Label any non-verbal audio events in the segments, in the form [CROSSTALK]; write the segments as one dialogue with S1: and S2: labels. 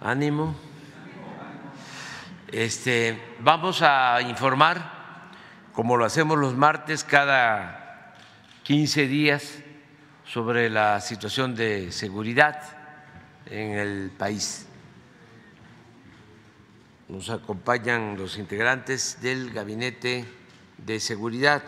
S1: Ánimo. Este, vamos a informar, como lo hacemos los martes, cada 15 días sobre la situación de seguridad en el país. Nos acompañan los integrantes del Gabinete de Seguridad.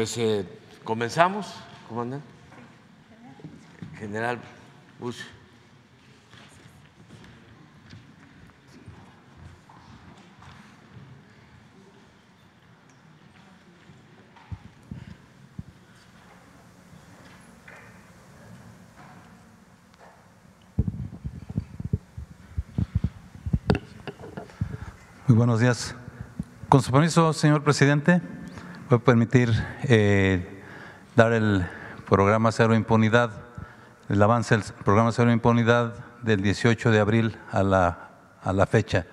S1: Pues eh, comenzamos, comandante. General Bush.
S2: Muy buenos días. Con su permiso, señor presidente voy a permitir eh, dar el programa Cero Impunidad, el avance del programa Cero Impunidad del 18 de abril a la, a la fecha.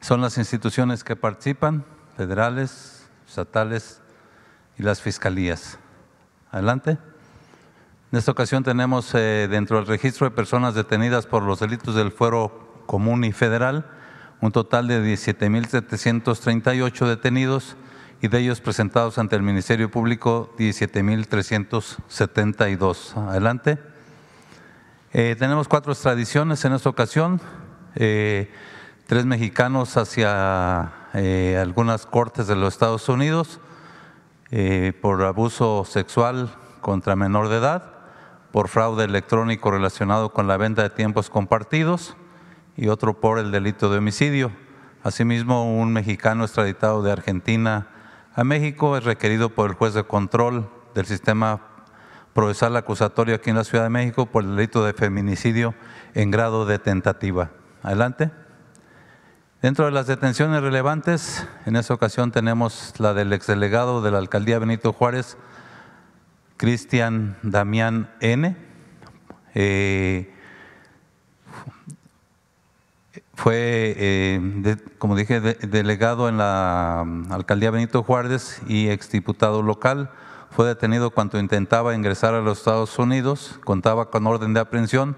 S2: Son las instituciones que participan, federales, estatales y las fiscalías. Adelante. En esta ocasión tenemos eh, dentro del registro de personas detenidas por los delitos del fuero común y federal un total de 17.738 detenidos y de ellos presentados ante el Ministerio Público 17.372. Adelante. Eh, tenemos cuatro extradiciones en esta ocasión, eh, tres mexicanos hacia eh, algunas cortes de los Estados Unidos por abuso sexual contra menor de edad, por fraude electrónico relacionado con la venta de tiempos compartidos y otro por el delito de homicidio. Asimismo, un mexicano extraditado de Argentina a México es requerido por el juez de control del sistema procesal acusatorio aquí en la Ciudad de México por el delito de feminicidio en grado de tentativa. Adelante. Dentro de las detenciones relevantes, en esta ocasión tenemos la del exdelegado de la alcaldía Benito Juárez, Cristian Damián N. Eh, fue, eh, como dije, delegado en la mm, alcaldía Benito Juárez y exdiputado local. Fue detenido cuando intentaba ingresar a los Estados Unidos, contaba con orden de aprehensión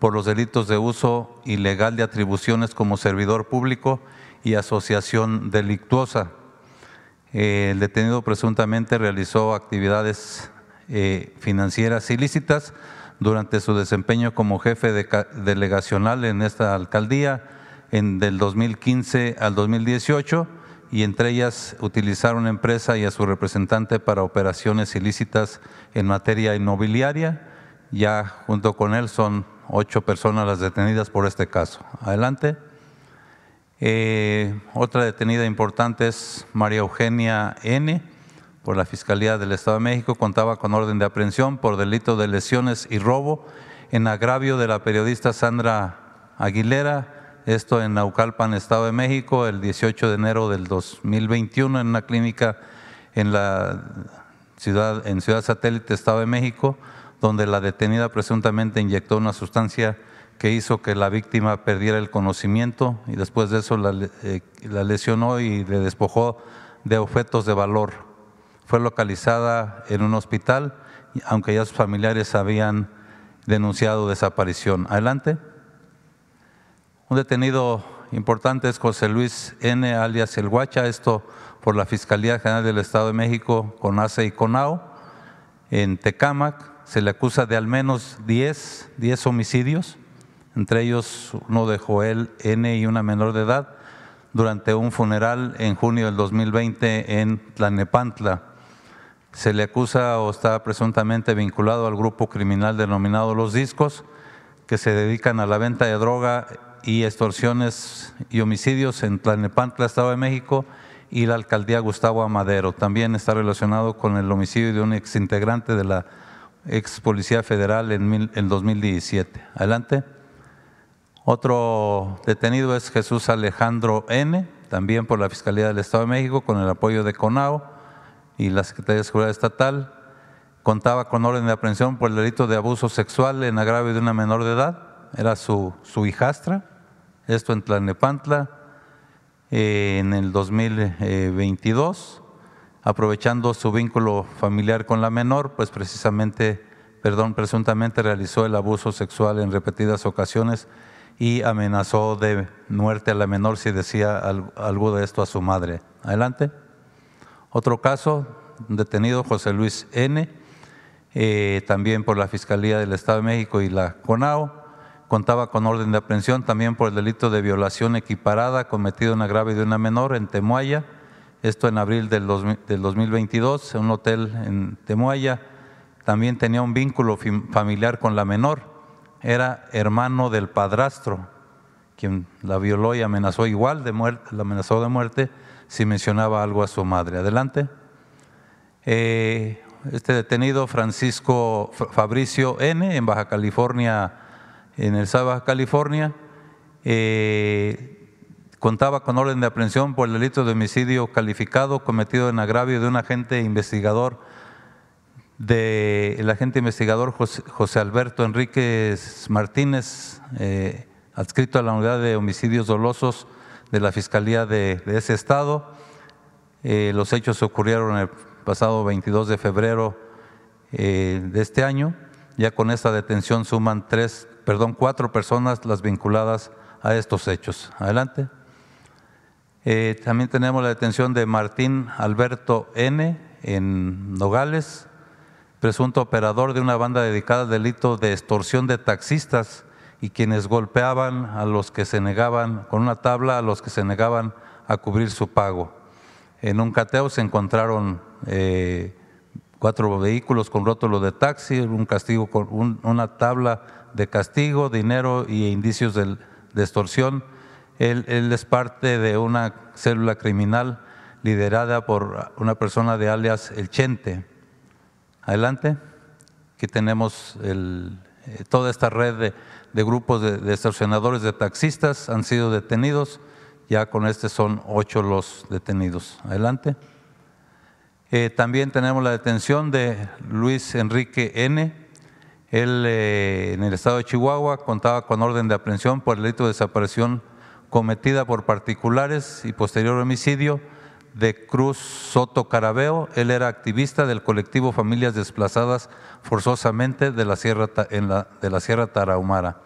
S2: por los delitos de uso ilegal de atribuciones como servidor público y asociación delictuosa. el detenido presuntamente realizó actividades eh, financieras ilícitas durante su desempeño como jefe delegacional en esta alcaldía en, del 2015 al 2018 y entre ellas utilizar una empresa y a su representante para operaciones ilícitas en materia inmobiliaria. Ya junto con él son ocho personas las detenidas por este caso. Adelante. Eh, otra detenida importante es María Eugenia N. por la Fiscalía del Estado de México. Contaba con orden de aprehensión por delito de lesiones y robo en agravio de la periodista Sandra Aguilera esto en Naucalpan, Estado de México, el 18 de enero del 2021 en una clínica en la ciudad, en Ciudad Satélite, Estado de México, donde la detenida presuntamente inyectó una sustancia que hizo que la víctima perdiera el conocimiento y después de eso la, eh, la lesionó y le despojó de objetos de valor. Fue localizada en un hospital, aunque ya sus familiares habían denunciado desaparición. Adelante. Un detenido importante es José Luis N., alias El Guacha, esto por la Fiscalía General del Estado de México con ACE y CONAO. En Tecámac se le acusa de al menos 10, 10 homicidios, entre ellos uno de Joel N. y una menor de edad, durante un funeral en junio del 2020 en Tlanepantla. Se le acusa o está presuntamente vinculado al grupo criminal denominado Los Discos, que se dedican a la venta de droga y extorsiones y homicidios en Tlalnepantla, Estado de México, y la alcaldía Gustavo Amadero. También está relacionado con el homicidio de un exintegrante de la ex Policía Federal en, el 2017. Adelante. Otro detenido es Jesús Alejandro N., también por la Fiscalía del Estado de México, con el apoyo de CONAO y la Secretaría de Seguridad Estatal. contaba con orden de aprehensión por el delito de abuso sexual en agravio de una menor de edad, era su, su hijastra, esto en Tlalnepantla, eh, en el 2022, aprovechando su vínculo familiar con la menor, pues precisamente, perdón, presuntamente realizó el abuso sexual en repetidas ocasiones y amenazó de muerte a la menor si decía algo de esto a su madre. Adelante. Otro caso, detenido José Luis N., eh, también por la Fiscalía del Estado de México y la CONAO, contaba con orden de aprehensión también por el delito de violación equiparada cometido en agravio de una menor en Temuaya, esto en abril del, 2022, en un hotel en Temuaya. También tenía un vínculo familiar con la menor, era hermano del padrastro, quien la violó y amenazó igual de muerte, la amenazó de muerte si mencionaba algo a su madre. Adelante. Eh, este detenido, Francisco Fabricio N., en Baja California en el Baja California, eh, contaba con orden de aprehensión por el delito de homicidio calificado cometido en agravio de un agente investigador, de, el agente investigador José, Alberto Enríquez Martínez, eh, adscrito a la unidad de homicidios dolosos de la Fiscalía de, ese estado. Eh, los hechos ocurrieron el pasado 22 de febrero de este año. Ya con esta detención suman tres perdón, cuatro personas las vinculadas a estos hechos. Adelante. Eh, también tenemos la detención de Martín Alberto N. en Nogales, presunto operador de una banda dedicada al delito de extorsión de taxistas y quienes golpeaban a los que se negaban, con una tabla, a los que se negaban a cubrir su pago. En un cateo se encontraron eh, cuatro vehículos con rótulo de taxi, un castigo con una tabla de castigo, dinero y indicios de, extorsión. Él, es parte de una célula criminal liderada por una persona de alias El Chente. Adelante. Aquí tenemos eh, toda esta red de, grupos de, extorsionadores de taxistas han sido detenidos. Ya con este son ocho los detenidos. Adelante. Eh, también tenemos la detención de Luis Enrique N., él eh, en el estado de Chihuahua contaba con orden de aprehensión por el delito de desaparición cometida por particulares y posterior homicidio de Cruz Soto Carabeo. Él era activista del colectivo Familias Desplazadas Forzosamente de la Sierra, de la Sierra Tarahumara.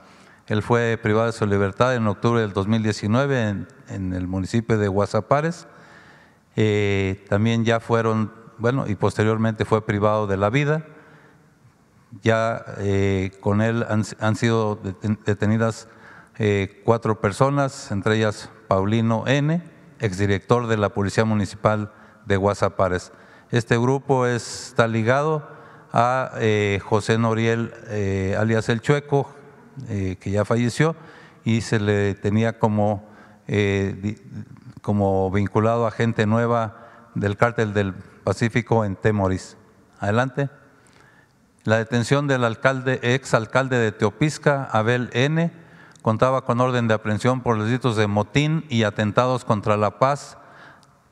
S2: Él fue privado de su libertad en octubre del 2019 en, el municipio de Guasapares. Eh, también ya fueron, bueno, y posteriormente fue privado de la vida ya eh, con él han, sido detenidas eh, cuatro personas, entre ellas Paulino N., exdirector de la Policía Municipal de Guasapares. Este grupo está ligado a eh, José Noriel, alias El Chueco, que ya falleció, y se le tenía como, como vinculado a gente nueva del cártel del Pacífico en Temoris. Adelante. La detención del alcalde, ex alcalde de Teopisca, Abel N., contaba con orden de aprehensión por los delitos de motín y atentados contra la paz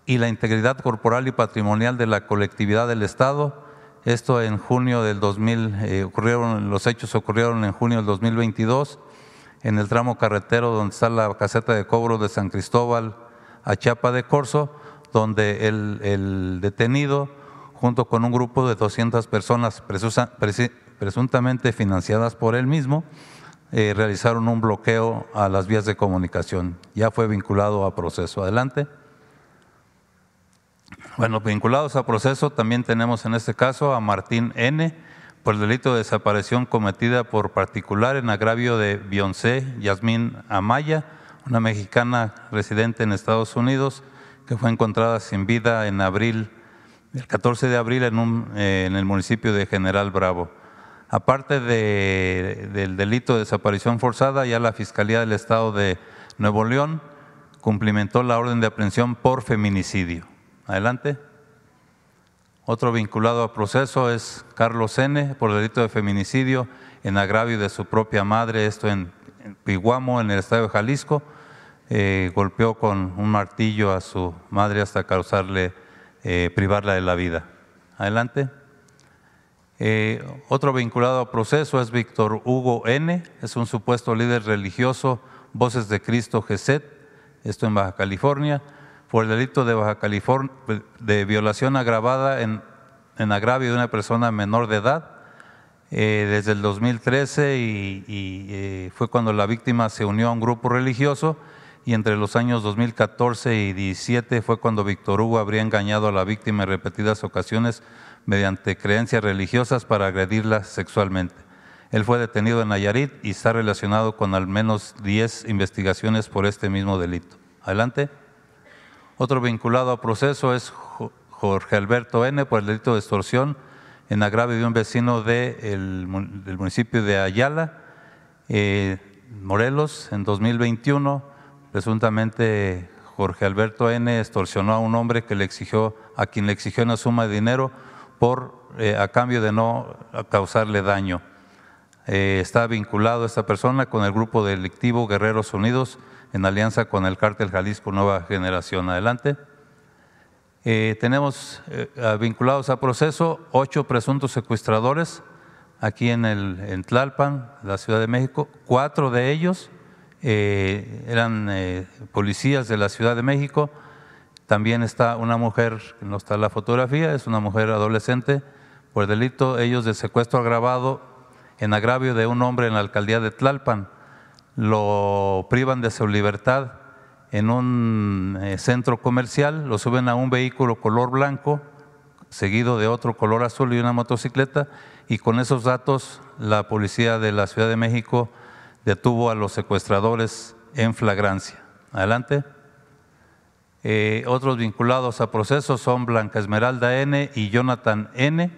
S2: y la integridad corporal y patrimonial de la colectividad del Estado. Esto en junio del 2000, eh, ocurrieron, los hechos ocurrieron en junio del 2022 en el tramo carretero donde está la caseta de cobro de San Cristóbal a Chiapa de Corzo, donde el detenido junto con un grupo de 200 personas presuntamente financiadas por él mismo, eh, realizaron un bloqueo a las vías de comunicación. Ya fue vinculado a proceso. Adelante. Bueno, vinculados a proceso también tenemos en este caso a Martín N. por el delito de desaparición cometida por particular en agravio de Beyoncé Yasmín Amaya, una mexicana residente en Estados Unidos que fue encontrada sin vida en abril el 14 de abril eh, en, el municipio de General Bravo. Aparte del delito de desaparición forzada, ya la Fiscalía del Estado de Nuevo León cumplimentó la orden de aprehensión por feminicidio. Adelante. Otro vinculado a proceso es Carlos N. por delito de feminicidio en agravio de su propia madre, esto en, Piguamo, en el estado de Jalisco. Eh, golpeó con un martillo a su madre hasta causarle eh, privarla de la vida. Adelante. Eh, otro vinculado a proceso es Víctor Hugo N., es un supuesto líder religioso, Voces de Cristo Geset, esto en Baja California, por el delito de, Baja California, de violación agravada en, en, agravio de una persona menor de edad. Eh, desde el 2013 y, y fue cuando la víctima se unió a un grupo religioso y entre los años 2014 y 2017 fue cuando Víctor Hugo habría engañado a la víctima en repetidas ocasiones mediante creencias religiosas para agredirla sexualmente. Él fue detenido en Nayarit y está relacionado con al menos 10 investigaciones por este mismo delito. Adelante. Otro vinculado a proceso es Jorge Alberto N. por el delito de extorsión en agravio de un vecino del municipio de Ayala, eh, Morelos, en 2021. Presuntamente Jorge Alberto N. extorsionó a un hombre que le exigió, a quien le exigió una suma de dinero por, eh, a cambio de no causarle daño. Eh, está vinculado esta persona con el grupo delictivo Guerreros Unidos en alianza con el cártel Jalisco Nueva Generación. Adelante. Eh, tenemos vinculados a proceso ocho presuntos secuestradores aquí en, el, en Tlalpan, la Ciudad de México. Cuatro de ellos eran policías de la Ciudad de México también está una mujer, no está la fotografía, es una mujer adolescente, por delito ellos de secuestro agravado en agravio de un hombre en la alcaldía de Tlalpan. Lo privan de su libertad en un eh, centro comercial, lo suben a un vehículo color blanco, seguido de otro color azul y una motocicleta, y con esos datos la policía de la Ciudad de México detuvo a los secuestradores en flagrancia. Adelante. Eh, otros vinculados a procesos son Blanca Esmeralda N y Jonathan N,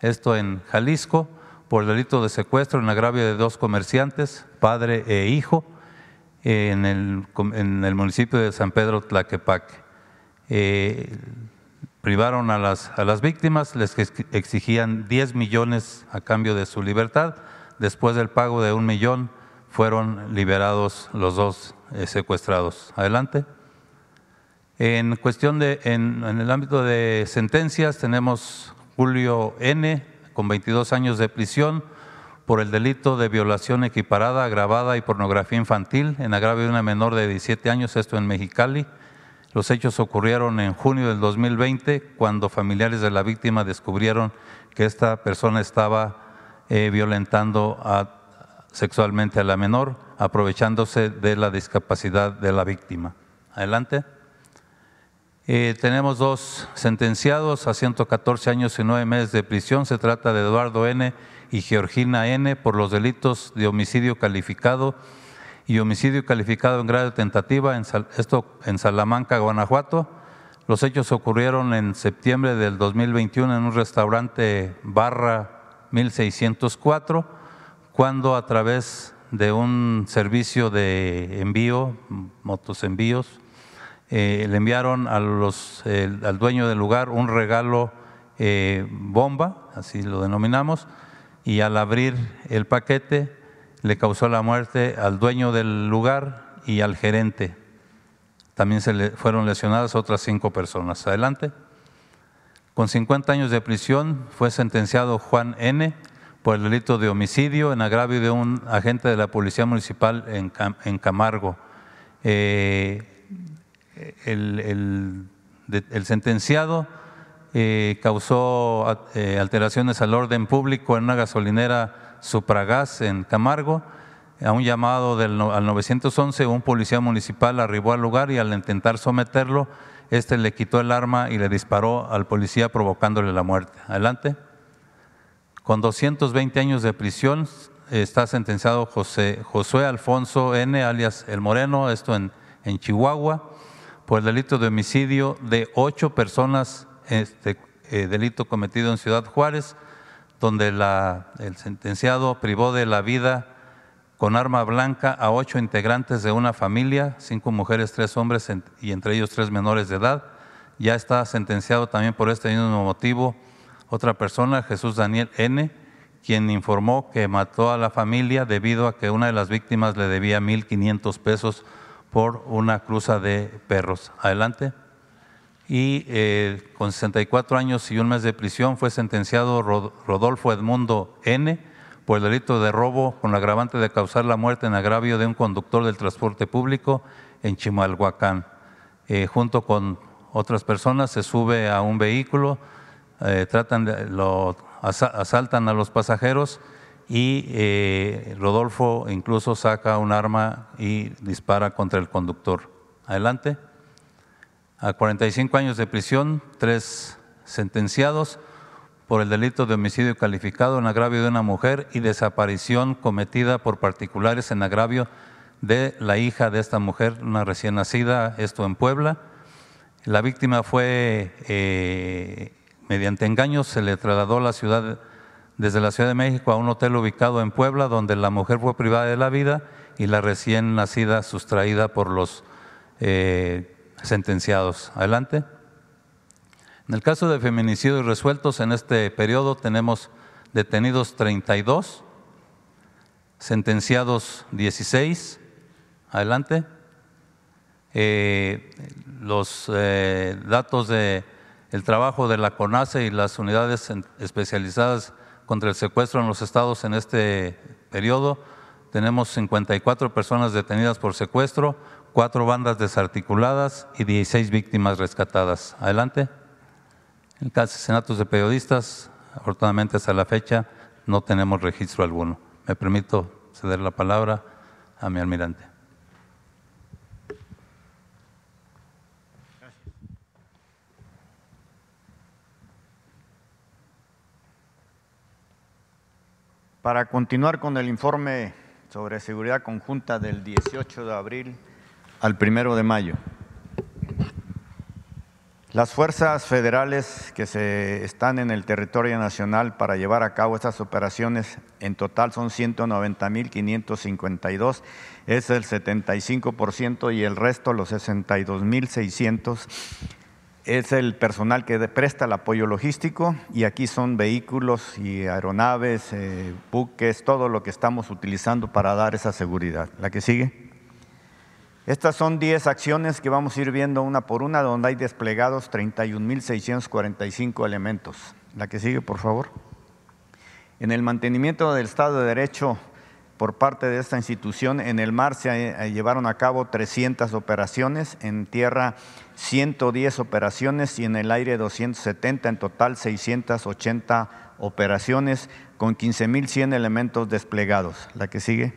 S2: esto en Jalisco, por delito de secuestro en agravio de dos comerciantes, padre e hijo, en el, municipio de San Pedro Tlaquepaque. Eh, privaron a las, a las víctimas, les exigían 10 millones a cambio de su libertad. Después del pago de un millón, fueron liberados los dos eh, secuestrados. Adelante. En cuestión de, en, el ámbito de sentencias, tenemos Julio N., con 22 años de prisión por el delito de violación equiparada, agravada y pornografía infantil en agravio de una menor de 17 años, esto en Mexicali. Los hechos ocurrieron en junio del 2020, cuando familiares de la víctima descubrieron que esta persona estaba eh, violentando sexualmente a la menor, aprovechándose de la discapacidad de la víctima. Adelante. Eh, tenemos dos sentenciados a 114 años y nueve meses de prisión. Se trata de Eduardo N. y Georgina N. por los delitos de homicidio calificado y homicidio calificado en grado de tentativa, en, esto en Salamanca, Guanajuato. Los hechos ocurrieron en septiembre del 2021 en un restaurante barra 1604, cuando a través de un servicio de envío, motos envíos, eh, le enviaron los, al dueño del lugar un regalo eh, bomba, así lo denominamos, y al abrir el paquete le causó la muerte al dueño del lugar y al gerente. También se fueron lesionadas otras cinco personas. Adelante. Con 50 años de prisión fue sentenciado Juan N. por el delito de homicidio en agravio de un agente de la Policía Municipal en, Camargo. Eh, el, sentenciado eh, causó eh, alteraciones al orden público en una gasolinera Supragas en Camargo. A un llamado del, al 911, un policía municipal arribó al lugar y al intentar someterlo, este le quitó el arma y le disparó al policía provocándole la muerte. Adelante. Con 220 años de prisión está sentenciado José, Josué Alfonso N., alias El Moreno, esto en, en Chihuahua por el delito de homicidio de ocho personas, este eh, delito cometido en Ciudad Juárez, donde el sentenciado privó de la vida con arma blanca a ocho integrantes de una familia, cinco mujeres, tres hombres y entre ellos tres menores de edad. Ya está sentenciado también por este mismo motivo otra persona, Jesús Daniel N., quien informó que mató a la familia debido a que una de las víctimas le debía 1.500 pesos por una cruza de perros. Adelante. y eh, con 64 años y un mes de prisión fue sentenciado Rodolfo Edmundo N por el delito de robo con la agravante de causar la muerte en agravio de un conductor del transporte público en Chimalhuacán. Eh, junto con otras personas se sube a un vehículo, eh, tratan de, lo asaltan a los pasajeros y eh, Rodolfo incluso saca un arma y dispara contra el conductor. Adelante. A 45 años de prisión, tres sentenciados por el delito de homicidio calificado en agravio de una mujer y desaparición cometida por particulares en agravio de la hija de esta mujer, una recién nacida, esto en Puebla. La víctima fue, eh, mediante engaños, se le trasladó la ciudad, desde la Ciudad de México a un hotel ubicado en Puebla, donde la mujer fue privada de la vida y la recién nacida sustraída por los eh, sentenciados. Adelante. En el caso de feminicidios resueltos en este periodo tenemos detenidos 32, sentenciados 16. Adelante. Eh, los eh, datos del el trabajo de la CONACE y las unidades especializadas contra el secuestro en los estados en este periodo. Tenemos 54 personas detenidas por secuestro, cuatro bandas desarticuladas y 16 víctimas rescatadas. Adelante. En el caso de senatos de periodistas, afortunadamente hasta la fecha no tenemos registro alguno. Me permito ceder la palabra a mi almirante.
S3: Para continuar con el informe sobre seguridad conjunta del 18 de abril al 1 de mayo. Las fuerzas federales que se están en el territorio nacional para llevar a cabo estas operaciones en total son 190.552, es el 75% y el resto, los 62.600, es el personal que presta el apoyo logístico y aquí son vehículos y aeronaves, eh, buques, todo lo que estamos utilizando para dar esa seguridad. La que sigue. Estas son 10 acciones que vamos a ir viendo una por una, donde hay desplegados 31.645 elementos. La que sigue, por favor. En el mantenimiento del Estado de Derecho por parte de esta institución, en el mar se eh, llevaron a cabo 300 operaciones, en tierra 110 operaciones y en el aire 270, en total 680 operaciones con 15.100 elementos desplegados. La que sigue.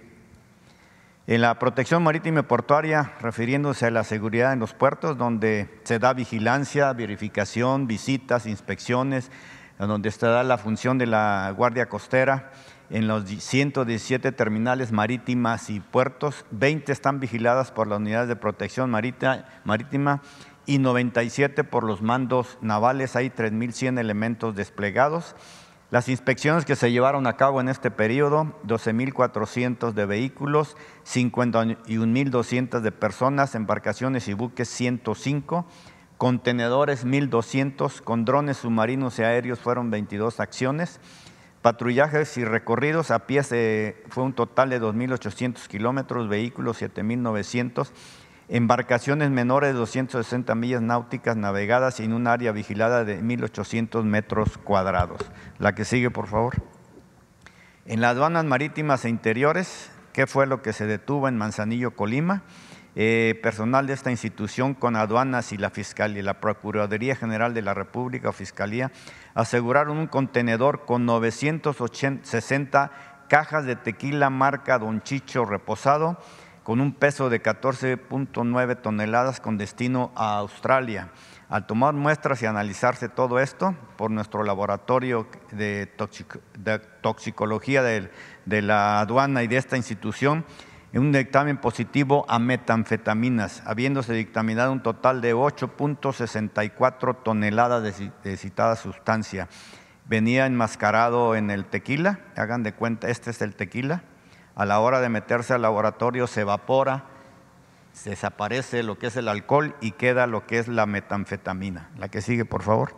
S3: En la protección marítima y portuaria, refiriéndose a la seguridad en los puertos, donde se da vigilancia, verificación, visitas, inspecciones, donde se da la función de la Guardia Costera, en los 117 terminales marítimas y puertos, 20 están vigiladas por las unidades de protección marítima y 97 por los mandos navales. Hay 3.100 elementos desplegados. Las inspecciones que se llevaron a cabo en este periodo, 12.400 de vehículos, 51.200 de personas, embarcaciones y buques 105, contenedores 1.200, con drones submarinos y aéreos fueron 22 acciones, patrullajes y recorridos a pie fue un total de 2.800 kilómetros, vehículos 7.900 embarcaciones menores de 260 millas náuticas navegadas en un área vigilada de 1.800 metros cuadrados. La que sigue, por favor. En las aduanas marítimas e interiores, ¿qué fue lo que se detuvo en Manzanillo, Colima? Eh, personal de esta institución con aduanas y la Fiscalía, la Procuraduría General de la República o Fiscalía aseguraron un contenedor con 960 cajas de tequila marca Don Chicho reposado con un peso de 14.9 toneladas con destino a Australia. Al tomar muestras y analizarse todo esto por nuestro laboratorio de, toxicología de, la aduana y de esta institución, un dictamen positivo a metanfetaminas, habiéndose dictaminado un total de 8.64 toneladas de, de citada sustancia. Venía enmascarado en el tequila, hagan de cuenta, este es el tequila, a la hora de meterse al laboratorio se evapora, se desaparece lo que es el alcohol y queda lo que es la metanfetamina. La que sigue, por favor.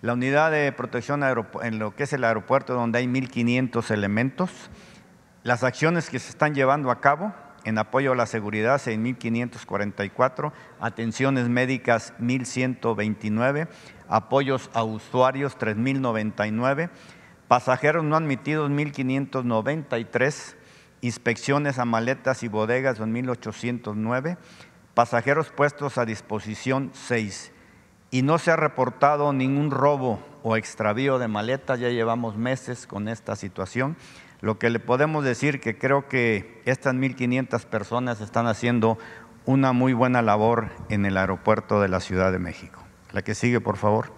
S3: La unidad de protección en lo que es el aeropuerto donde hay 1.500 elementos, las acciones que se están llevando a cabo en apoyo a la seguridad 6.544, atenciones médicas 1.129, apoyos a usuarios 3.099, pasajeros no admitidos 1.593, inspecciones a maletas y bodegas 2.809, pasajeros puestos a disposición 6 y no se ha reportado ningún robo o extravío de maletas, ya llevamos meses con esta situación. Lo que le podemos decir que creo que estas 1.500 personas están haciendo una muy buena labor en el aeropuerto de la Ciudad de México. La que sigue, por favor.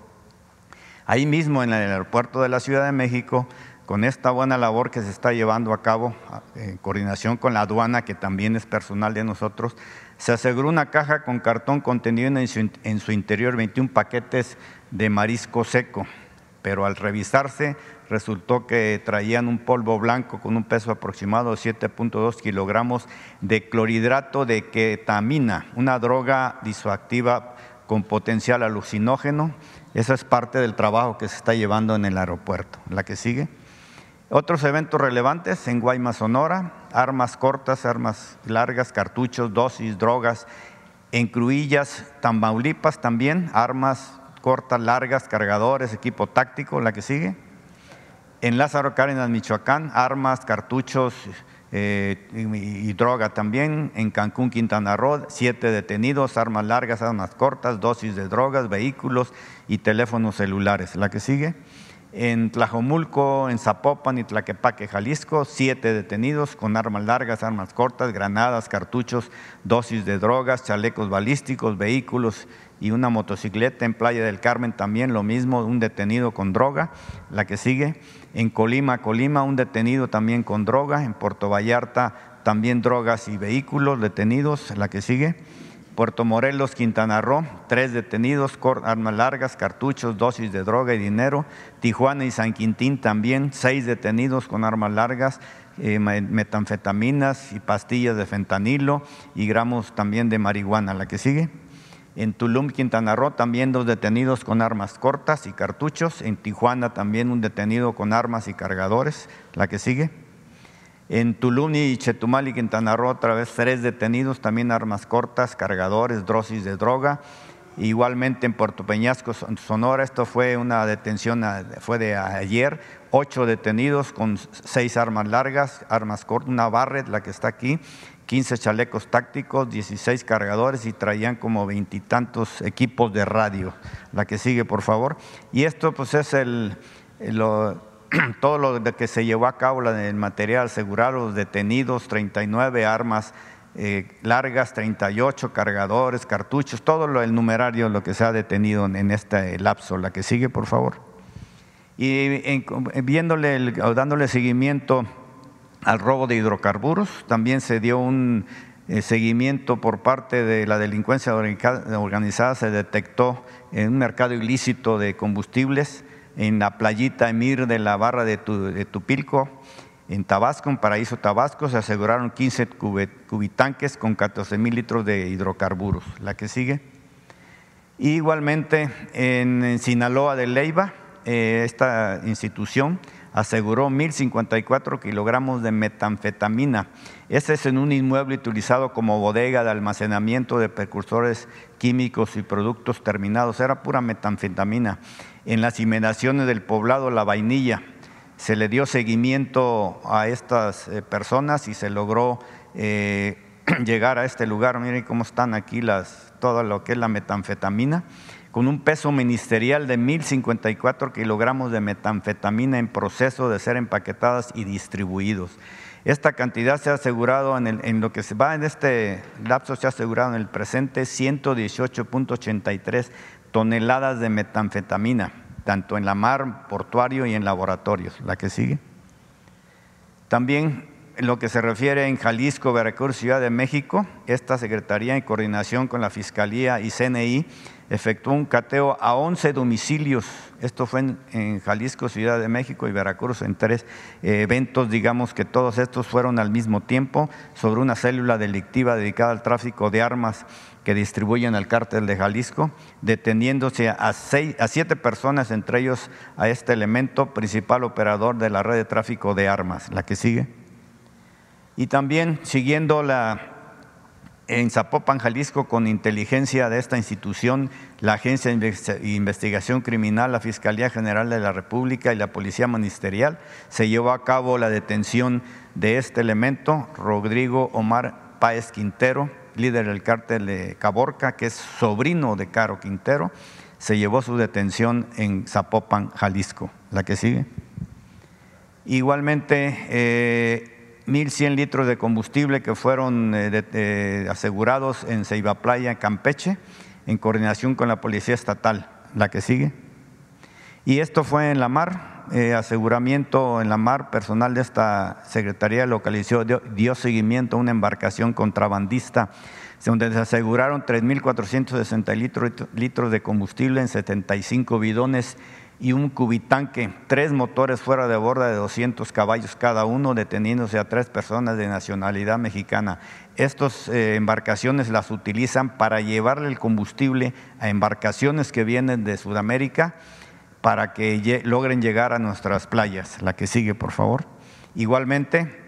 S3: Ahí mismo en el aeropuerto de la Ciudad de México, con esta buena labor que se está llevando a cabo en coordinación con la aduana, que también es personal de nosotros, se aseguró una caja con cartón contenido en su, en su interior 21 paquetes de marisco seco, pero al revisarse resultó que traían un polvo blanco con un peso aproximado de 7.2 kilogramos de clorhidrato de ketamina, una droga disoactiva con potencial alucinógeno. Esa es parte del trabajo que se está llevando en el aeropuerto. La que sigue. Otros eventos relevantes en Guaymas, Sonora, armas cortas, armas largas, cartuchos, dosis, drogas. En Cruillas, Tamaulipas también, armas cortas, largas, cargadores, equipo táctico, la que sigue. En Lázaro Cárdenas, Michoacán, armas, cartuchos eh, y, droga también. En Cancún, Quintana Roo, siete detenidos, armas largas, armas cortas, dosis de drogas, vehículos y teléfonos celulares. La que sigue. En Tlajomulco, en Zapopan y Tlaquepaque, Jalisco, siete detenidos con armas largas, armas cortas, granadas, cartuchos, dosis de drogas, chalecos balísticos, vehículos y una motocicleta. En Playa del Carmen también lo mismo, un detenido con droga. La que sigue. En Colima, Colima, un detenido también con droga. En Puerto Vallarta también drogas y vehículos detenidos. La que sigue Puerto Morelos, Quintana Roo, tres detenidos, armas largas, cartuchos, dosis de droga y dinero. Tijuana y San Quintín también, seis detenidos con armas largas, eh, metanfetaminas y pastillas de fentanilo y gramos también de marihuana. La que sigue. En Tulum, Quintana Roo, también dos detenidos con armas cortas y cartuchos. En Tijuana también un detenido con armas y cargadores. La que sigue. En Tulum y Chetumal y Quintana Roo, otra vez tres detenidos, también armas cortas, cargadores, dosis de droga. Igualmente en Puerto Peñasco, Sonora, esto fue una detención, fue de ayer, ocho detenidos con seis armas largas, armas cortas, una Barret, la que está aquí, 15 chalecos tácticos, 16 cargadores y traían como veintitantos equipos de radio. La que sigue, por favor. Y esto pues es el, [CLEARS THROAT] todo lo que se llevó a cabo el material asegurado, los detenidos, 39 armas eh, largas, 38 cargadores, cartuchos, todo lo, el numerario, lo que se ha detenido en, este lapso. La que sigue, por favor. Y viéndole, dándole seguimiento al robo de hidrocarburos, también se dio un eh, seguimiento por parte de la delincuencia organizada, se detectó en un mercado ilícito de combustibles en la playita Emir de la barra de, Tupilco, en Tabasco, en Paraíso Tabasco, se aseguraron 15 cubitanques con 14 mil litros de hidrocarburos. La que sigue. igualmente en, Sinaloa de Leiva, eh, esta institución aseguró 1.054 kilogramos de metanfetamina. Este es en un inmueble utilizado como bodega de almacenamiento de precursores químicos y productos terminados. Era pura metanfetamina en las inmediaciones del poblado La Vainilla. Se le dio seguimiento a estas eh, personas y se logró eh, [CLEARS THROAT] llegar a este lugar. Miren cómo están aquí las, todo lo que es la metanfetamina, con un peso ministerial de 1.054 kilogramos de metanfetamina en proceso de ser empaquetadas y distribuidos. Esta cantidad se ha asegurado en, lo que se va en este lapso, se ha asegurado en el presente 118.83 toneladas de metanfetamina, tanto en la mar, portuario y en laboratorios. La que sigue. También en lo que se refiere en Jalisco, Veracruz, Ciudad de México, esta Secretaría en coordinación con la Fiscalía y CNI efectuó un cateo a 11 domicilios. Esto fue en, Jalisco, Ciudad de México y Veracruz, en tres eh, eventos, digamos que todos estos fueron al mismo tiempo, sobre una célula delictiva dedicada al tráfico de armas que distribuyen al cártel de Jalisco, deteniéndose a, seis, a siete personas, entre ellos a este elemento principal operador de la red de tráfico de armas. La que sigue. Y también siguiendo la en Zapopan, Jalisco, con inteligencia de esta institución, la Agencia de Investigación Criminal, la Fiscalía General de la República y la Policía Ministerial, se llevó a cabo la detención de este elemento, Rodrigo Omar Páez Quintero, líder del cártel de Caborca, que es sobrino de Caro Quintero, se llevó su detención en Zapopan, Jalisco. La que sigue. Igualmente, eh, 1.100 litros de combustible que fueron eh, asegurados en Ceiba Playa, Campeche, en coordinación con la Policía Estatal. La que sigue. Y esto fue en la mar, eh, aseguramiento en la mar, personal de esta Secretaría localizó, dio, dio seguimiento a una embarcación contrabandista donde se aseguraron 3.460 litros, litros de combustible en 75 bidones y un cubitanque, tres motores fuera de borda de 200 caballos cada uno, deteniéndose a tres personas de nacionalidad mexicana. Estas eh, embarcaciones las utilizan para llevarle el combustible a embarcaciones que vienen de Sudamérica para que logren llegar a nuestras playas. La que sigue, por favor. Igualmente,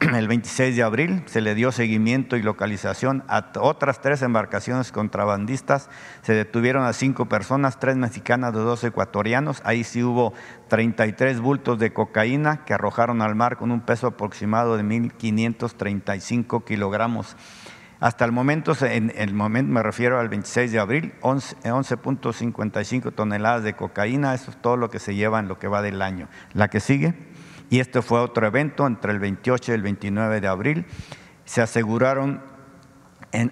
S3: [CLEARS THROAT] el 26 de abril se le dio seguimiento y localización a otras tres embarcaciones contrabandistas. Se detuvieron a cinco personas, tres mexicanas dos ecuatorianos. Ahí sí hubo 33 bultos de cocaína que arrojaron al mar con un peso aproximado de 1.535 kilogramos. Hasta el momento, en el momento me refiero al 26 de abril, 11.55 toneladas de cocaína. Eso es todo lo que se lleva en lo que va del año. La que sigue. Y este fue otro evento entre el 28 y el 29 de abril. Se aseguraron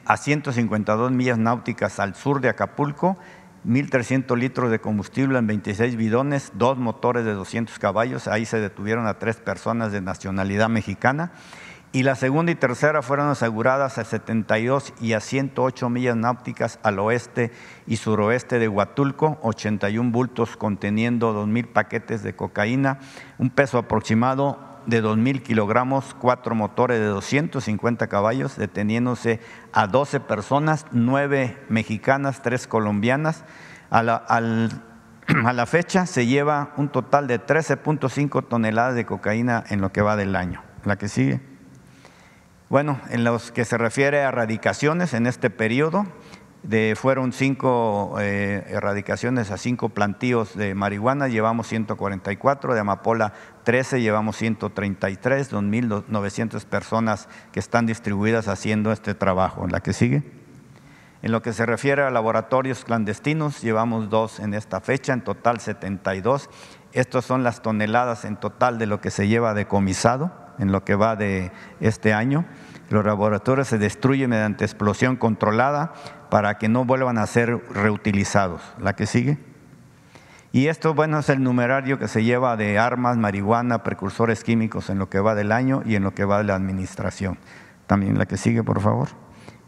S3: a 152 millas náuticas al sur de Acapulco 1.300 litros de combustible en 26 bidones, dos motores de 200 caballos. Ahí se detuvieron a tres personas de nacionalidad mexicana y la segunda y tercera fueron aseguradas a 72 y a 108 millas náuticas al oeste y suroeste de Huatulco, 81 bultos conteniendo 2.000 paquetes de cocaína, un peso aproximado de 2.000 kilogramos, cuatro motores de 250 caballos, deteniéndose a 12 personas, 9 mexicanas, 3 colombianas. A la, [CLEARS THROAT] a la fecha se lleva un total de 13.5 toneladas de cocaína en lo que va del año. La que sigue. Bueno, en los que se refiere a erradicaciones en este periodo, de, fueron cinco eh, erradicaciones a cinco plantíos de marihuana, llevamos 144, de amapola 13, llevamos 133, 2.900 personas que están distribuidas haciendo este trabajo. ¿La que sigue? En lo que se refiere a laboratorios clandestinos, llevamos dos en esta fecha, en total 72. Estas son las toneladas en total de lo que se lleva decomisado en lo que va de este año. Los laboratorios se destruyen mediante explosión controlada para que no vuelvan a ser reutilizados. La que sigue. Y esto, bueno, es el numerario que se lleva de armas, marihuana, precursores químicos en lo que va del año y en lo que va de la administración. También la que sigue, por favor.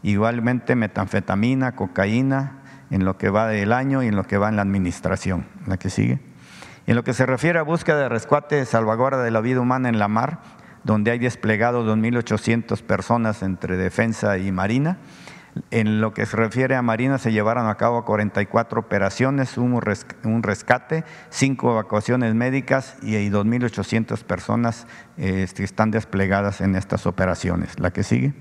S3: Igualmente metanfetamina, cocaína, en lo que va del año y en lo que va en la administración. La que sigue. En lo que se refiere a búsqueda de rescate, salvaguarda de la vida humana en la mar, donde hay desplegado 2.800 personas entre defensa y marina. En lo que se refiere a Marina, se llevaron a cabo 44 operaciones, un rescate, cinco evacuaciones médicas y 2.800 personas este, están desplegadas en estas operaciones. La que sigue.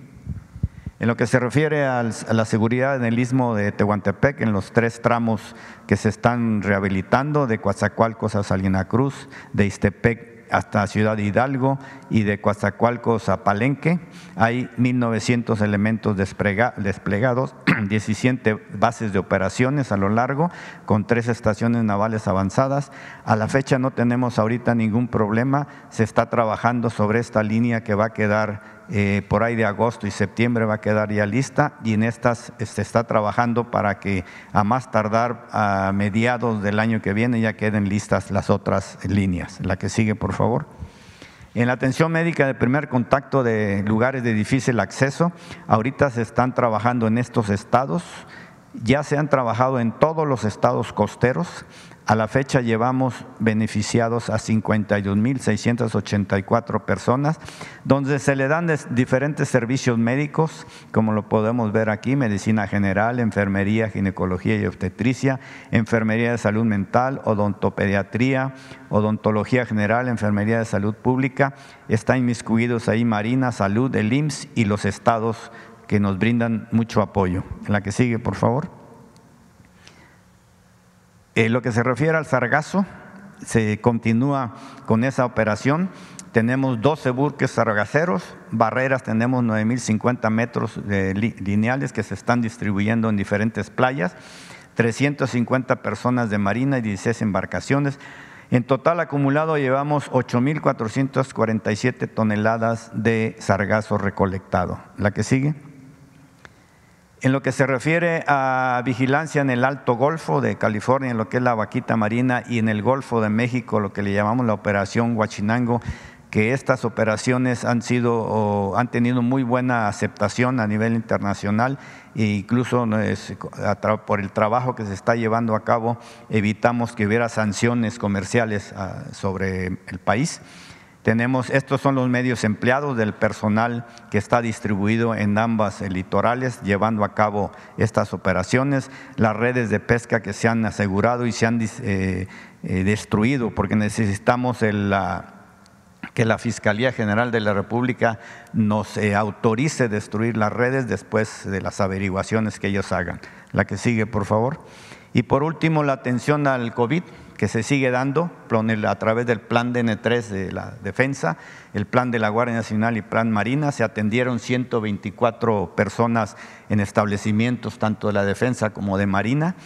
S3: En lo que se refiere a la seguridad en el istmo de Tehuantepec, en los tres tramos que se están rehabilitando, de Coatzacoalcos a Salina Cruz, de Istepec hasta Ciudad Hidalgo y de Coatzacoalcos a Palenque. Hay 1.900 elementos desplegados, [CLEARS THROAT] 17 bases de operaciones a lo largo, con tres estaciones navales avanzadas. A la fecha no tenemos ahorita ningún problema. Se está trabajando sobre esta línea que va a quedar eh, por ahí de agosto y septiembre va a quedar ya lista y en estas se está trabajando para que a más tardar a mediados del año que viene ya queden listas las otras líneas. La que sigue, por favor. En la atención médica de primer contacto de lugares de difícil acceso, ahorita se están trabajando en estos estados Ya se han trabajado en todos los estados costeros. A la fecha llevamos beneficiados a 52.684 personas, donde se le dan diferentes servicios médicos, como lo podemos ver aquí, medicina general, enfermería, ginecología y obstetricia, enfermería de salud mental, odontopediatría, odontología general, enfermería de salud pública. Están inmiscuidos ahí Marina, Salud, el IMSS y los estados que nos brindan mucho apoyo. La que sigue, por favor. En lo que se refiere al sargazo, se continúa con esa operación. Tenemos 12 buques sargaceros, barreras, tenemos 9.050 metros lineales que se están distribuyendo en diferentes playas, 350 personas de marina y 16 embarcaciones. En total acumulado llevamos 8.447 toneladas de sargazo recolectado. La que sigue. En lo que se refiere a vigilancia en el Alto Golfo de California, en lo que es la vaquita marina, y en el Golfo de México, lo que le llamamos la Operación Huachinango, que estas operaciones han sido han tenido muy buena aceptación a nivel internacional e incluso por el trabajo que se está llevando a cabo evitamos que hubiera sanciones comerciales ah, sobre el país. Tenemos, estos son los medios empleados del personal que está distribuido en ambas litorales llevando a cabo estas operaciones, las redes de pesca que se han asegurado y se han eh, eh, destruido, porque necesitamos que la Fiscalía General de la República nos eh, autorice destruir las redes después de las averiguaciones que ellos hagan. La que sigue, por favor. Y por último, la atención al COVID que se sigue dando a través del plan DN3 de la defensa, el plan de la Guardia Nacional y plan Marina. Se atendieron 124 personas en establecimientos tanto de la defensa como de Marina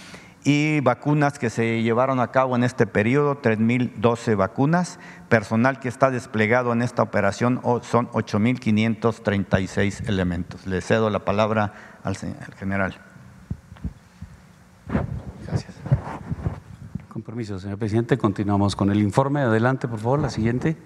S3: y vacunas que se llevaron a cabo en este periodo, 3.012 vacunas. Personal que está desplegado en esta operación son 8.536 elementos. Le cedo la palabra al general.
S4: Permiso, señor presidente, continuamos con el informe. Adelante, por favor, la siguiente.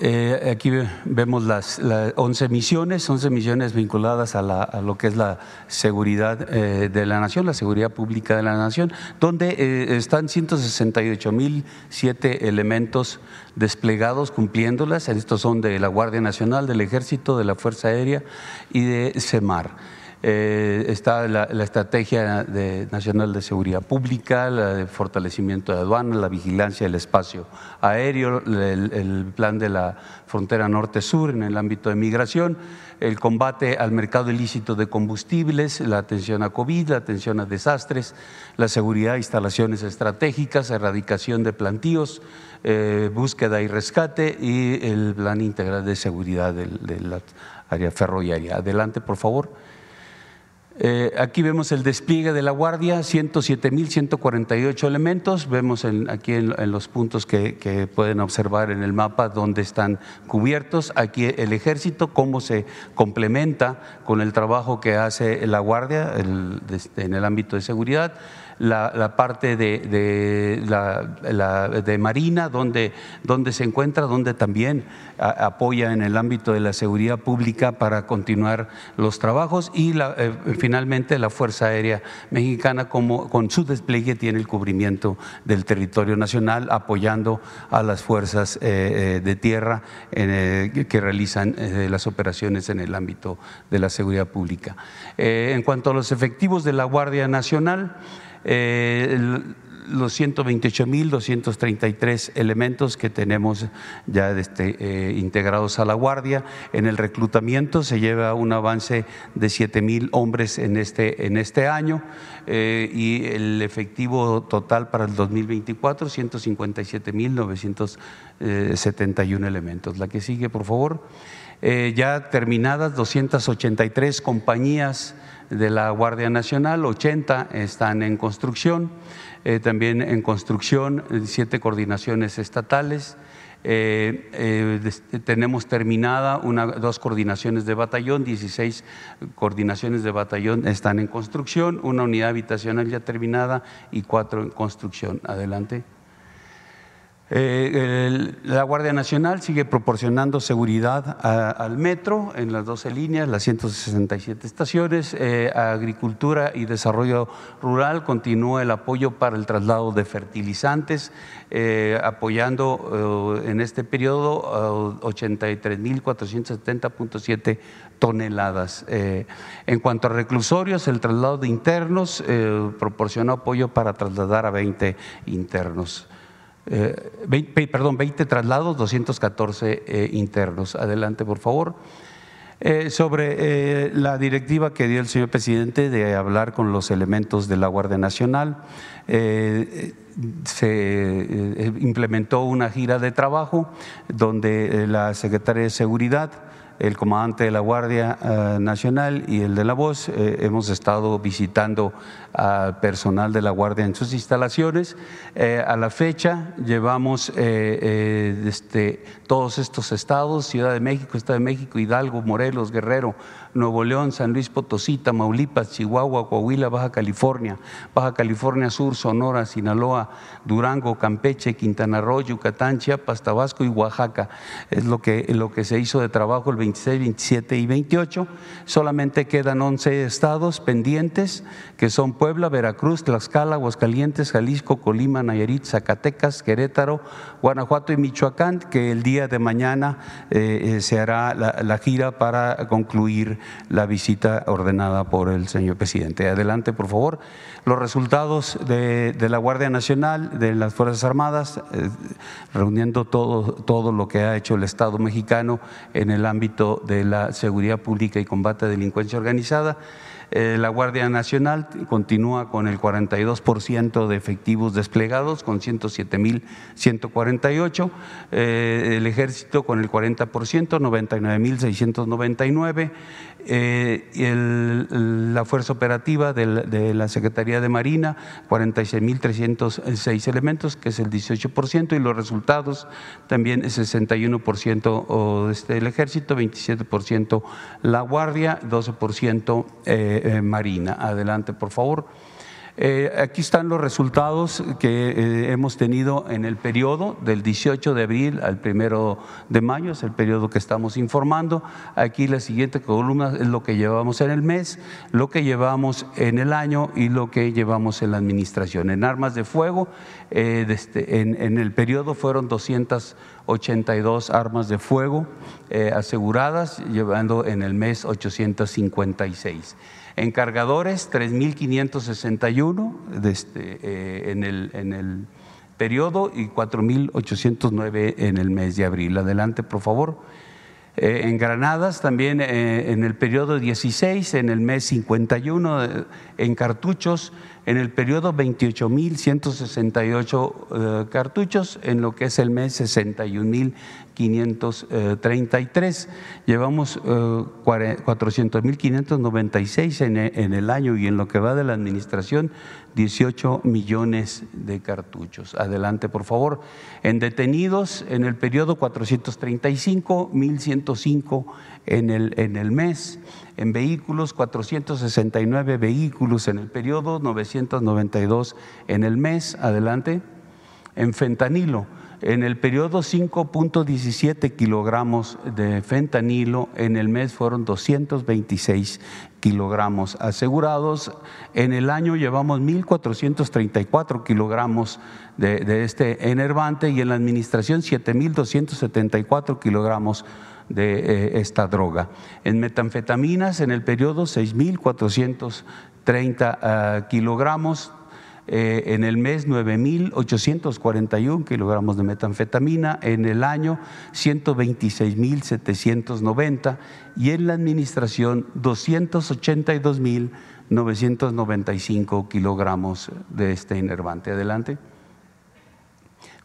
S4: Eh, aquí vemos las, 11 misiones, 11 misiones vinculadas a, lo que es la seguridad eh, de la nación, la seguridad pública de la nación, donde eh, están 168 mil siete elementos desplegados cumpliéndolas. Estos son de la Guardia Nacional, del Ejército, de la Fuerza Aérea y de CEMAR. Eh, está la, Estrategia Nacional de Seguridad Pública, el de fortalecimiento de aduanas, la vigilancia del espacio aéreo, el, plan de la frontera norte-sur en el ámbito de migración, el combate al mercado ilícito de combustibles, la atención a COVID, la atención a desastres, la seguridad de instalaciones estratégicas, erradicación de plantíos, eh, búsqueda y rescate y el plan integral de seguridad de la área ferroviaria. Adelante, por favor. Eh, aquí vemos el despliegue de la Guardia, 107.148 elementos. Vemos aquí en, los puntos que, pueden observar en el mapa dónde están cubiertos. Aquí el ejército, cómo se complementa con el trabajo que hace la Guardia en el ámbito de seguridad la, parte de, la, de Marina, donde, donde se encuentra, donde también apoya en el ámbito de la seguridad pública para continuar los trabajos y eh, finalmente la Fuerza Aérea Mexicana como, con su despliegue tiene el cubrimiento del territorio nacional apoyando a las fuerzas eh, eh, de tierra que realizan las operaciones en el ámbito de la seguridad pública. en cuanto a los efectivos de la Guardia Nacional, eh, los 128.233 elementos que tenemos ya este, eh, integrados a la Guardia. En el reclutamiento se lleva un avance de 7.000 hombres en este, en este año eh, y el efectivo total para el 2024, 157.971 elementos. La que sigue, por favor. ya terminadas 283 compañías de la Guardia Nacional, 80 están en construcción, eh, también en construcción eh, siete coordinaciones estatales. Eh, tenemos terminada una, dos coordinaciones de batallón, 16 coordinaciones de batallón están en construcción, una unidad habitacional ya terminada y cuatro en construcción. Adelante. Eh, la Guardia Nacional sigue proporcionando seguridad al metro en las 12 líneas, las 167 estaciones. Eh, Agricultura y Desarrollo Rural continúa el apoyo para el traslado de fertilizantes, eh, apoyando en este periodo 83.470.7 toneladas. en cuanto a reclusorios, el traslado de internos proporcionó apoyo para trasladar a 20 internos. 20, eh, perdón, 20 traslados, 214 eh, internos. Adelante, por favor. Eh, sobre la directiva que dio el señor presidente de hablar con los elementos de la Guardia Nacional, se implementó una gira de trabajo donde la Secretaría de Seguridad el comandante de la Guardia Nacional y el de la Voz. Hemos estado visitando al personal de la Guardia en sus instalaciones. Eh, a la fecha llevamos este, todos estos estados, Ciudad de México, Estado de México, Hidalgo, Morelos, Guerrero, Nuevo León, San Luis Potosí, Tamaulipas, Chihuahua, Coahuila, Baja California, Baja California Sur, Sonora, Sinaloa, Durango, Campeche, Quintana Roo, Yucatán, Chiapas, Tabasco y Oaxaca. Es lo que, lo que se hizo de trabajo el 26, 27 y 28. Solamente quedan 11 estados pendientes, que son Puebla, Veracruz, Tlaxcala, Aguascalientes, Jalisco, Colima, Nayarit, Zacatecas, Querétaro, Guanajuato y Michoacán, que el día de mañana eh, eh, se hará la gira para concluir la visita ordenada por el señor presidente. Adelante, por favor. Los resultados de, la Guardia Nacional, de las Fuerzas Armadas, eh, reuniendo todo, todo lo que ha hecho el Estado mexicano en el ámbito de la seguridad pública y combate a delincuencia organizada. Eh, la Guardia Nacional continúa con el 42% de efectivos desplegados, con 107.148. Eh, el Ejército con el 40%, 99.699. Eh, la Fuerza Operativa de la, Secretaría de Marina, 46.306 elementos, que es el 18%, y los resultados también es 61% este, el Ejército, 27% la Guardia, 12% eh, eh, Marina. Adelante, por favor. Eh, aquí están los resultados que hemos tenido en el periodo del 18 de abril al 1 de mayo, es el periodo que estamos informando. Aquí la siguiente columna es lo que llevamos en el mes, lo que llevamos en el año y lo que llevamos en la administración. En armas de fuego, este, en, en, el periodo fueron 282 armas de fuego aseguradas, llevando en el mes 856 encargadores 3.561 este, eh, en, el, en el periodo y 4.809 en el mes de abril. Adelante, por favor. Eh, en Granadas también eh, en el periodo 16, en el mes 51, en cartuchos, en el periodo 28.168 cartuchos, en lo que es el mes 61.000 533. Llevamos 400.596 en, en el año y en lo que va de la administración 18 millones de cartuchos. Adelante, por favor. En detenidos, en el periodo 435, 1.105 en el, en el mes. En vehículos, 469 vehículos en el periodo, 992 en el mes. Adelante. En fentanilo, en el periodo 5.17 kilogramos de fentanilo, en el mes fueron 226 kilogramos asegurados. En el año llevamos 1.434 kilogramos de, este enervante y en la administración 7.274 kilogramos de eh, esta droga. En metanfetaminas, en el periodo 6.430 ah, kilogramos eh, en el mes 9.841 kilogramos de metanfetamina, en el año 126.790 y en la administración 282.995 kilogramos de este enervante. Adelante.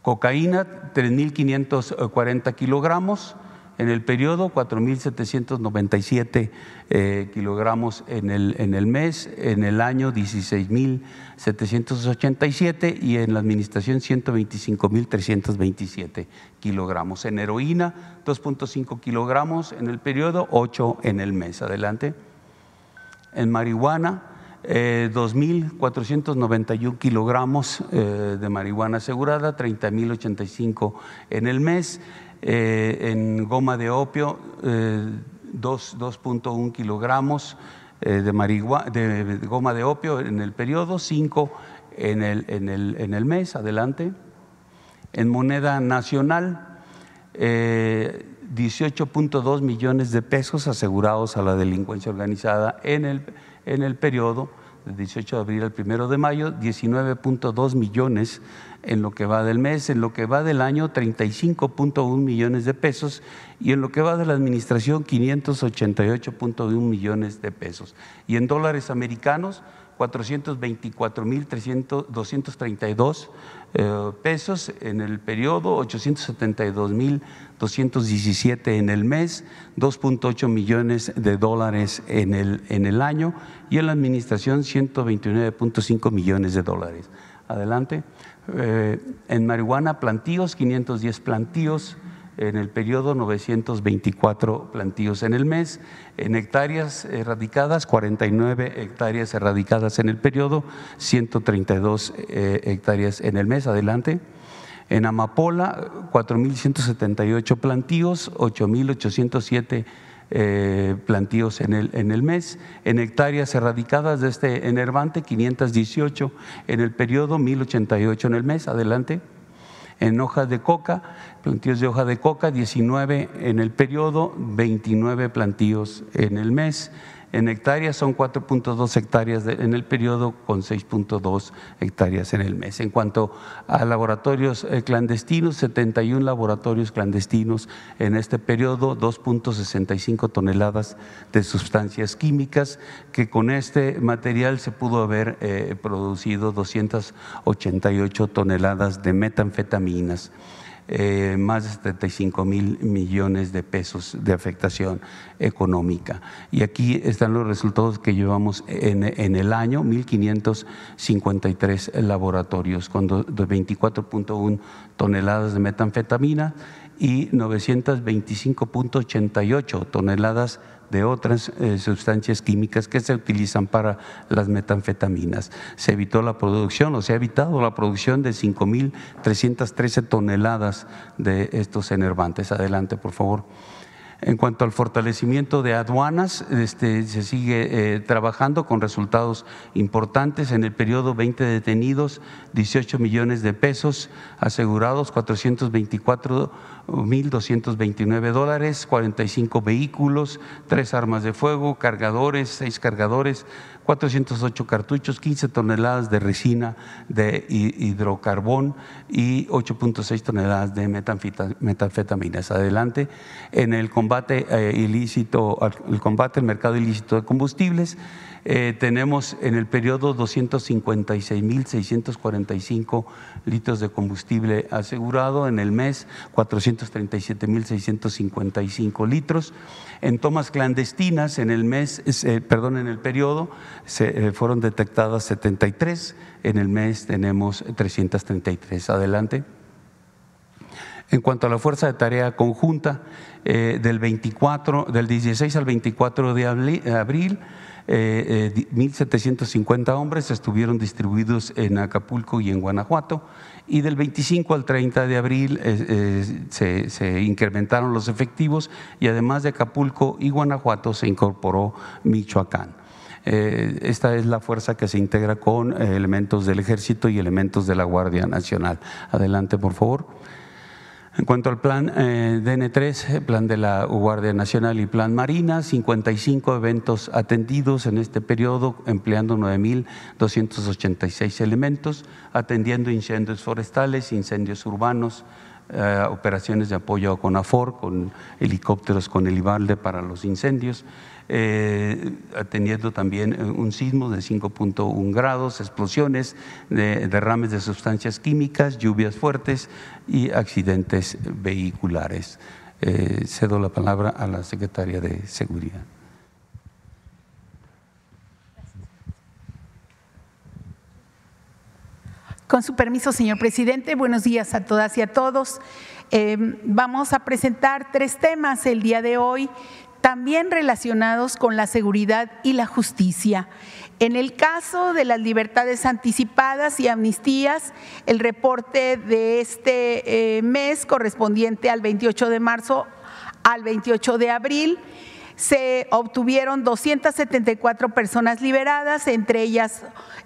S4: Cocaína, 3.540 kilogramos en el periodo 4.797 eh, kilogramos en el, en el mes, en el año 16.787 y en la administración 125.327 kilogramos. En heroína 2.5 kilogramos en el periodo, 8 en el mes. Adelante. En marihuana eh, 2.491 kilogramos eh, de marihuana asegurada, 30.085 en el mes. Eh, en goma de opio, eh, 2.1 kilogramos eh, de, de goma de opio en el periodo, 5 en el, en el, en el mes. Adelante. En moneda nacional, eh, 18.2 millones de pesos asegurados a la delincuencia organizada en el, en el periodo del 18 de abril al 1 de mayo, 19.2 millones en lo que va del mes, en lo que va del año 35.1 millones de pesos y en lo que va de la administración 588.1 millones de pesos. Y en dólares americanos 424.232 eh, pesos en el periodo, 872.217 en el mes, 2.8 millones de dólares en el, en el año y en la administración 129.5 millones de dólares. Adelante. Eh, en marihuana, plantíos, 510 plantíos en el periodo 924 plantíos en el mes, en hectáreas erradicadas 49 hectáreas erradicadas en el periodo, 132 eh, hectáreas en el mes. Adelante. En Amapola 4.178 plantíos, 8.807 eh, plantíos en el, en el mes, en hectáreas erradicadas de este enervante 518 en el periodo, 1088 en el mes, adelante. En hojas de coca, plantíos de hoja de coca, 19 en el periodo, 29 plantíos en el mes. En hectáreas son 4.2 hectáreas en el periodo con 6.2 hectáreas en el mes. En cuanto a laboratorios eh, clandestinos, 71 laboratorios clandestinos en este periodo, 2.65 toneladas de sustancias químicas, que con este material se pudo haber eh, producido 288 toneladas de metanfetaminas eh, más de 75 mil millones de pesos de afectación económica. Y aquí están los resultados que llevamos en, en el año, 1.553 laboratorios, con do- de 24.1 toneladas de metanfetamina y 925.88 toneladas de otras eh, sustancias químicas que se utilizan para las metanfetaminas. Se evitó la producción o se ha evitado la producción de 5.313 toneladas de estos enervantes. Adelante, por favor. En cuanto al fortalecimiento de aduanas, este, se sigue eh, trabajando con resultados importantes. En el periodo 20 detenidos, 18 millones de pesos asegurados, 424.229 dólares, 45 vehículos, tres armas de fuego, cargadores, seis cargadores, 408 cartuchos, 15 toneladas de resina de hi- hidrocarbón y 8.6 toneladas de metanfetaminas. Adelante. En el combate eh, ilícito, el combate al mercado ilícito de combustibles, eh, tenemos en el periodo 256.645 litros de combustible asegurado, en el mes 437.655 litros. En tomas clandestinas, en el mes, eh, perdón, en el periodo se, eh, fueron detectadas 73, en el mes tenemos 333. Adelante. En cuanto a la fuerza de tarea conjunta, eh, del 24, del 16 al 24 de abril, eh, eh, di- 1.750 hombres estuvieron distribuidos en Acapulco y en Guanajuato, y del 25 al 30 de abril eh, eh, se, incrementaron los efectivos y además de Acapulco y Guanajuato se incorporó Michoacán. Eh, esta es la fuerza que se integra con elementos del ejército y elementos de la Guardia Nacional. Adelante, por favor. En cuanto al plan eh, DN3, eh, plan de la Guardia Nacional y plan Marina, 55 eventos atendidos en este periodo, empleando 9.286 elementos, atendiendo incendios forestales, incendios urbanos, eh, operaciones de apoyo a CONAFOR, con helicópteros con el IBALDE para los incendios, eh, atendiendo también eh, un sismo de 5.1 grados, explosiones, de- derrames de sustancias químicas, lluvias fuertes y accidentes vehiculares. Eh, cedo la palabra a la secretaria de Seguridad.
S5: Con su permiso, señor presidente, buenos días a todas y a todos. Eh, vamos a presentar tres temas el día de hoy. También relacionados con la seguridad y la justicia. En el caso de las libertades anticipadas y amnistías, el reporte de este eh, mes correspondiente al 28 de marzo al 28 de abril se obtuvieron 274 personas liberadas, entre ellas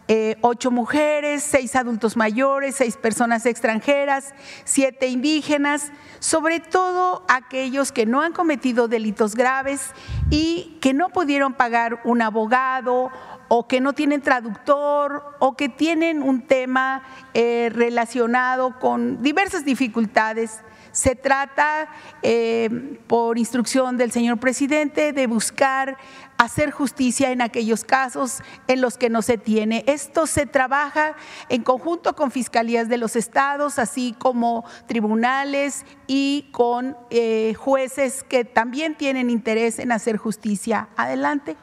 S5: eh, ocho mujeres, seis adultos mayores, seis personas extranjeras, siete indígenas, sobre todo aquellos que no han cometido delitos graves y que no pudieron pagar un abogado o que no tienen traductor o que tienen un tema eh, relacionado con diversas dificultades se trata, eh, por instrucción del señor presidente, de buscar hacer justicia en aquellos casos en los que no se tiene. Esto se trabaja en conjunto con fiscalías de los estados, así como tribunales y con eh, jueces que también tienen interés en hacer justicia. Adelante.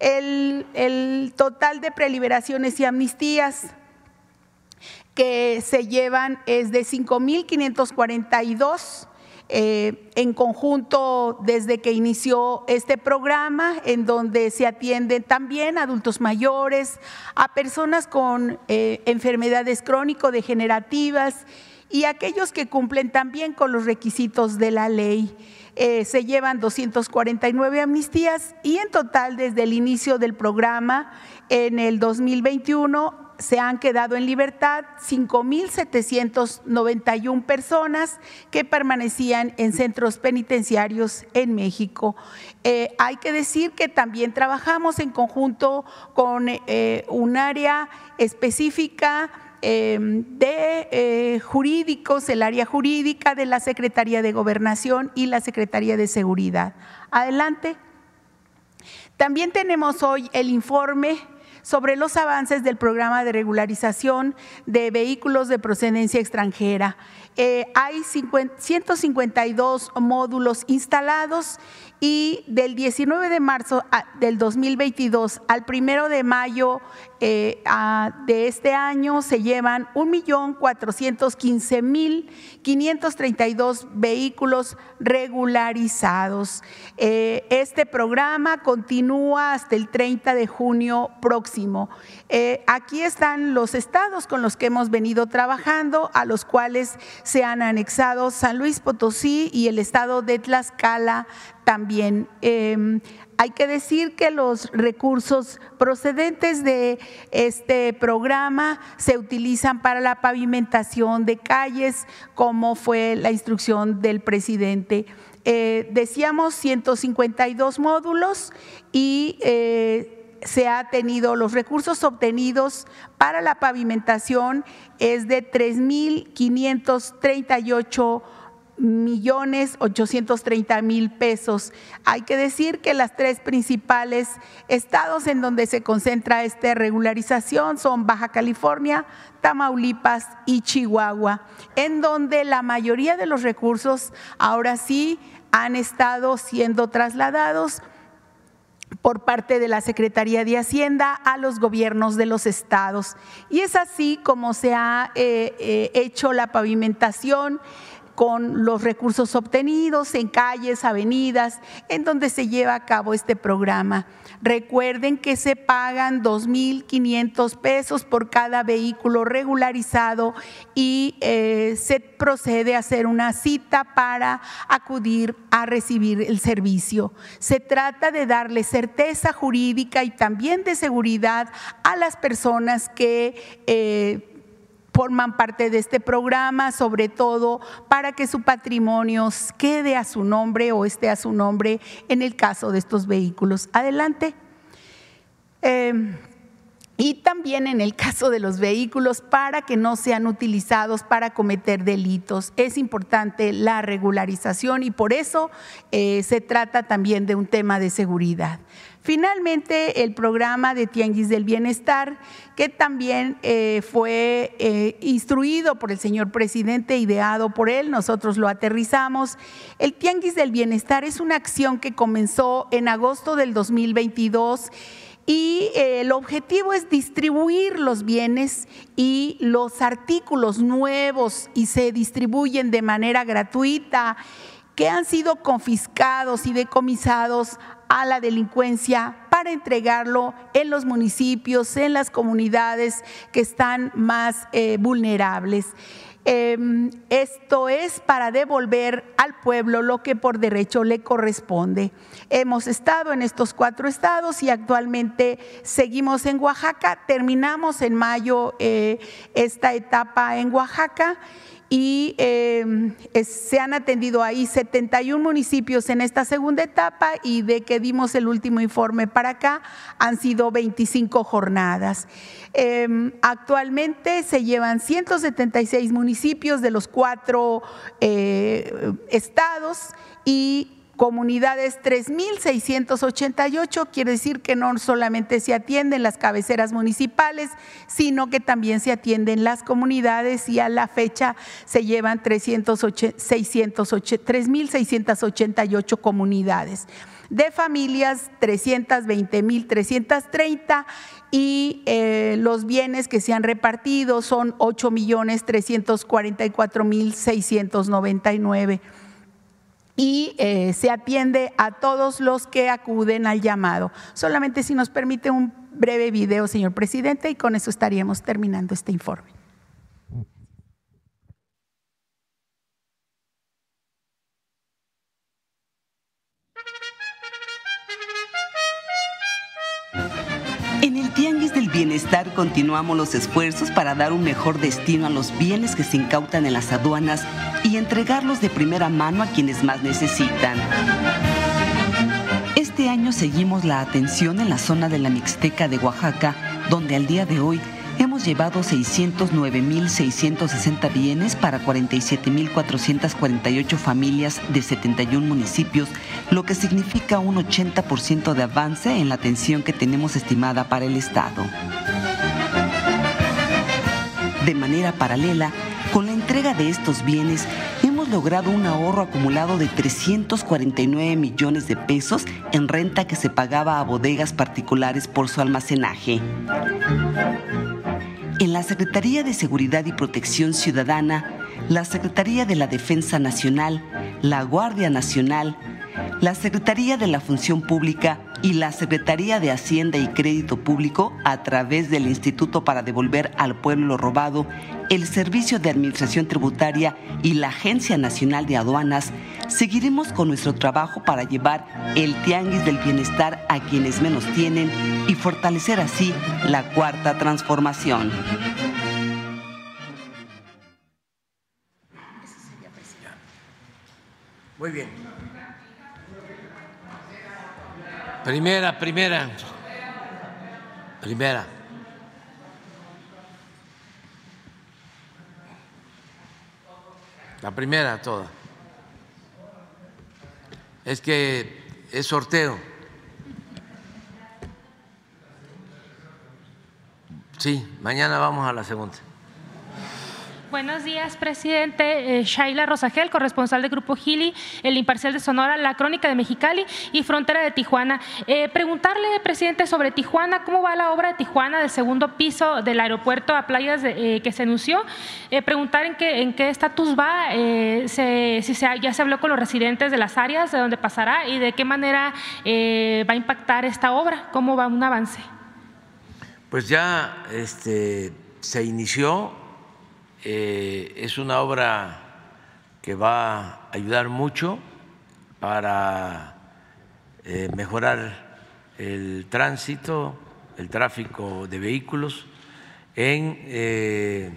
S5: El, el total de preliberaciones y amnistías que se llevan es de 5.542 eh, en conjunto desde que inició este programa, en donde se atienden también adultos mayores, a personas con eh, enfermedades crónico-degenerativas y aquellos que cumplen también con los requisitos de la ley. Eh, se llevan 249 amnistías y en total desde el inicio del programa en el 2021 se han quedado en libertad 5.791 personas que permanecían en centros penitenciarios en México. Eh, hay que decir que también trabajamos en conjunto con eh, un área específica em, de eh, jurídicos, el área jurídica de la Secretaría de Gobernación y la Secretaría de Seguridad. Adelante. También tenemos hoy el informe sobre los avances del programa de regularización de vehículos de procedencia extranjera. Eh, hay 152 módulos instalados y del 19 de marzo del 2022 al 1 de mayo eh, de este año se llevan 1.415.532 vehículos regularizados. Eh, este programa continúa hasta el 30 de junio próximo. Eh, aquí están los estados con los que hemos venido trabajando, a los cuales se han anexado San Luis Potosí y el estado de Tlaxcala también. Hay que decir que los recursos procedentes de este programa se utilizan para la pavimentación de calles, como fue la instrucción del presidente. Eh, decíamos 152 módulos y eh, se ha tenido los recursos obtenidos para la pavimentación es de 3.538 millones 830 mil pesos. Hay que decir que las tres principales estados en donde se concentra esta regularización son Baja California, Tamaulipas y Chihuahua, en donde la mayoría de los recursos ahora sí han estado siendo trasladados por parte de la Secretaría de Hacienda a los gobiernos de los estados. Y es así como se ha eh, eh, hecho la pavimentación con los recursos obtenidos en calles, avenidas, en donde se lleva a cabo este programa. Recuerden que se pagan 2.500 pesos por cada vehículo regularizado y eh, se procede a hacer una cita para acudir a recibir el servicio. Se trata de darle certeza jurídica y también de seguridad a las personas que... Eh, forman parte de este programa, sobre todo para que su patrimonio quede a su nombre o esté a su nombre en el caso de estos vehículos. Adelante. Em, y también en el caso de los vehículos para que no sean utilizados para cometer delitos. Es importante la regularización y por eso eh, se trata también de un tema de seguridad. Finalmente, el programa de Tianguis del Bienestar, que también eh, fue eh, instruido por el señor presidente, ideado por él, nosotros lo aterrizamos. El Tianguis del Bienestar es una acción que comenzó en agosto del 2022 y eh, el objetivo es distribuir los bienes y los artículos nuevos y se distribuyen de manera gratuita que han sido confiscados y decomisados a la delincuencia para entregarlo en los municipios, en las comunidades que están más eh, vulnerables. Em, esto es para devolver al pueblo lo que por derecho le corresponde. Hemos estado en estos cuatro estados y actualmente seguimos en Oaxaca. Terminamos en mayo eh, esta etapa en Oaxaca y em, se han atendido ahí 71 municipios en esta segunda etapa y de que dimos el último informe para acá han sido 25 jornadas. Em, actualmente se llevan 176 municipios de los cuatro eh, estados y comunidades 3.688, quiere decir que no solamente se atienden las cabeceras municipales, sino que también se atienden las comunidades y a la fecha se llevan 3.688 comunidades. De familias, 320.330 y eh, los bienes que se han repartido son 8.344.699 y eh, se atiende a todos los que acuden al llamado. Solamente si nos permite un breve video, señor presidente, y con eso estaríamos terminando este informe.
S6: Bienestar continuamos los esfuerzos para dar un mejor destino a los bienes que se incautan en las aduanas y entregarlos de primera mano a quienes más necesitan. Este año seguimos la atención en la zona de la Mixteca de Oaxaca, donde al día de hoy hemos llevado 609.660 bienes para 47.448 familias de 71 municipios, lo que significa un 80% de avance en la atención que tenemos estimada para el Estado. De manera paralela, con la entrega de estos bienes, hemos logrado un ahorro acumulado de 349 millones de pesos en renta que se pagaba a bodegas particulares por su almacenaje. En la Secretaría de Seguridad y Protección Ciudadana, la Secretaría de la Defensa Nacional, la Guardia Nacional, la Secretaría de la Función Pública y la Secretaría de Hacienda y Crédito Público, a través del Instituto para Devolver al Pueblo lo Robado, el Servicio de Administración Tributaria y la Agencia Nacional de Aduanas, seguiremos con nuestro trabajo para llevar el tianguis del bienestar a quienes menos tienen y fortalecer así la cuarta transformación.
S1: Muy bien. Primera, primera. Primera. La primera toda. Es que es sorteo. Sí, mañana vamos a la segunda.
S7: Buenos días, presidente. Eh, Shaila Rosagel, corresponsal del Grupo Gili, El Imparcial de Sonora, La Crónica de Mexicali y Frontera de Tijuana. Eh, preguntarle, presidente, sobre Tijuana, ¿cómo va la obra de Tijuana del segundo piso del aeropuerto a playas eh, que se anunció? preguntar en qué en qué estatus va, si ya se habló con los residentes de las áreas de donde pasará y de qué manera va a impactar esta obra, cómo va un avance.
S1: Pues ya este, se inició eh, es una obra que va a ayudar mucho para eh, mejorar el tránsito, el tráfico de vehículos en eh,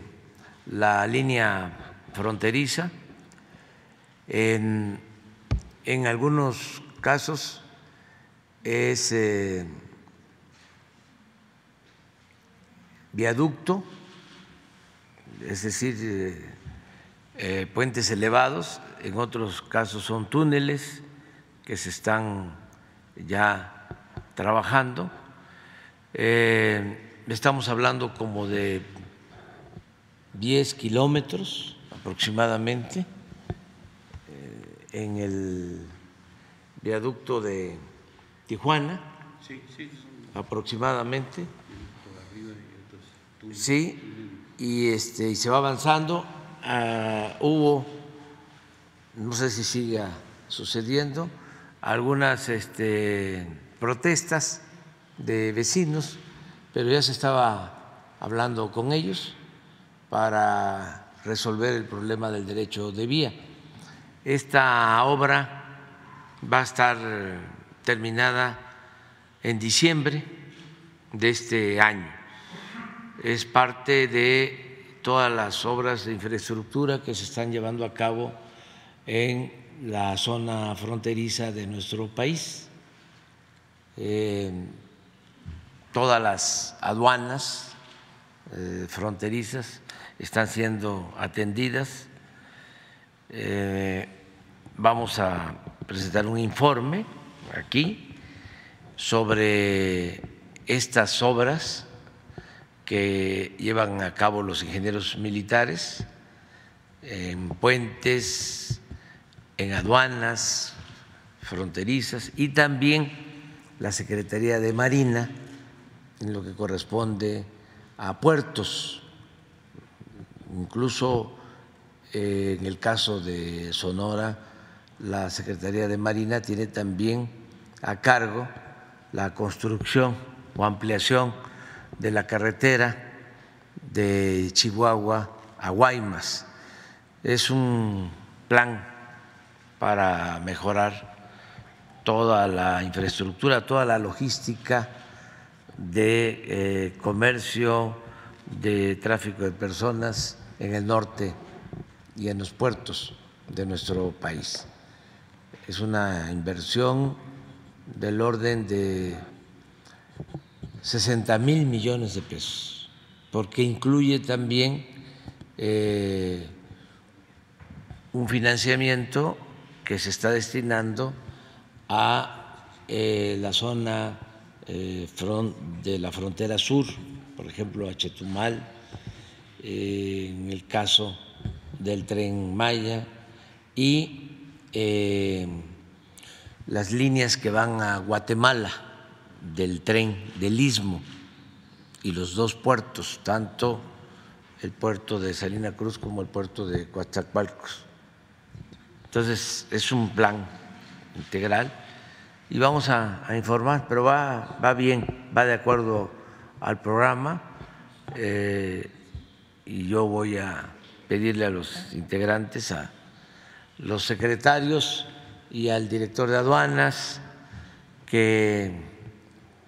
S1: la línea fronteriza. En, en algunos casos es viaducto es decir, eh, eh, puentes elevados, en otros casos son túneles que se están ya trabajando. Eh, estamos hablando como de 10 kilómetros aproximadamente en el viaducto de Tijuana, aproximadamente. Sí, y, este, y se va avanzando. Ah, hubo, no sé si siga sucediendo, algunas este, protestas de vecinos, pero ya se estaba hablando con ellos para resolver el problema del derecho de vía. Esta obra va a estar terminada en diciembre de este año. Es parte de todas las obras de infraestructura que se están llevando a cabo en la zona fronteriza de nuestro país. Eh, todas las aduanas eh, fronterizas están siendo atendidas. Eh, vamos a presentar un informe aquí sobre estas obras que llevan a cabo los ingenieros militares en puentes, en aduanas fronterizas y también la Secretaría de Marina en lo que corresponde a puertos, incluso eh, en el caso de Sonora, la Secretaría de Marina tiene también a cargo la construcción o ampliación de la carretera de Chihuahua a Guaymas. Es un plan para mejorar toda la infraestructura, toda la logística de eh, comercio, de tráfico de personas en el norte y en los puertos de nuestro país. Es una inversión del orden de 60 mil millones de pesos, porque incluye también eh, un financiamiento que se está destinando a eh, la zona eh, de la frontera sur, por ejemplo, a Chetumal, en el caso del tren Maya y las líneas que van a Guatemala del tren del Istmo y los dos puertos, tanto el puerto de Salina Cruz como el puerto de Coatzacoalcos. Entonces, es un plan integral y vamos a, informar, pero va, va, bien, va de acuerdo al programa eh, y yo voy a pedirle a los integrantes, a los secretarios y al director de aduanas que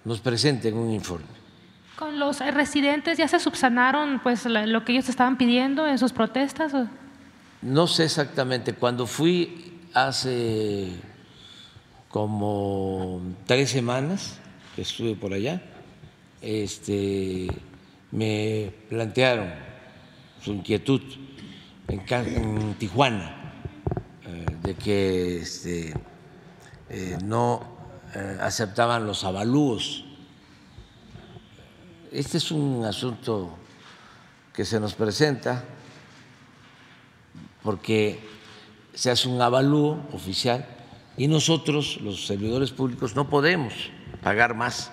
S1: nos presenten un informe.
S7: ¿Con los residentes ya se subsanaron pues, lo que ellos estaban pidiendo en sus protestas?
S1: No sé exactamente. Cuando fui hace como tres semanas que estuve por allá, este, me plantearon su inquietud en, Tijuana eh, de que este, eh, no aceptaban los avalúos. Este es un asunto que se nos presenta porque se hace un avalúo oficial y nosotros, los servidores públicos, no podemos pagar más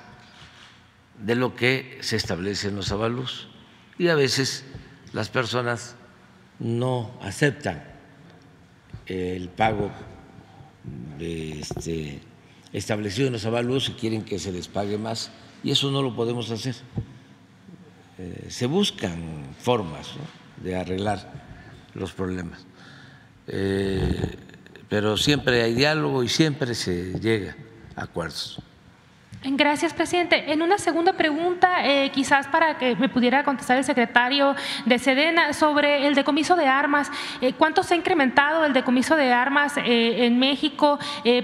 S1: de lo que se establece en los avalúos. Y a veces las personas no aceptan el pago de este establecido en los avalúos y quieren que se les pague más y eso no lo podemos hacer. Eh, se buscan formas de arreglar los problemas, eh, pero siempre hay diálogo y siempre se llega a acuerdos.
S7: Gracias, presidente. En una segunda pregunta, eh, quizás para que me pudiera contestar el secretario de Sedena sobre el decomiso de armas. Eh, ¿Cuánto se ha incrementado el decomiso de armas eh, en México?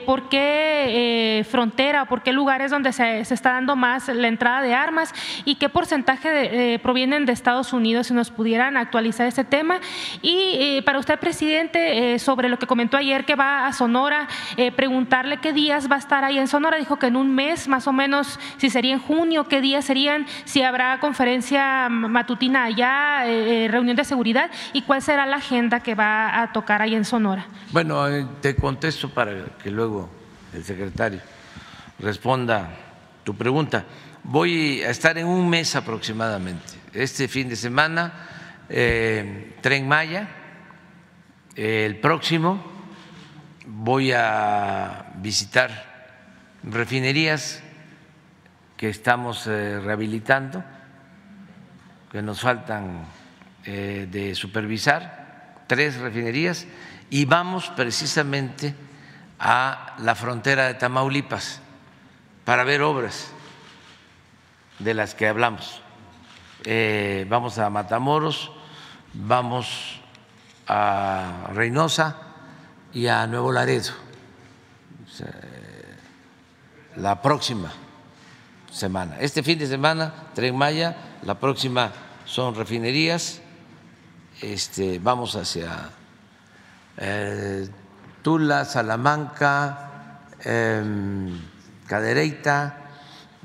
S7: ¿Por qué frontera? ¿Por qué lugares donde se, está dando más la entrada de armas? ¿Y qué porcentaje provienen de Estados Unidos? Si nos pudieran actualizar ese tema. Y para usted, presidente, sobre lo que comentó ayer que va a Sonora, preguntarle qué días va a estar ahí en Sonora. Dijo que en un mes más o menos si sería en junio, qué días serían, si habrá conferencia matutina allá, eh, eh, reunión de seguridad y cuál será la agenda que va a tocar ahí en Sonora.
S1: Bueno, eh, te contesto para que luego el secretario responda tu pregunta. Voy a estar en un mes aproximadamente. Este fin de semana, Tren Maya, el próximo voy a visitar refinerías que estamos eh, rehabilitando, que nos faltan eh, de supervisar, tres refinerías, y vamos precisamente a la frontera de Tamaulipas para ver obras de las que hablamos. Eh, vamos a Matamoros, vamos a Reynosa y a Nuevo Laredo la próxima semana. Este fin de semana, Tren Maya, la próxima son refinerías. Este, vamos hacia eh, Tula, Salamanca, eh, Cadereyta,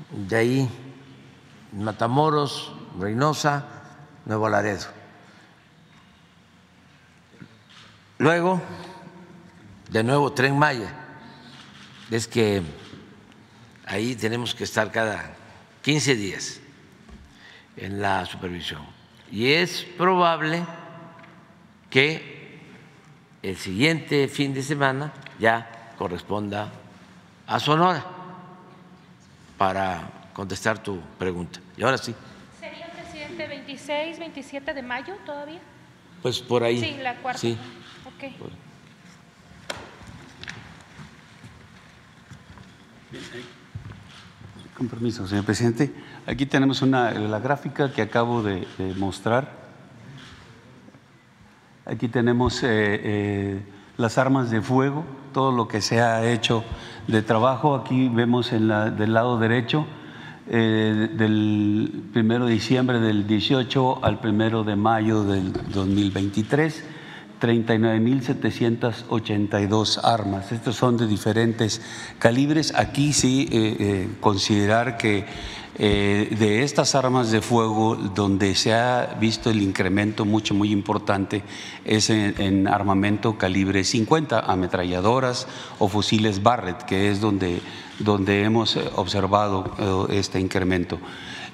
S1: de ahí Matamoros, Reynosa, Nuevo Laredo. Luego, de nuevo, Tren Maya. Es que ahí tenemos que estar cada 15 días en la supervisión. Y es probable que el siguiente fin de semana ya corresponda a Sonora para contestar tu pregunta. Y ahora sí.
S7: ¿Sería, presidente, 26, 27 de mayo todavía?
S1: Pues por ahí.
S7: Sí, la cuarta.
S1: Sí.
S7: Ok.
S4: Con permiso, señor presidente. Aquí tenemos una, la gráfica que acabo de, mostrar. Aquí tenemos eh, eh, las armas de fuego, todo lo que se ha hecho de trabajo. Aquí vemos en la, del lado derecho, eh, del primero de diciembre del 18 al primero de mayo del 2023. 39.782 armas. Estos son de diferentes calibres. Aquí sí eh, eh, considerar que eh, de estas armas de fuego, donde se ha visto el incremento mucho, muy importante, es en, en armamento calibre 50, ametralladoras o fusiles Barrett, que es donde, donde hemos observado este incremento.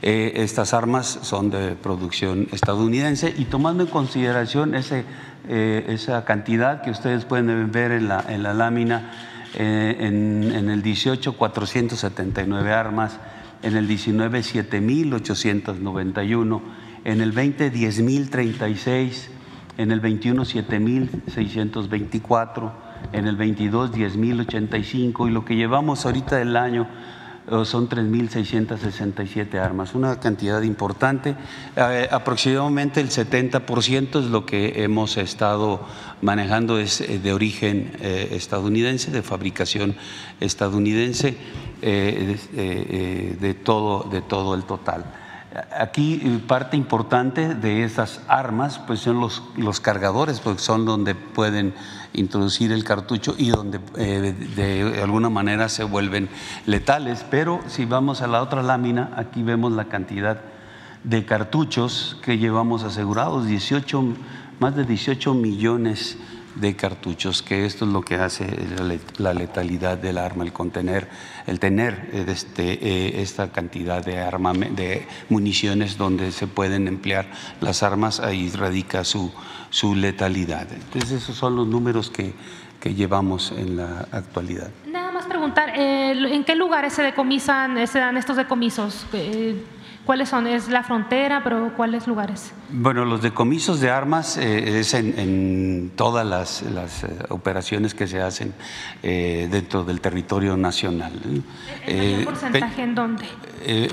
S4: Estas armas son de producción estadounidense y tomando en consideración ese, eh, esa cantidad que ustedes pueden ver en la, en la lámina, eh, en, en, el 18 479 armas, en el 19 7891, en el 20 10.036, en el 21 7624, en el 22 10.085 y lo que llevamos ahorita del año son 3.667 armas, una cantidad importante. Eh, aproximadamente el 70% es lo que hemos estado manejando, es eh, de origen eh, estadounidense, de fabricación estadounidense, de, de, todo, de todo el total. Aquí parte importante de esas armas pues son los, los cargadores, porque son donde pueden introducir el cartucho y donde eh, de alguna manera se vuelven letales. Pero si vamos a la otra lámina, aquí vemos la cantidad de cartuchos que llevamos asegurados, 18, más de 18 millones de cartuchos, que esto es lo que hace la letalidad del arma, el contener, el tener eh, este, eh, esta cantidad de arma, de municiones donde se pueden emplear las armas, ahí radica su, su letalidad. Entonces esos son los números que, que llevamos en la actualidad.
S7: Nada más preguntar, eh, ¿en qué lugares se decomisan, se dan estos decomisos? ¿Cuáles son? ¿Es la frontera, pero cuáles lugares?
S4: Bueno, los decomisos de armas eh, es en, en, todas las, las eh, operaciones que se hacen eh, dentro del territorio nacional.
S7: ¿El porcentaje en dónde?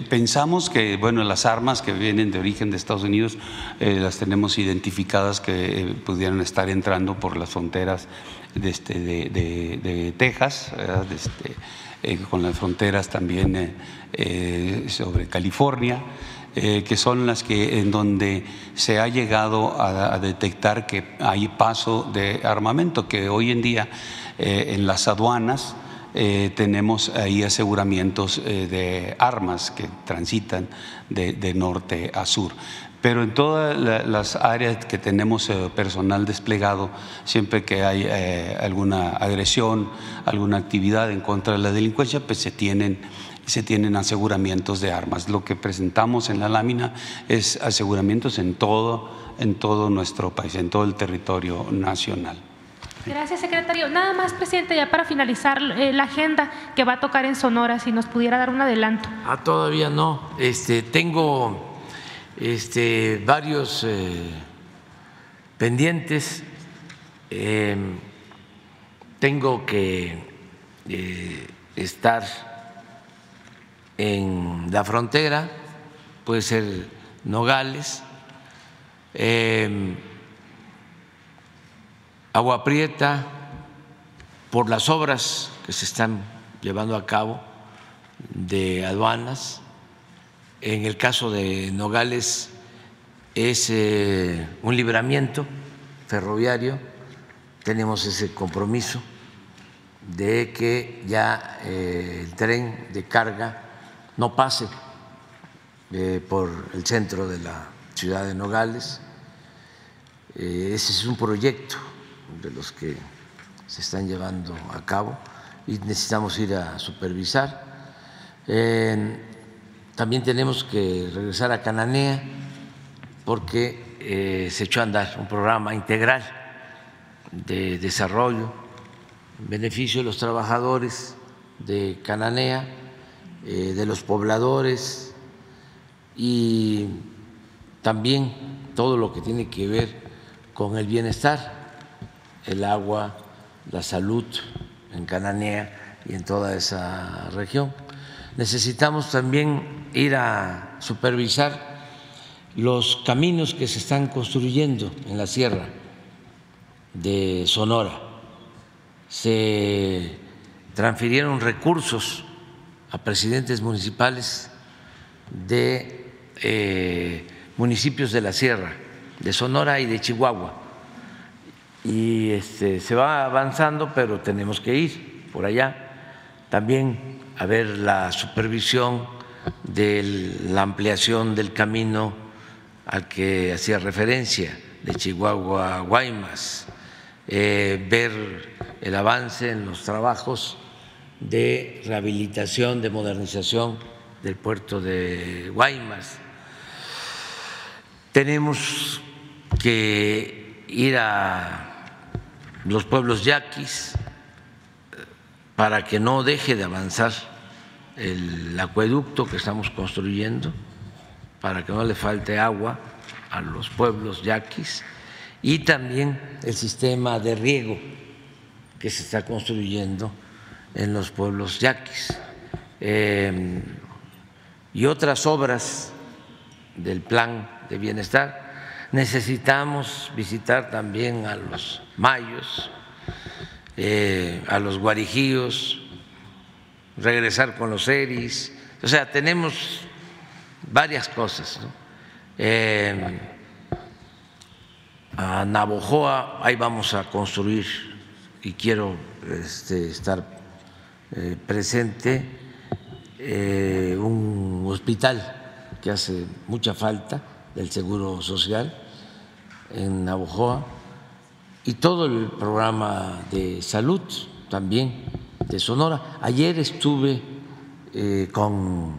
S4: pensamos que, bueno, las armas que vienen de origen de Estados Unidos las tenemos identificadas que pudieran estar entrando por las fronteras de, este, de, de, de Texas, de este, eh, con las fronteras también eh, eh, sobre California, que son las que en donde se ha llegado a, detectar que hay paso de armamento, que hoy en día en las aduanas tenemos ahí aseguramientos de armas que transitan de norte a sur pero en todas las áreas que tenemos eh, personal desplegado, siempre que hay eh, alguna agresión, alguna actividad en contra de la delincuencia, pues se tienen, se tienen aseguramientos de armas. Lo que presentamos en la lámina es aseguramientos en todo, en todo nuestro país, en todo el territorio nacional.
S7: Gracias, secretario. Nada más, presidente, ya para finalizar eh, la agenda que va a tocar en Sonora, si nos pudiera dar un adelanto.
S1: Ah, todavía no. Este, tengo este, varios eh, pendientes. Em, tengo que eh, estar en la frontera, puede ser Nogales, eh, Agua Prieta, por las obras que se están llevando a cabo de aduanas. En el caso de Nogales es eh, un libramiento ferroviario, tenemos ese compromiso de que ya eh, el tren de carga no pase eh, por el centro de la ciudad de Nogales. ese es un proyecto de los que se están llevando a cabo y necesitamos ir a supervisar. También tenemos que regresar a Cananea porque eh, se echó a andar un programa integral de desarrollo en beneficio de los trabajadores de Cananea, eh, de los pobladores y también todo lo que tiene que ver con el bienestar el agua, la salud en Cananea y en toda esa región. Necesitamos también ir a supervisar los caminos que se están construyendo en la sierra de Sonora. Se transfirieron recursos a presidentes municipales de eh, municipios de la sierra, de Sonora y de Chihuahua y este, se va avanzando, pero tenemos que ir por allá. También a ver la supervisión de la ampliación del camino al que hacía referencia, de Chihuahua a Guaymas, eh, ver el avance en los trabajos de rehabilitación, de modernización del puerto de Guaymas. Tenemos que ir a los pueblos yaquis para que no deje de avanzar el acueducto que estamos construyendo, para que no le falte agua a los pueblos yaquis y también el sistema de riego que se está construyendo en los pueblos yaquis. Eh, y otras obras del plan de bienestar. Necesitamos visitar también a los mayos, eh, a los guarijíos, regresar con los eris. O sea, tenemos varias cosas. Eh, a Navojoa, ahí vamos a construir y quiero este, estar eh, presente un hospital que hace mucha falta del Seguro Social en Navojoa y todo el programa de salud también de Sonora. Ayer estuve eh, con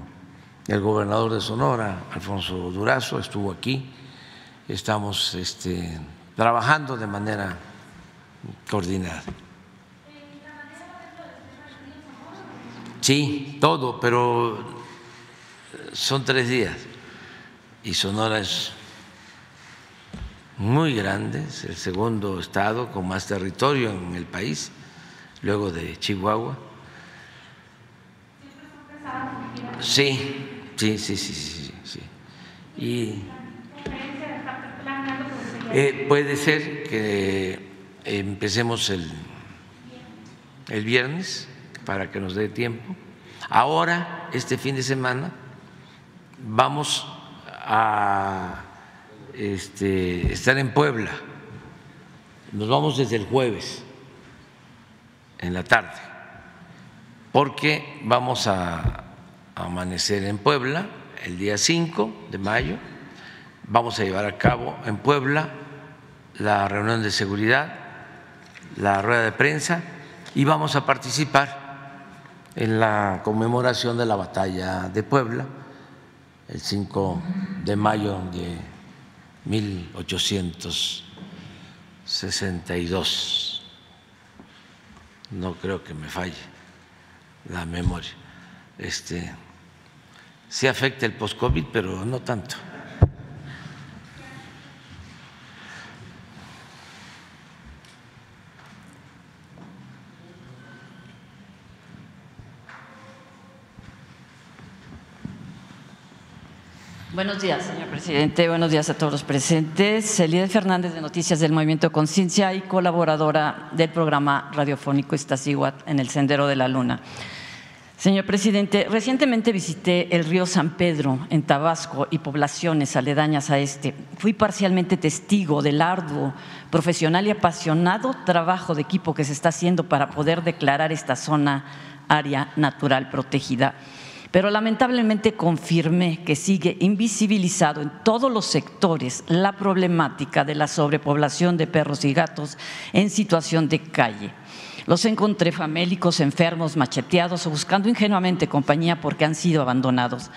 S1: el gobernador de Sonora, Alfonso Durazo, estuvo aquí. Estamos este, trabajando de manera coordinada. Sí, todo, pero son tres días y Sonora es muy grande, es el segundo estado con más territorio en el país, luego de Chihuahua. Sí, sí, sí, sí, sí. sí. Y eh, puede ser que empecemos el, el viernes para que nos dé tiempo. Ahora, este fin de semana, vamos a este, estar en Puebla. Nos vamos desde el jueves, en la tarde, porque vamos a amanecer en Puebla el día 5 de mayo. Vamos a llevar a cabo en Puebla la reunión de seguridad, la rueda de prensa y vamos a participar en la conmemoración de la batalla de Puebla el 5 de mayo de 1862. No creo que me falle la memoria. Este, sí afecta el post-COVID, pero no tanto.
S8: Buenos días, señor presidente. Buenos días a todos los presentes. Elide Fernández de Noticias del Movimiento Conciencia y colaboradora del programa radiofónico Iztaccíhuatl en el Sendero de la Luna. Señor presidente, recientemente visité el río San Pedro en Tabasco y poblaciones aledañas a este. Fui parcialmente testigo del arduo, profesional y apasionado trabajo de equipo que se está haciendo para poder declarar esta zona área natural protegida pero lamentablemente confirmé que sigue invisibilizado en todos los sectores la problemática de la sobrepoblación de perros y gatos en situación de calle. Los encontré famélicos, enfermos, macheteados o buscando ingenuamente compañía porque han sido abandonados.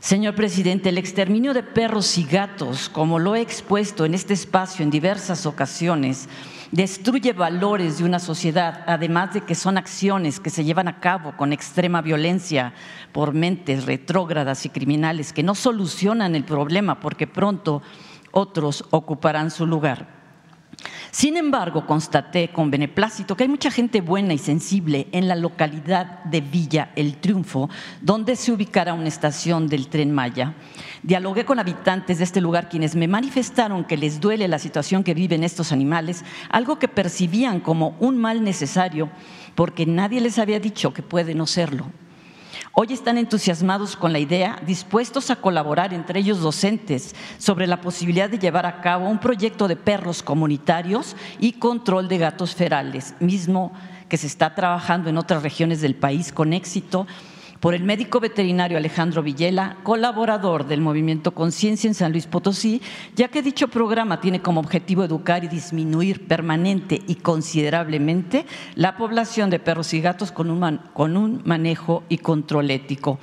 S8: Señor presidente, el exterminio de perros y gatos, como lo he expuesto en este espacio en diversas ocasiones, destruye valores de una sociedad, además de que son acciones que se llevan a cabo con extrema violencia por mentes retrógradas y criminales que no solucionan el problema porque pronto otros ocuparán su lugar. Sin embargo, constaté con beneplácito que hay mucha gente buena y sensible en la localidad de Villa El Triunfo, donde se ubicará una estación del tren Maya. Dialogué con habitantes de este lugar quienes me manifestaron que les duele la situación que viven estos animales, algo que percibían como un mal necesario porque nadie les había dicho que puede no serlo. Hoy están entusiasmados con la idea, dispuestos a colaborar entre ellos docentes sobre la posibilidad de llevar a cabo un proyecto de perros comunitarios y control de gatos ferales, mismo que se está trabajando en otras regiones del país con éxito por el médico veterinario Alejandro Villela, colaborador del movimiento Conciencia en San Luis Potosí, ya que dicho programa tiene como objetivo educar y disminuir permanente y considerablemente la población de perros y gatos con un, manejo y control ético.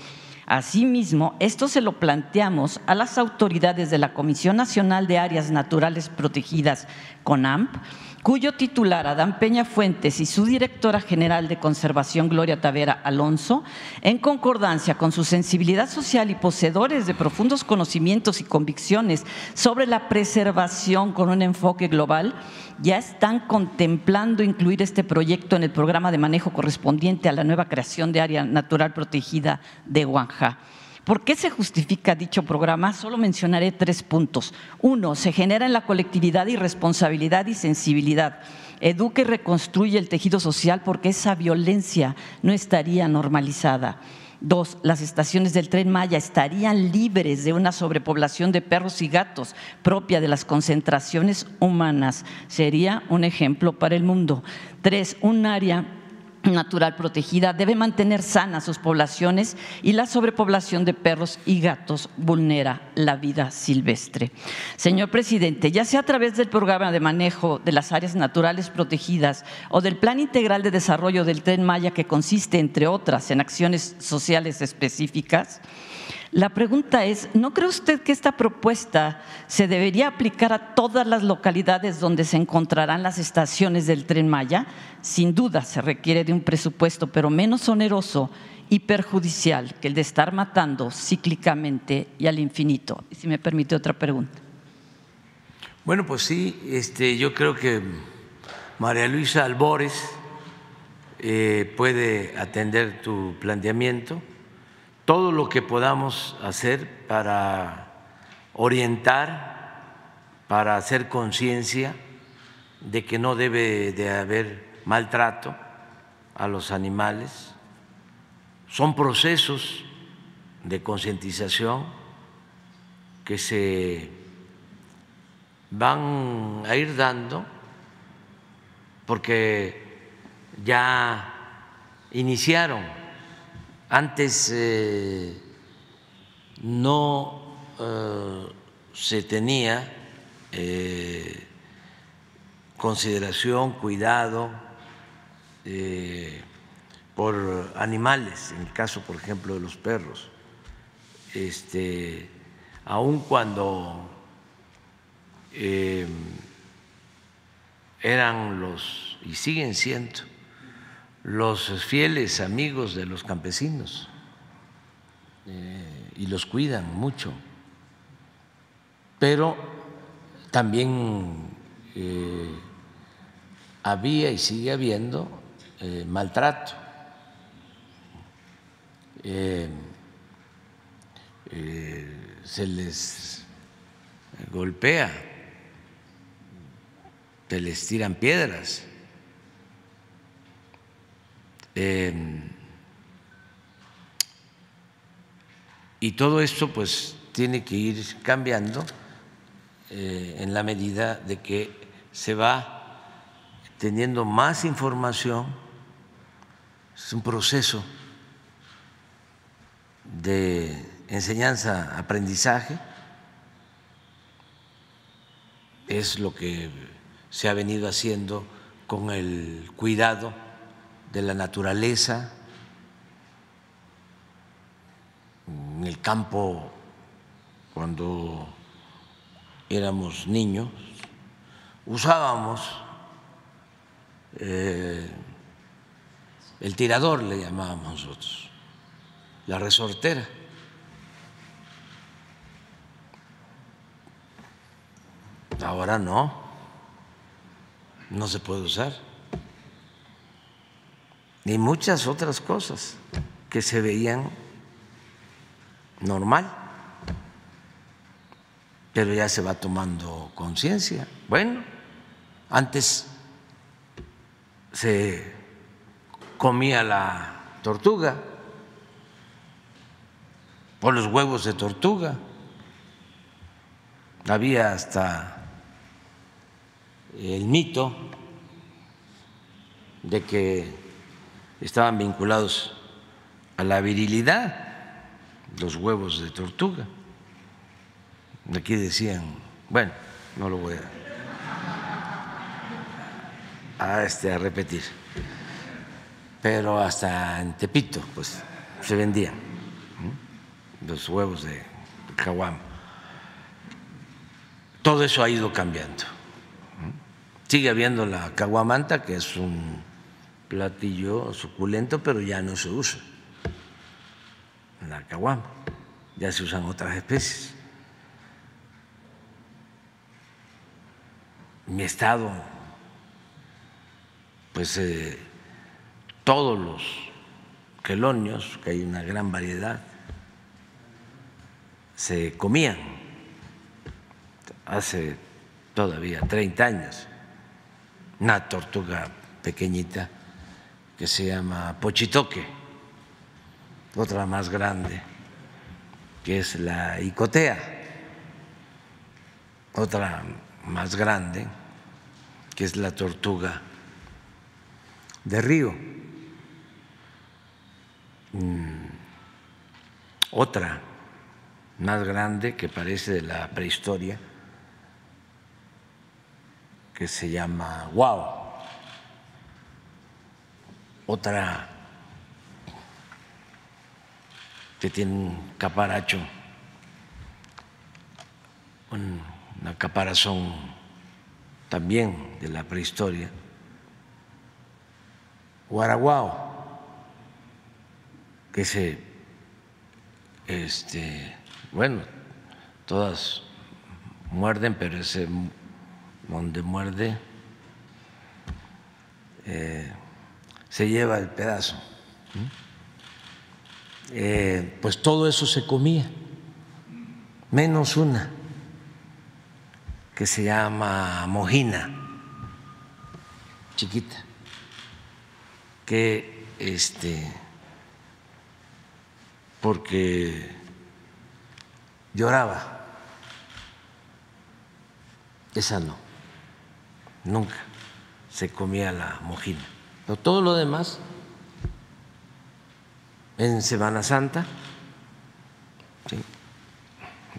S8: Asimismo, esto se lo planteamos a las autoridades de la Comisión Nacional de Áreas Naturales Protegidas, CONAMP, cuyo titular Adán Peña Fuentes y su directora general de conservación Gloria Tavera Alonso, en concordancia con su sensibilidad social y poseedores de profundos conocimientos y convicciones sobre la preservación con un enfoque global, ya están contemplando incluir este proyecto en el programa de manejo correspondiente a la nueva creación de área natural protegida de Huanja. ¿Por qué se justifica dicho programa? Solo mencionaré tres puntos. Uno, se genera en la colectividad y responsabilidad y sensibilidad. Educa y reconstruye el tejido social porque esa violencia no estaría normalizada. Dos, las estaciones del tren Maya estarían libres de una sobrepoblación de perros y gatos propia de las concentraciones humanas. Sería un ejemplo para el mundo. Tres, un área natural protegida debe mantener sanas sus poblaciones y la sobrepoblación de perros y gatos vulnera la vida silvestre. Señor presidente, ya sea a través del programa de manejo de las áreas naturales protegidas o del Plan Integral de Desarrollo del Tren Maya, que consiste, entre otras, en acciones sociales específicas, la pregunta es, ¿no cree usted que esta propuesta se debería aplicar a todas las localidades donde se encontrarán las estaciones del tren Maya? Sin duda se requiere de un presupuesto, pero menos oneroso y perjudicial que el de estar matando cíclicamente y al infinito. Si me permite otra pregunta.
S1: Bueno, pues sí, este, yo creo que María Luisa Albores eh, puede atender tu planteamiento todo lo que podamos hacer para orientar, para hacer conciencia de que no debe de haber maltrato a los animales. Son procesos de concientización que se van a ir dando porque ya iniciaron antes eh, no eh, se tenía eh, consideración, cuidado por animales, en el caso, por ejemplo, de los perros. Este, aun cuando eran los, y siguen siendo, los fieles amigos de los campesinos eh, y los cuidan mucho, pero también eh, había y sigue habiendo eh, maltrato. se les golpea, se les tiran piedras. Y todo esto pues tiene que ir cambiando eh, en la medida de que se va teniendo más información. Es un proceso de enseñanza-aprendizaje. Es lo que se ha venido haciendo con el cuidado de la naturaleza, en el campo cuando éramos niños, usábamos eh, el tirador, le llamábamos nosotros, la resortera. Ahora no, no se puede usar. Ni muchas otras cosas que se veían normal, pero ya se va tomando conciencia. Bueno, antes se comía la tortuga o los huevos de tortuga. Había hasta el mito de que estaban vinculados a la virilidad los huevos de tortuga. Aquí decían, bueno, no lo voy a, este, a repetir, pero hasta en Tepito pues se vendían los huevos de caguam. Todo eso ha ido cambiando. Sigue habiendo la caguamanta, que es un platillo suculento, pero ya no se usa la caguama, ya se usan otras especies. mi estado, pues eh, todos los quelonios, que hay una gran variedad, se comían hace todavía 30 años. Una tortuga pequeñita que se llama pochitoque, otra más grande, que es la icotea, otra más grande, que es la tortuga de río. Mm, otra más grande que parece de la prehistoria, que se llama guau. Otra que tiene un caparacho, una caparazón también de la prehistoria, Guaraguao, que se, este, bueno, todas muerden, pero ese donde muerde eh, se lleva el pedazo. Eh, pues todo eso se comía, menos una que se llama mojina, chiquita, que este, porque lloraba. Esa no, nunca se comía la mojina. Pero todo lo demás en Semana Santa.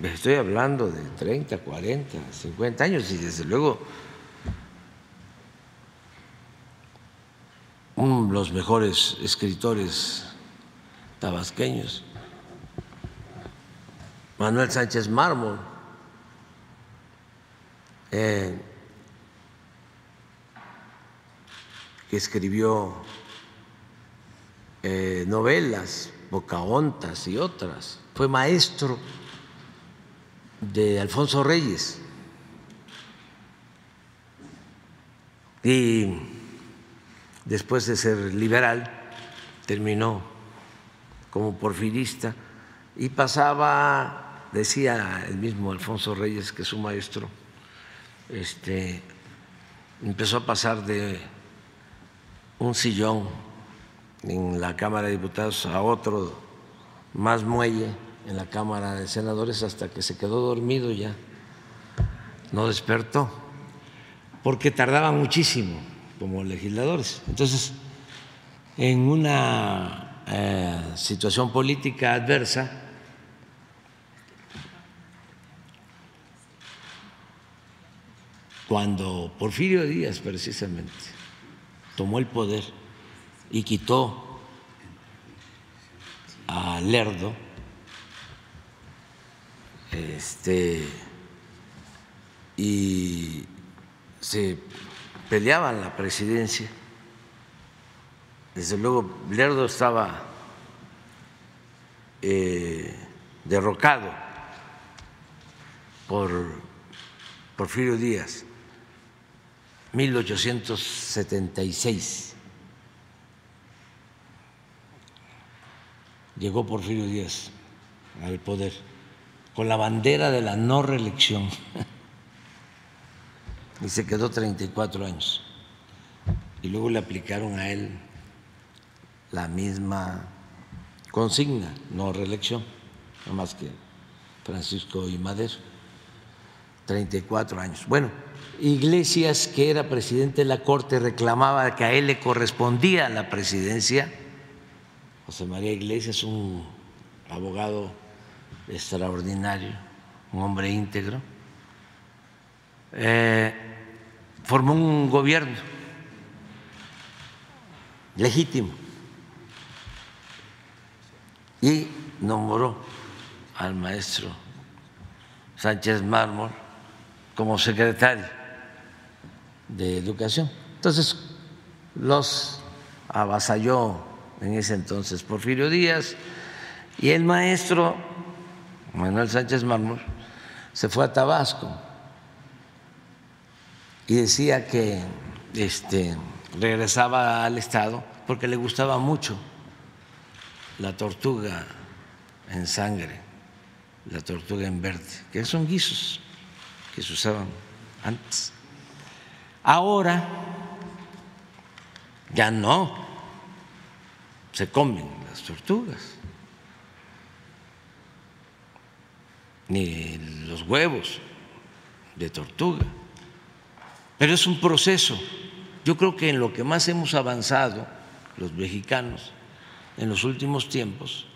S1: Estoy hablando de 30, 40, 50 años y desde luego uno de los mejores escritores tabasqueños, Manuel Sánchez Mármol, eh, escribió eh, novelas, Bocaontas y otras. Fue maestro de Alfonso Reyes. Y después de ser liberal, terminó como porfirista y pasaba, decía el mismo Alfonso Reyes, que es su maestro, este, empezó a pasar de un sillón en la Cámara de Diputados a otro más muelle en la Cámara de Senadores hasta que se quedó dormido ya, no despertó, porque tardaba muchísimo como legisladores. Entonces, en una eh, situación política adversa, cuando Porfirio Díaz precisamente tomó el poder y quitó a Lerdo, este, y se peleaban la presidencia. Desde luego, Lerdo estaba eh, derrocado por Porfirio Díaz, 1876. Llegó Porfirio Díaz al poder con la bandera de la no reelección [LAUGHS] y se quedó 34 años. Y luego le aplicaron a él la misma consigna, no reelección, no más que Francisco y Madero, 34 años. Bueno, Iglesias, que era presidente de la Corte, reclamaba que a él le correspondía la presidencia. José María Iglesias, un abogado extraordinario, un hombre íntegro, eh, formó un gobierno legítimo y nombró al maestro Sánchez Mármol como secretario de Educación. Entonces los avasalló en ese entonces Porfirio Díaz y el maestro Manuel Sánchez Mármol se fue a Tabasco y decía que este, regresaba al Estado porque le gustaba mucho la tortuga en sangre, la tortuga en verde, que son guisos que se usaban antes. Ahora ya no se comen las tortugas, ni los huevos de tortuga, pero es un proceso. Yo creo que en lo que más hemos avanzado los mexicanos en los últimos tiempos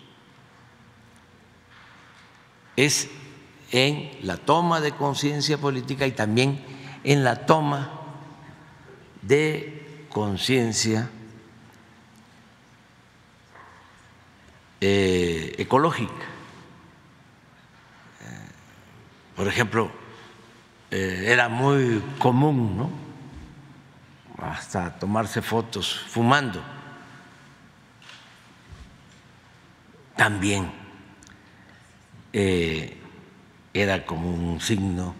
S1: es en la toma de conciencia política y también en la toma de conciencia eh, ecológica. Eh, por ejemplo, eh, era muy común, ¿no? Hasta tomarse fotos fumando. También era como un signo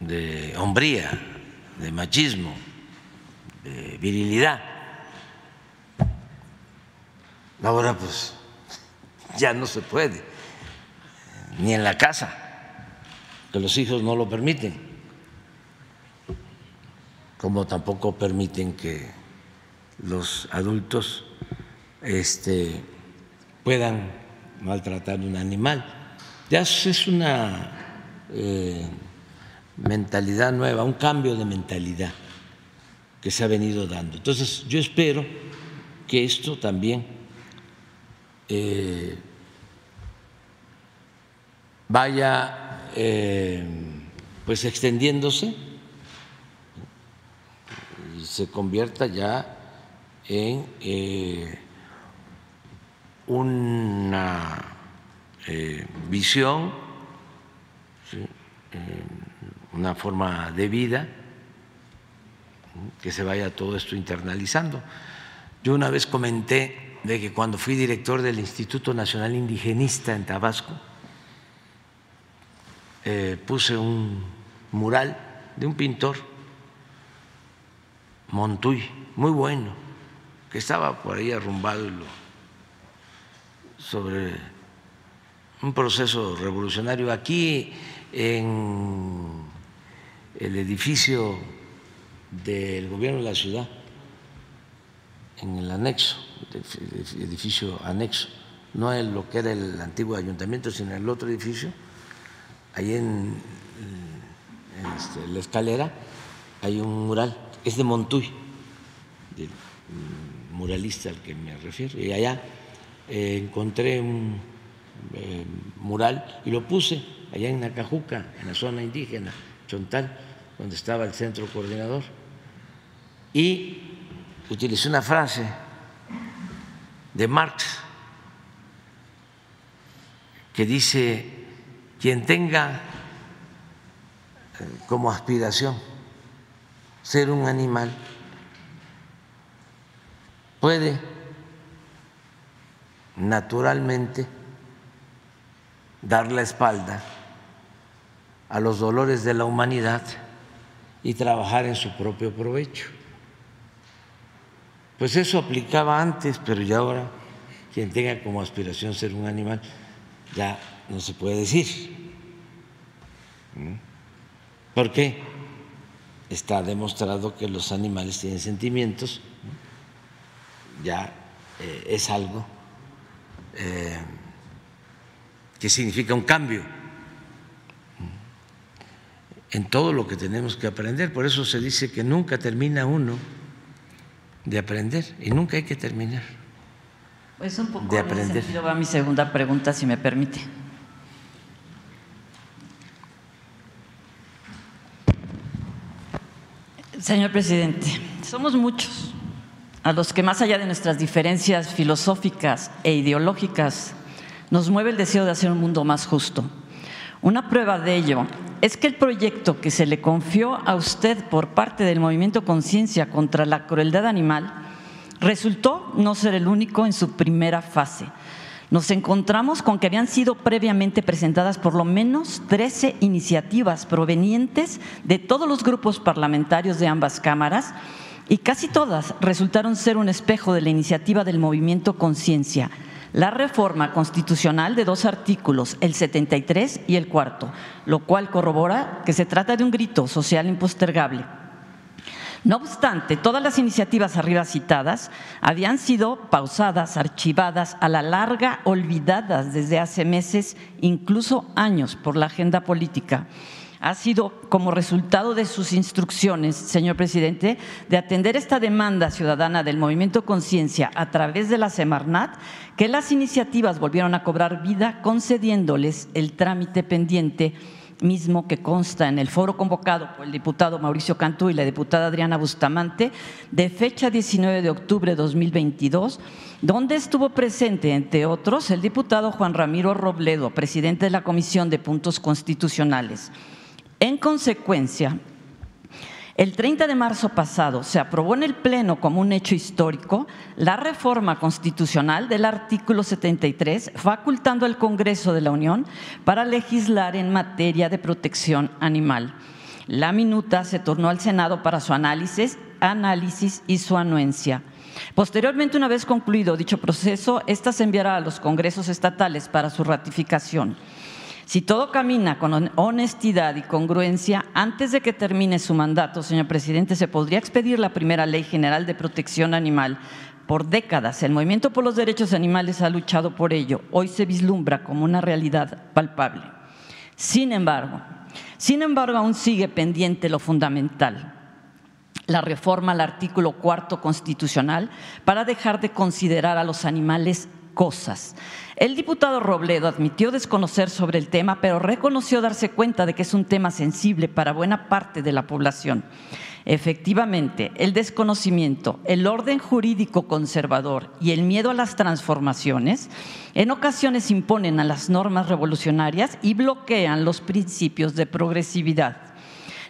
S1: de hombría, de machismo, de virilidad. Ahora pues [LAUGHS] ya no se puede, ni en la casa, que los hijos no lo permiten, como tampoco permiten que los adultos este, puedan maltratar un animal. Ya es una eh, mentalidad nueva, un cambio de mentalidad que se ha venido dando. Entonces, yo espero que esto también eh, vaya eh, pues extendiéndose y se convierta ya en una eh, visión, una forma de vida, que se vaya todo esto internalizando. Yo una vez comenté de que cuando fui director del Instituto Nacional Indigenista en Tabasco, eh, puse un mural de un pintor, Montuy, muy bueno, que estaba por ahí arrumbado sobre un proceso revolucionario. Aquí en el edificio del gobierno de la ciudad, en el anexo, el edificio anexo, no es lo que era el antiguo ayuntamiento, sino el otro edificio, ahí en, este, la escalera hay un mural, es de Montuy, del muralista al que me refiero, y allá eh, encontré un eh, mural y lo puse allá en Nacajuca, en la zona indígena, Chontal, donde estaba el centro coordinador. Y utilicé una frase de Marx que dice, quien tenga eh, como aspiración ser un animal, puede naturalmente dar la espalda a los dolores de la humanidad y trabajar en su propio provecho. Pues eso aplicaba antes, pero ya ahora quien tenga como aspiración ser un animal, ya no se puede decir. ¿Por qué? Está demostrado que los animales tienen sentimientos, ya eh, es algo eh, que significa un cambio en todo lo que tenemos que aprender. Por eso se dice que nunca termina uno de aprender y nunca hay que terminar.
S8: Pues un poco de aprender. En va mi segunda pregunta, si me permite. Señor presidente, somos muchos a los que más allá de nuestras diferencias filosóficas e ideológicas nos mueve el deseo de hacer un mundo más justo. Una prueba de ello es que el proyecto que se le confió a usted por parte del movimiento Conciencia contra la crueldad animal resultó no ser el único en su primera fase. Nos encontramos con que habían sido previamente presentadas por lo menos 13 iniciativas provenientes de todos los grupos parlamentarios de ambas cámaras y casi todas resultaron ser un espejo de la iniciativa del movimiento Conciencia la reforma constitucional de dos artículos, el 73 y el cuarto, lo cual corrobora que se trata de un grito social impostergable. No obstante, todas las iniciativas arriba citadas habían sido pausadas, archivadas, a la larga olvidadas desde hace meses, incluso años, por la agenda política ha sido como resultado de sus instrucciones, señor presidente, de atender esta demanda ciudadana del movimiento Conciencia a través de la Semarnat, que las iniciativas volvieron a cobrar vida concediéndoles el trámite pendiente mismo que consta en el foro convocado por el diputado Mauricio Cantú y la diputada Adriana Bustamante de fecha 19 de octubre de 2022, donde estuvo presente, entre otros, el diputado Juan Ramiro Robledo, presidente de la Comisión de Puntos Constitucionales. En consecuencia, el 30 de marzo pasado se aprobó en el Pleno como un hecho histórico la reforma constitucional del artículo 73, facultando al Congreso de la Unión para legislar en materia de protección animal. La minuta se tornó al Senado para su análisis, análisis y su anuencia. Posteriormente, una vez concluido dicho proceso, esta se enviará a los congresos estatales para su ratificación. Si todo camina con honestidad y congruencia, antes de que termine su mandato, señor presidente, se podría expedir la primera ley general de protección animal. Por décadas, el movimiento por los derechos animales ha luchado por ello. Hoy se vislumbra como una realidad palpable. Sin embargo, sin embargo, aún sigue pendiente lo fundamental, la reforma al artículo cuarto constitucional para dejar de considerar a los animales cosas. El diputado Robledo admitió desconocer sobre el tema, pero reconoció darse cuenta de que es un tema sensible para buena parte de la población. Efectivamente, el desconocimiento, el orden jurídico conservador y el miedo a las transformaciones en ocasiones imponen a las normas revolucionarias y bloquean los principios de progresividad.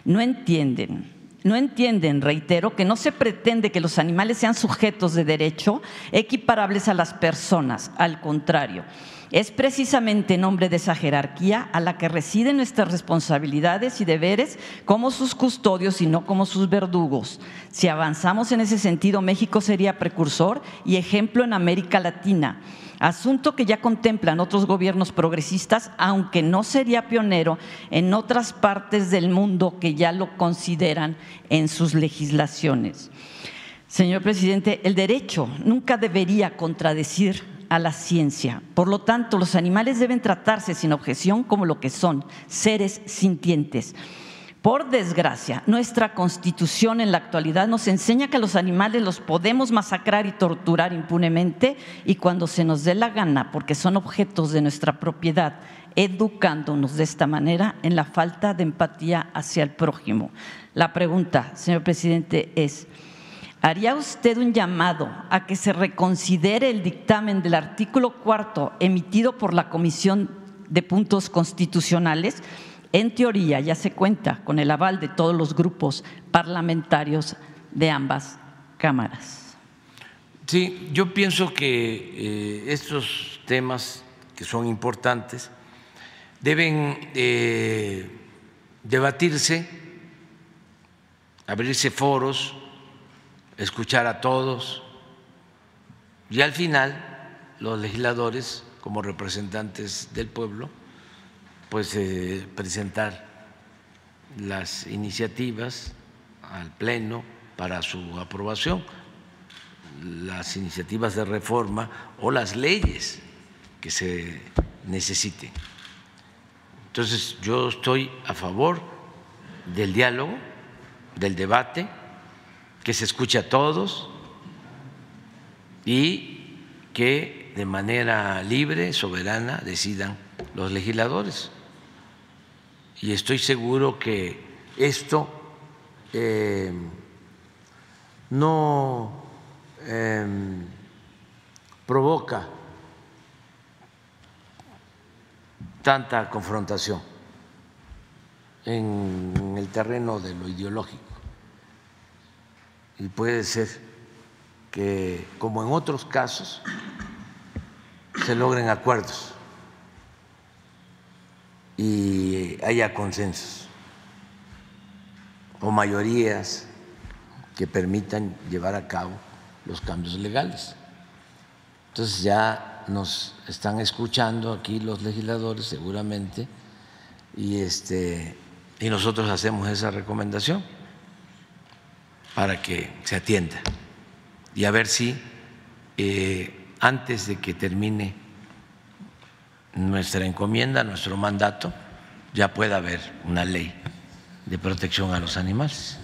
S8: No entienden no entienden, reitero, que no se pretende que los animales sean sujetos de derecho equiparables a las personas, al contrario. Es precisamente en nombre de esa jerarquía a la que residen nuestras responsabilidades y deberes como sus custodios y no como sus verdugos. Si avanzamos en ese sentido, México sería precursor y ejemplo en América Latina asunto que ya contemplan otros gobiernos progresistas, aunque no sería pionero en otras partes del mundo que ya lo consideran en sus legislaciones. Señor presidente, el derecho nunca debería contradecir a la ciencia. Por lo tanto, los animales deben tratarse sin objeción como lo que son, seres sintientes. Por desgracia, nuestra constitución en la actualidad nos enseña que los animales los podemos masacrar y torturar impunemente y cuando se nos dé la gana, porque son objetos de nuestra propiedad, educándonos de esta manera en la falta de empatía hacia el prójimo. La pregunta, señor presidente, es, ¿haría usted un llamado a que se reconsidere el dictamen del artículo cuarto emitido por la Comisión de Puntos Constitucionales? en teoría ya se cuenta con el aval de todos los grupos parlamentarios de ambas cámaras.
S1: Sí, yo pienso que eh, estos temas que son importantes deben eh, debatirse, abrirse foros, escuchar a todos y al final los legisladores como representantes del pueblo pues eh, presentar las iniciativas al Pleno para su aprobación, las iniciativas de reforma o las leyes que se necesiten. Entonces, yo estoy a favor del diálogo, del debate, que se escuche a todos y que de manera libre, soberana, decidan los legisladores y estoy seguro que esto eh, no em, provoca tanta confrontación en el terreno de lo ideológico. Y puede ser que, como en otros casos, se logren acuerdos y haya consensos o mayorías que permitan llevar a cabo los cambios legales. Entonces ya nos están escuchando aquí los legisladores seguramente y este y nosotros hacemos esa recomendación para que se atienda y a ver si eh, antes de que termine nuestra encomienda, nuestro mandato, ya pueda haber una ley de protección a los animales.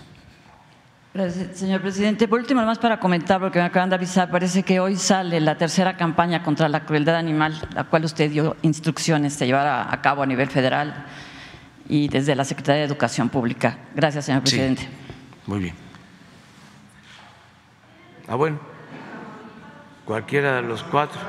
S8: Gracias, señor presidente. Por último, más para comentar, porque me acaban de avisar, parece que hoy sale la tercera campaña contra la crueldad animal, la cual usted dio instrucciones de llevar a, cabo a nivel federal y desde la Secretaría de Educación Pública. Gracias, señor presidente.
S1: muy bien. Ah, bueno. Cualquiera de los cuatro.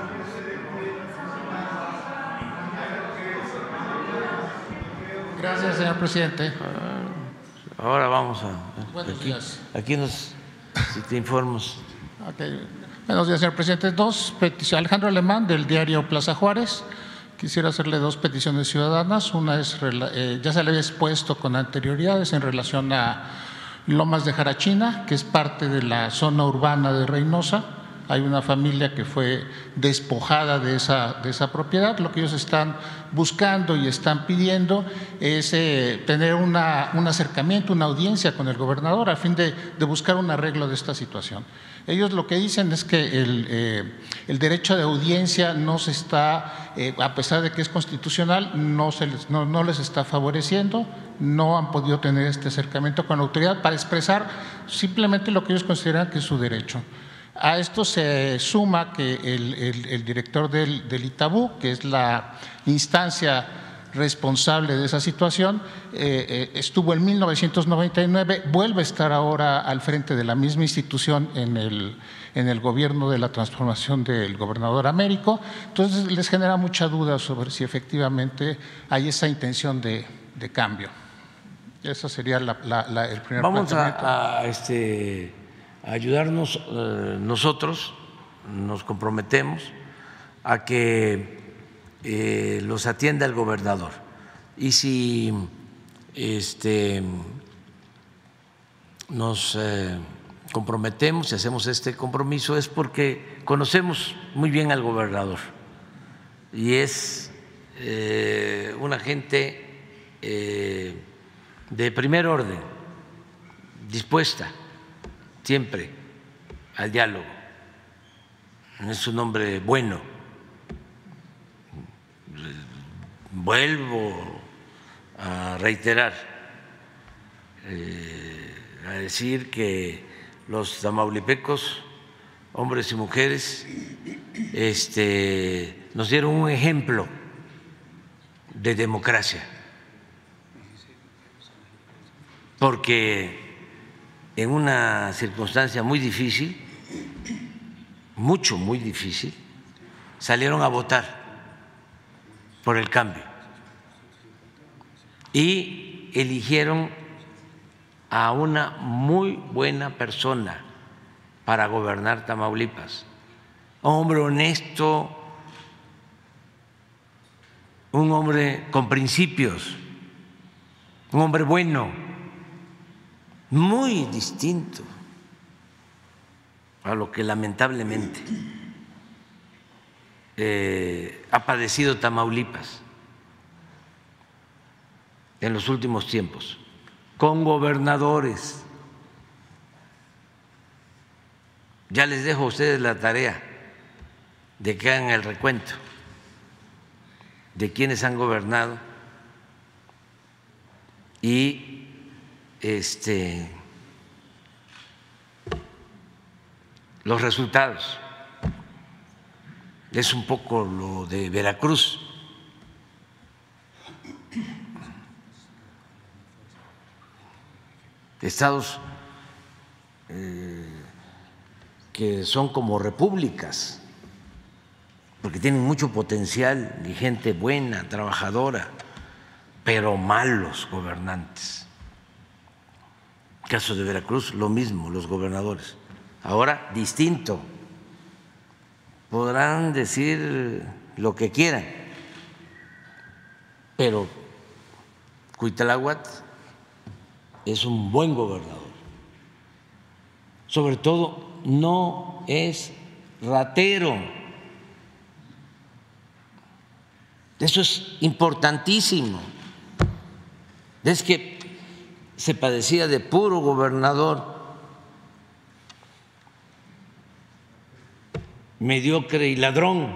S9: Gracias, señor presidente.
S1: Ah, ahora vamos a.
S9: Buenos
S1: aquí,
S9: días.
S1: Aquí nos si te informamos.
S9: Buenos días, señor presidente. Dos peticiones. Alejandro Alemán, del diario Plaza Juárez. Quisiera hacerle dos peticiones ciudadanas. Una es, eh, ya se le había expuesto con anterioridades en relación a Lomas de Jarachina, que es parte de la zona urbana de Reynosa hay una familia que fue despojada de esa, de esa propiedad. Lo que ellos están buscando y están pidiendo es eh, tener una, un acercamiento, una audiencia con el gobernador a fin de, buscar un arreglo de esta situación. Ellos lo que dicen es que el, eh, derecho de audiencia no se está, eh, a pesar de que es constitucional, no, les, está favoreciendo, no han podido tener este acercamiento con la autoridad para expresar simplemente lo que ellos consideran que es su derecho. A esto se suma que el, director del, Itabú, que es la instancia responsable de esa situación, eh, eh, estuvo en 1999, vuelve a estar ahora al frente de la misma institución en el, en el gobierno de la transformación del gobernador Américo. Entonces les genera mucha duda sobre si efectivamente hay esa intención de, de cambio. Ese sería la, la, la, el primer
S1: Vamos a, a, este, a ayudarnos eh, nosotros, nos comprometemos a que eh, los atienda el gobernador. Y si este, nos eh, comprometemos y hacemos este compromiso es porque conocemos muy bien al gobernador y es eh, una gente eh, de primer orden, dispuesta siempre al diálogo. Es un hombre bueno. Vuelvo a reiterar, eh, a decir que los tamaulipecos, hombres y mujeres, este, nos dieron un ejemplo de democracia, porque en una circunstancia muy difícil, mucho, muy difícil, salieron a votar por el cambio. Y eligieron a una muy buena persona para gobernar Tamaulipas, hombre honesto, un hombre con principios, un hombre bueno, muy distinto a lo que lamentablemente eh, ha padecido Tamaulipas en los últimos tiempos, con gobernadores. Ya les dejo a ustedes la tarea de que hagan el recuento de quienes han gobernado y este los resultados. Es un poco lo de Veracruz. Estados eh, que son como repúblicas, porque tienen mucho potencial y gente buena, trabajadora, pero malos gobernantes. En el caso de Veracruz, lo mismo, los gobernadores. Ahora, distinto. Podrán decir lo que quieran, pero Cuitláhuac es un buen gobernador. Sobre todo, no es ratero. Eso es importantísimo. Es que se padecía de puro gobernador mediocre y ladrón.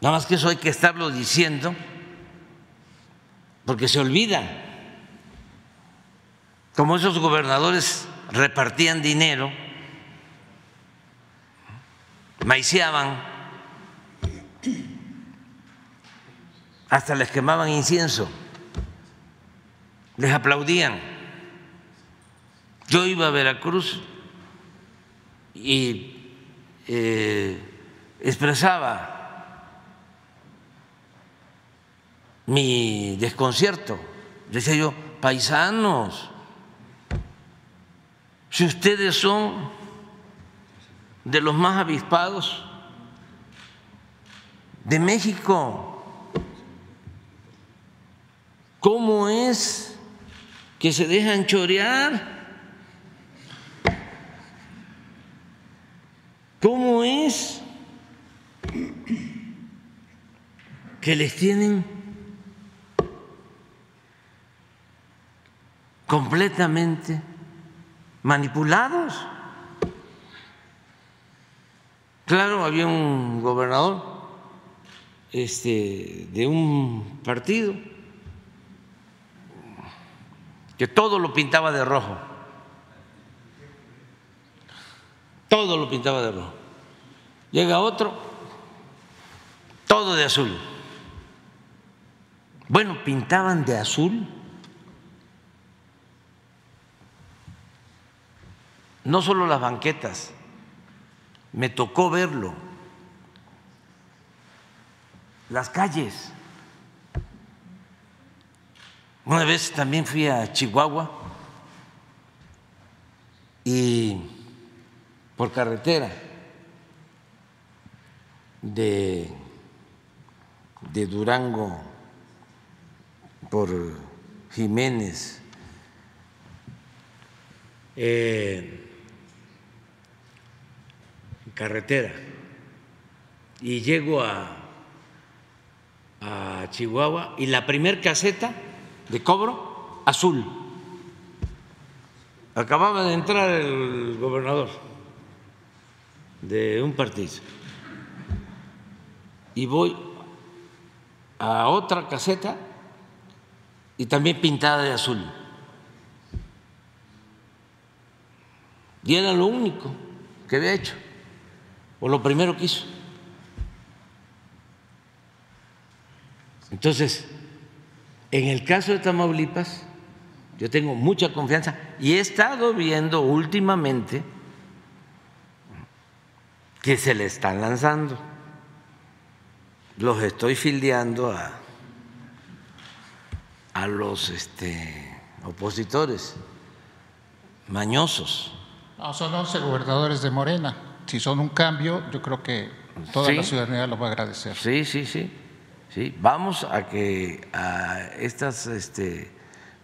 S1: Nada más que eso hay que estarlo diciendo porque se olvida. Como esos gobernadores repartían dinero, maiciaban, hasta les quemaban incienso, les aplaudían. Yo iba a Veracruz y eh, expresaba mi desconcierto. Decía yo, paisanos, si ustedes son de los más avispados de México, ¿cómo es que se dejan chorear? ¿Cómo es que les tienen completamente manipulados? Claro, había un gobernador este, de un partido que todo lo pintaba de rojo. Todo lo pintaba de rojo. Llega otro, todo de azul. Bueno, pintaban de azul no solo las banquetas, me tocó verlo, las calles, Una vez también fui a Chihuahua y por carretera de, de Durango por Jiménez, carretera, y llego a, a Chihuahua y la primer caseta de cobro azul. Acababa de entrar el gobernador de un partido y voy a otra caseta y también pintada de azul. Y era lo único que había hecho, o lo primero que hizo. Entonces, en el caso de Tamaulipas, yo tengo mucha confianza y he estado viendo últimamente que se le están lanzando. Los estoy fildeando a, a los este, opositores mañosos.
S9: No, son 11 gobernadores de Morena. Si son un cambio, yo creo que toda la ciudadanía lo va a agradecer.
S1: Sí, sí, sí. sí. Vamos a que a estas este,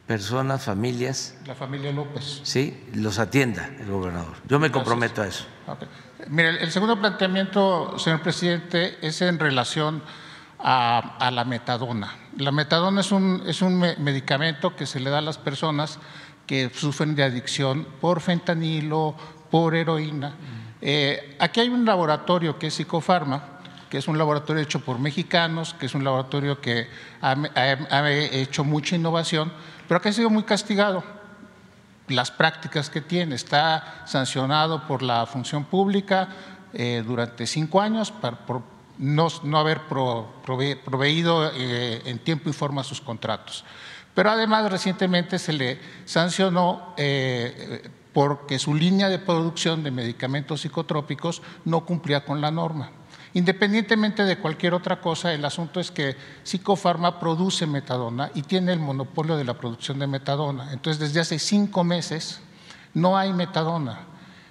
S1: personas, familias.
S9: La familia López.
S1: Sí, los atienda el gobernador. Yo me comprometo a eso.
S9: Mire, el segundo planteamiento, señor presidente, es en relación a, la metadona. La metadona es un, es un medicamento que se le da a las personas que sufren de adicción por fentanilo, por heroína. Eh, aquí hay un laboratorio que es Psicofarma, que es un laboratorio hecho por mexicanos, que es un laboratorio que ha, ha hecho mucha innovación, pero que ha sido muy castigado las prácticas que tiene. Está sancionado por la función pública eh, durante cinco años por no, haber proveído eh, en tiempo y forma sus contratos. Pero además recientemente se le sancionó eh, porque su línea de producción de medicamentos psicotrópicos no cumplía con la norma. Independientemente de cualquier otra cosa, el asunto es que Psicofarma produce metadona y tiene el monopolio de la producción de metadona. Entonces, desde hace cinco meses no hay metadona.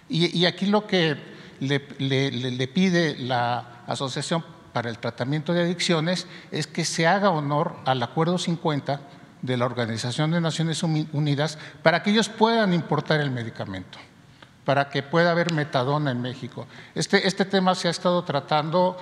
S9: Y, aquí lo que le, le, pide la Asociación para el Tratamiento de Adicciones es que se haga honor al Acuerdo 50 de la Organización de Naciones Unidas para que ellos puedan importar el medicamento para que pueda haber metadona en México. Este, este tema se ha estado tratando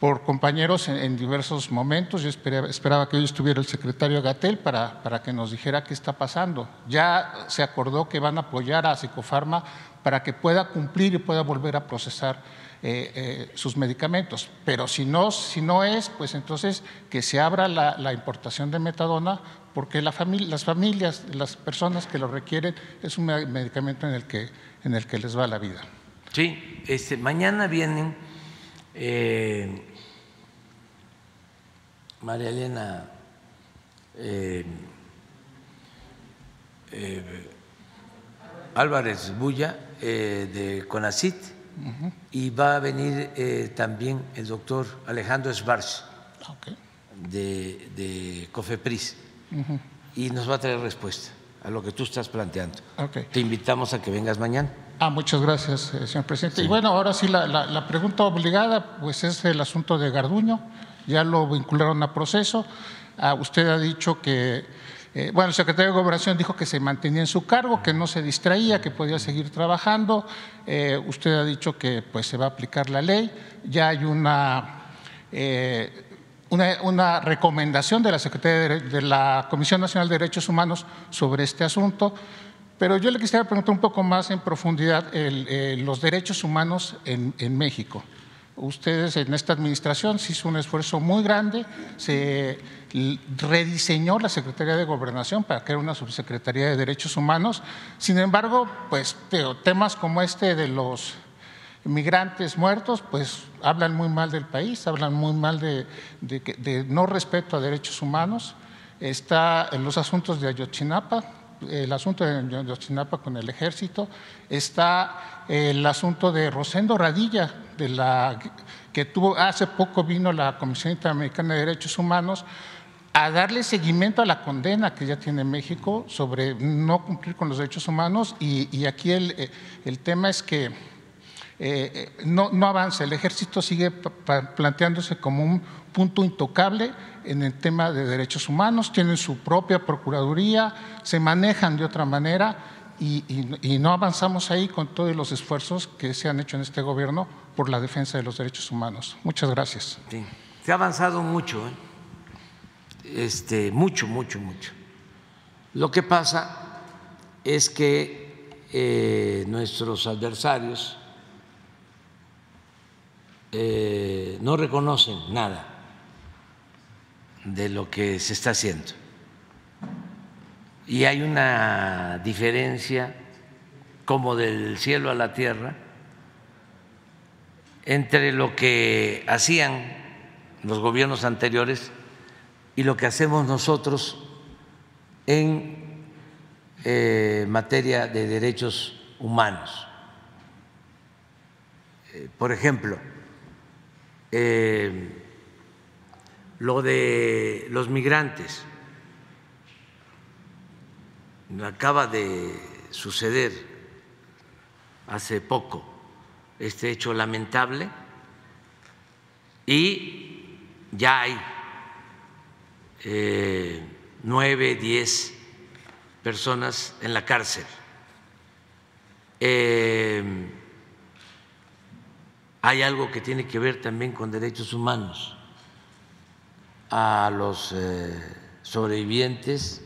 S9: por compañeros en, diversos momentos. Yo esperaba, que hoy estuviera el secretario Gatel para, para, que nos dijera qué está pasando. Ya se acordó que van a apoyar a Psicofarma para que pueda cumplir y pueda volver a procesar eh, eh, sus medicamentos. Pero si no, si no es, pues entonces que se abra la, la importación de metadona porque la familia, las familias, las personas que lo requieren, es un medicamento en el que en el que les va la vida.
S1: Sí, este, mañana vienen eh, María Elena eh, eh, Álvarez Bulla de CONACIT y va a venir también el doctor Alejandro Esbarz de, COFEPRIS y nos va a traer respuesta a lo que tú estás planteando. Te invitamos a que vengas mañana.
S9: Ah, muchas gracias, eh, señor presidente. Y bueno, ahora sí, la, pregunta obligada pues es el asunto de Garduño. Ya lo vincularon a proceso. Ah, usted ha dicho que, eh, bueno, el secretario de Gobernación dijo que se mantenía en su cargo, que no se distraía, que podía seguir trabajando. Eh, usted ha dicho que pues se va a aplicar la ley. Ya hay una una, recomendación de la Secretaría de, la Comisión Nacional de Derechos Humanos sobre este asunto, pero yo le quisiera preguntar un poco más en profundidad los derechos humanos en, México. Ustedes en esta administración se hizo un esfuerzo muy grande, se rediseñó la Secretaría de Gobernación para crear una subsecretaría de Derechos Humanos. Sin embargo, pues temas como este de los migrantes muertos, pues hablan muy mal del país, hablan muy mal de, no respeto a derechos humanos. Está los asuntos de Ayotzinapa, el asunto de Ayotzinapa con el ejército, está el asunto de Rosendo Radilla, que tuvo, hace poco vino la Comisión Interamericana de Derechos Humanos, a darle seguimiento a la condena que ya tiene México sobre no cumplir con los derechos humanos y, aquí el, el, tema es que eh, no, no, avanza, el ejército sigue planteándose como un punto intocable en el tema de derechos humanos, tienen su propia procuraduría, se manejan de otra manera y, no avanzamos ahí con todos los esfuerzos que se han hecho en este gobierno por la defensa de los derechos humanos. Muchas gracias.
S1: Se ha avanzado mucho. ¿eh? este, mucho, mucho, mucho. Lo que pasa es que eh, nuestros adversarios eh, no reconocen nada de lo que se está haciendo. Y hay una diferencia como del cielo a la tierra entre lo que hacían los gobiernos anteriores y lo que hacemos nosotros en eh, materia de derechos humanos. Eh, por ejemplo, eh, lo de los migrantes. Acaba de suceder hace poco este hecho lamentable y ya hay eh, nueve, diez personas en la cárcel. Eh, hay algo que tiene que ver también con derechos humanos. A los eh, sobrevivientes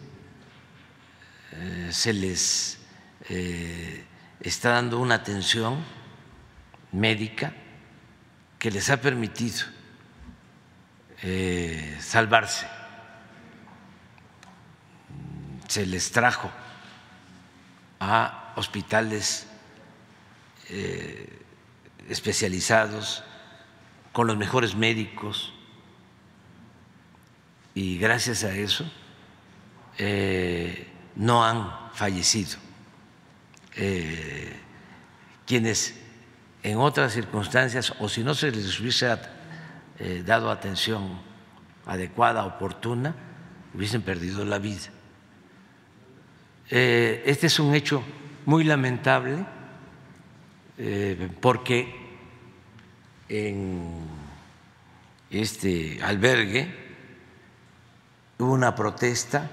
S1: se les está dando una atención médica que les ha permitido salvarse se les trajo a hospitales eh, especializados con los mejores médicos y gracias a eso eh, no han fallecido. Eh, quienes en otras circunstancias o si no se les hubiese dado atención adecuada, oportuna, hubiesen perdido la vida. Eh, este es un hecho muy lamentable eh, porque en este albergue hubo una protesta,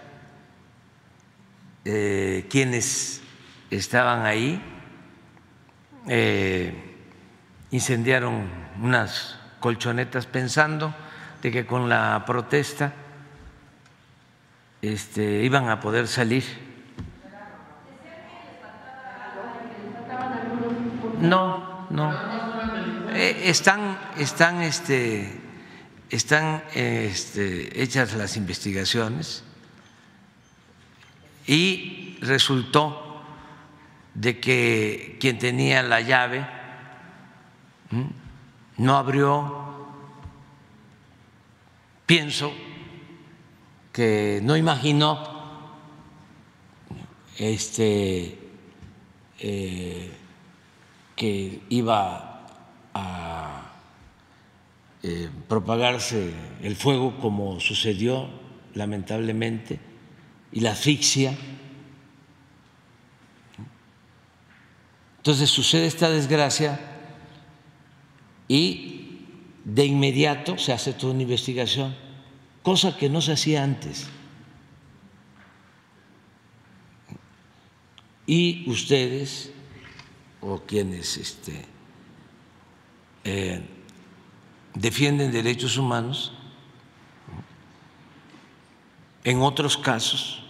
S1: eh, quienes estaban ahí incendiaron unas colchonetas pensando de que con la protesta este, iban a poder salir No, no. Eh, están, están, este, están este, hechas las investigaciones y resultó de que quien tenía la llave no abrió, pienso que no imaginó este eh, que iba a eh, propagarse el fuego como sucedió lamentablemente y la asfixia. Entonces sucede esta desgracia y de inmediato se hace toda una investigación, cosa que no se hacía antes. Y ustedes o quienes este, eh, defienden derechos humanos, en otros casos,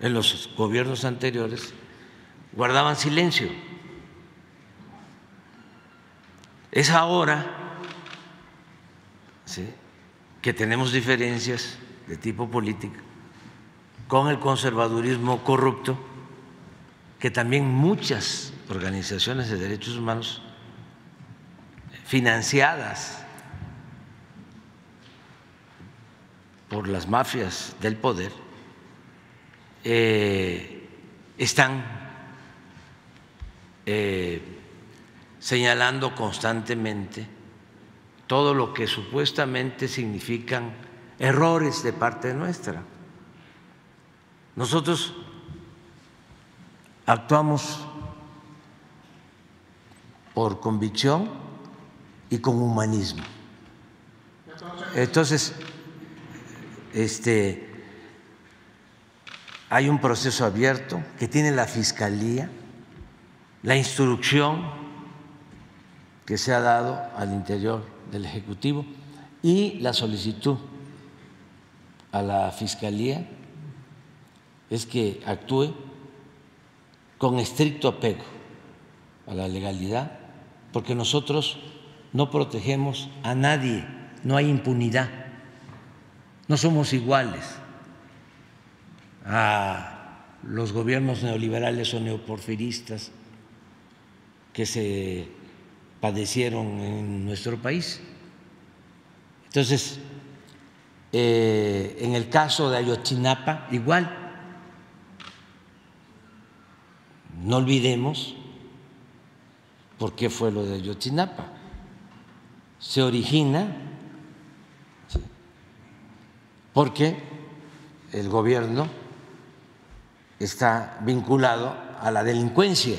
S1: en los gobiernos anteriores, guardaban silencio. Es ahora que tenemos diferencias de tipo político con el conservadurismo corrupto, que también muchas organizaciones de derechos humanos financiadas por las mafias del poder eh, están eh, señalando constantemente todo lo que supuestamente significan errores de parte nuestra. Nosotros actuamos por convicción y con humanismo. Entonces, este, hay un proceso abierto que tiene la Fiscalía, la instrucción que se ha dado al interior del Ejecutivo y la solicitud a la Fiscalía es que actúe con estricto apego a la legalidad, porque nosotros no protegemos a nadie, no hay impunidad, no somos iguales a los gobiernos neoliberales o neoporfiristas que se padecieron en nuestro país. Entonces, eh, en el caso de Ayotzinapa, igual, no olvidemos por qué fue lo de Ayotzinapa. Se origina porque el gobierno está vinculado a la delincuencia,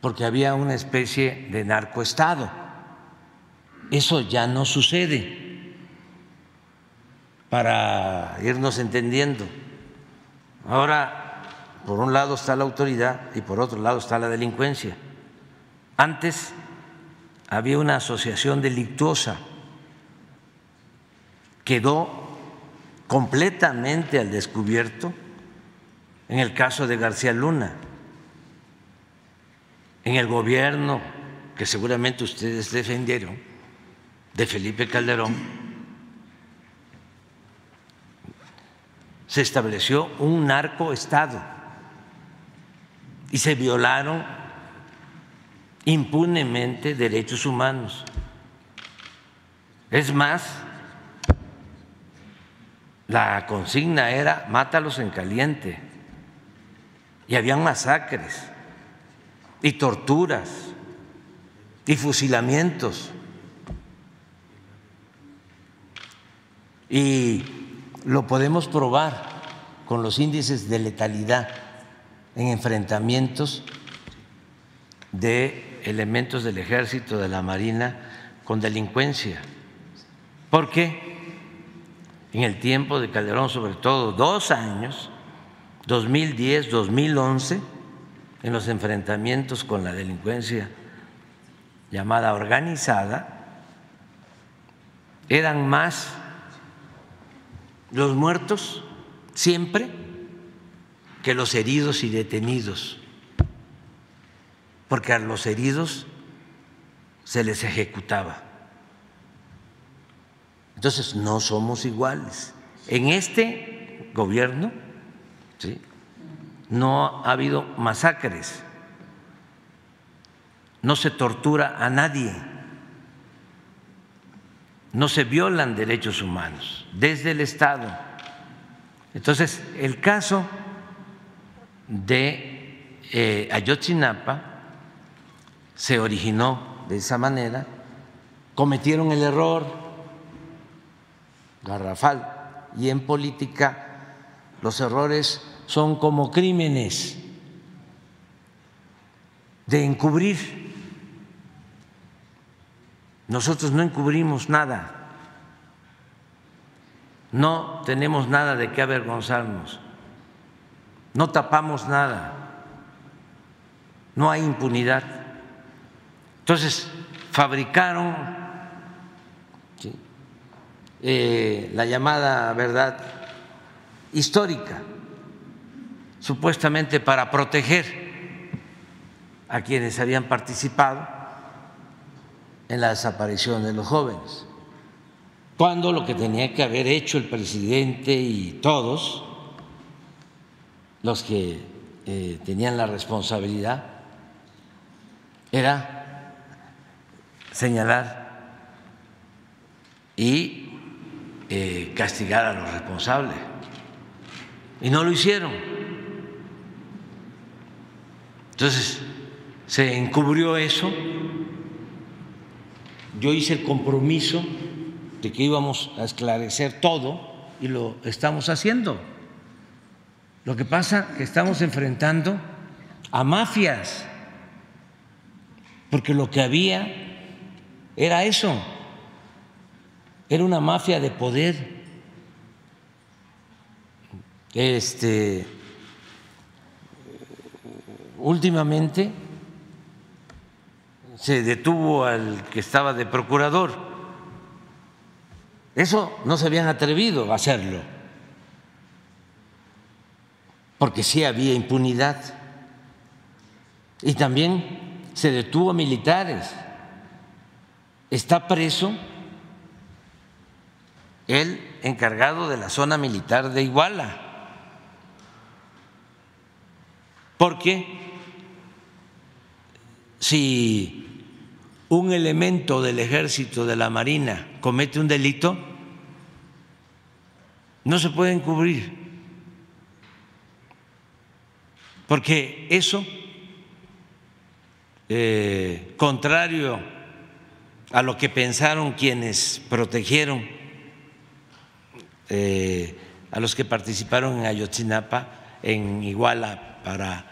S1: porque había una especie de narcoestado. Eso ya no sucede. Para irnos entendiendo. Ahora, por un lado está la autoridad y por otro lado está la delincuencia. Antes había una asociación delictuosa, quedó completamente al descubierto en el caso de García Luna, en el gobierno que seguramente ustedes defendieron, de Felipe Calderón, se estableció un narcoestado y se violaron impunemente derechos humanos. Es más, la consigna era mátalos en caliente y habían masacres y torturas y fusilamientos. Y lo podemos probar con los índices de letalidad en enfrentamientos de elementos del ejército, de la marina, con delincuencia. Porque en el tiempo de Calderón, sobre todo, dos años, 2010, 2011, en los enfrentamientos con la delincuencia llamada organizada, eran más los muertos siempre que los heridos y detenidos, porque a los heridos se les ejecutaba. Entonces, no somos iguales. En este gobierno no ha habido masacres, no se tortura a nadie, no se violan derechos humanos desde el Estado. Entonces, el caso de eh, Ayotzinapa se originó de esa manera, cometieron el error garrafal y en política los errores son como crímenes de encubrir. Nosotros no encubrimos nada, no tenemos nada de qué avergonzarnos, no tapamos nada, no hay impunidad. Entonces, fabricaron eh, la llamada verdad histórica supuestamente para proteger a quienes habían participado en la desaparición de los jóvenes, cuando lo que tenía que haber hecho el presidente y todos los que eh, tenían la responsabilidad era señalar y eh, castigar a los responsables. Y no lo hicieron. Entonces, se encubrió eso. Yo hice el compromiso de que íbamos a esclarecer todo y lo estamos haciendo. Lo que pasa es que estamos enfrentando a mafias, porque lo que había era eso, era una mafia de poder. Este, últimamente se detuvo al que estaba de procurador. Eso no se habían atrevido a hacerlo, porque sí había impunidad. Y también se detuvo a militares. Está preso el encargado de la zona militar de Iguala, porque si un elemento del ejército, de la Marina, comete un delito, no se puede encubrir, porque eso, eh, contrario a lo que pensaron quienes protegieron eh, a los que participaron en Ayotzinapa, en Iguala, para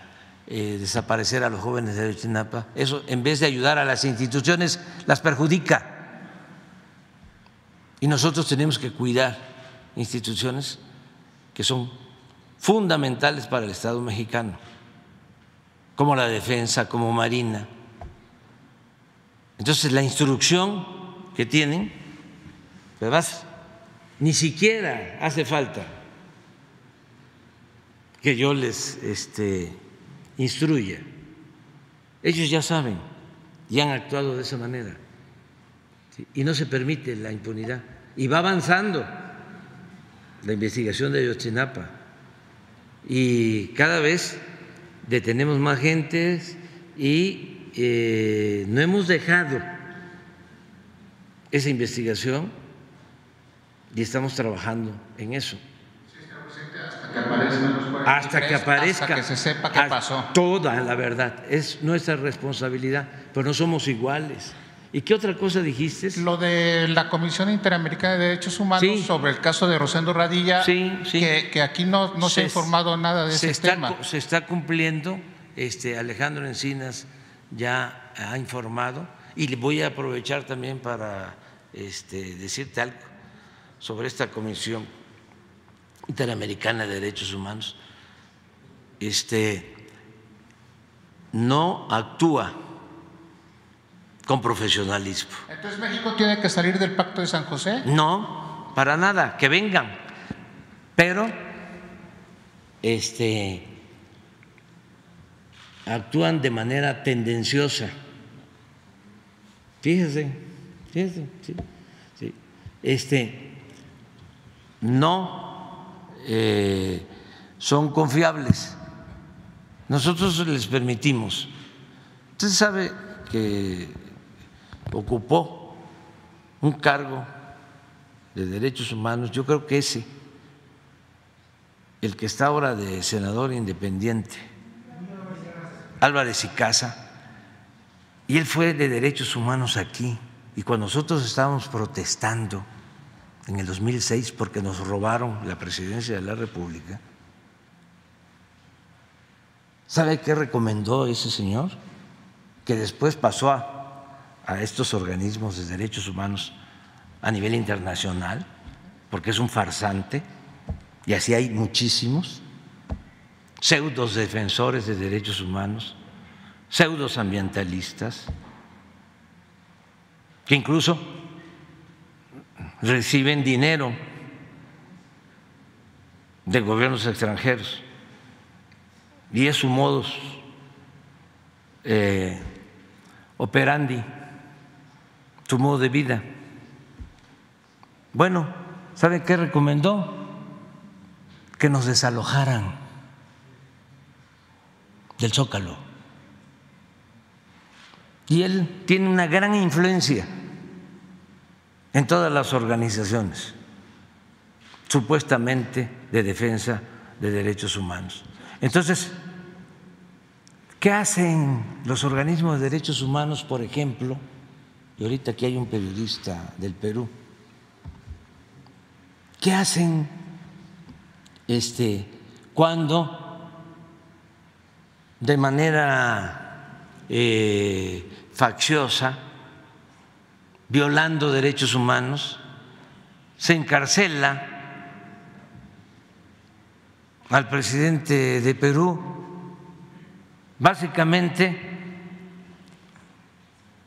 S1: eh, desaparecer a los jóvenes de Ayotzinapa, eso en vez de ayudar a las instituciones, las perjudica. Y nosotros tenemos que cuidar instituciones que son fundamentales para el Estado mexicano, como la defensa, como Marina. Entonces, la instrucción que tienen, además, ni siquiera hace falta que yo les este, instruya. Ellos ya saben y han actuado de esa manera. Y no se permite la impunidad. Y va avanzando la investigación de Ayotzinapa. Y cada vez detenemos más gente y eh, no hemos dejado esa investigación y estamos trabajando en eso hasta que aparezca,
S9: hasta que se sepa qué pasó.
S1: Toda la verdad, es nuestra responsabilidad, pero no somos iguales. ¿Y qué otra cosa dijiste?
S9: Lo de la Comisión Interamericana de Derechos Humanos sobre el caso de Rosendo Radilla, Que, aquí no, no se, ha informado nada de ese tema.
S1: Se está cumpliendo, este, Alejandro Encinas ya ha informado y voy a aprovechar también para este, decirte algo sobre esta comisión Interamericana de Derechos Humanos, este, no actúa con profesionalismo.
S9: Entonces México tiene que salir del Pacto de San José.
S1: No, para nada, que vengan, pero este, actúan de manera tendenciosa. Fíjese, fíjese, sí, sí. este, no eh, son confiables. Nosotros les permitimos. Usted sabe que ocupó un cargo de derechos humanos, yo creo que ese, el que está ahora de senador independiente, Álvarez y Casa, y él fue de derechos humanos aquí. Y cuando nosotros estábamos protestando, en el 2006 porque nos robaron la presidencia de la República. ¿Sabe qué recomendó ese señor? Que después pasó a, a estos organismos de derechos humanos a nivel internacional, porque es un farsante, y así hay muchísimos, pseudos defensores de derechos humanos, pseudos ambientalistas, que incluso reciben dinero de gobiernos extranjeros y es su modus eh, operandi, su modo de vida. Bueno, ¿sabe qué recomendó? Que nos desalojaran del Zócalo. Y él tiene una gran influencia en todas las organizaciones supuestamente de defensa de derechos humanos. Entonces, ¿qué hacen los organismos de derechos humanos, por ejemplo? Y ahorita aquí hay un periodista del Perú. ¿Qué hacen este, cuando de manera eh, facciosa, violando derechos humanos, se encarcela al presidente de Perú, básicamente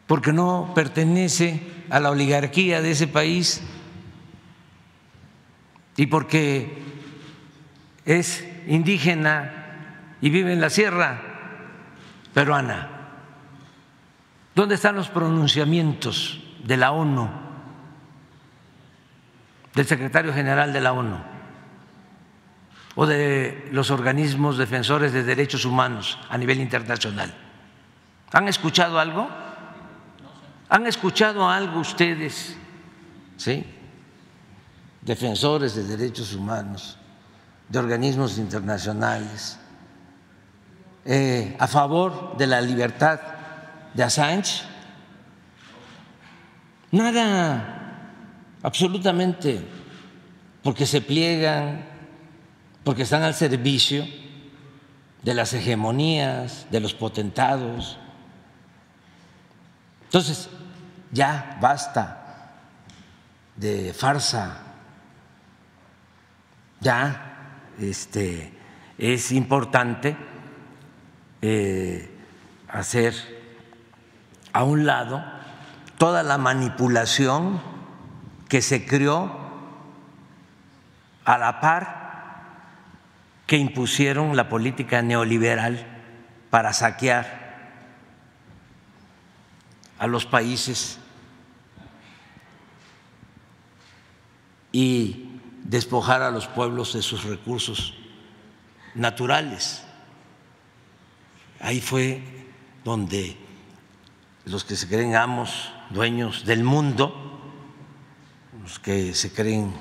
S1: porque no pertenece a la oligarquía de ese país y porque es indígena y vive en la sierra peruana. ¿Dónde están los pronunciamientos de la ONU, del secretario general de la ONU o de los organismos defensores de derechos humanos a nivel internacional? ¿Han escuchado algo? ¿Han escuchado algo ustedes? ¿Sí? Defensores de derechos humanos, de organismos internacionales, eh, a favor de la libertad de Assange. Nada, absolutamente, porque se pliegan, porque están al servicio de las hegemonías, de los potentados. Entonces, ya basta de farsa, ya este, es importante eh, hacer a un lado toda la manipulación que se creó a la par que impusieron la política neoliberal para saquear a los países y despojar a los pueblos de sus recursos naturales. Ahí fue donde los que se creen amos, dueños del mundo, los que se creen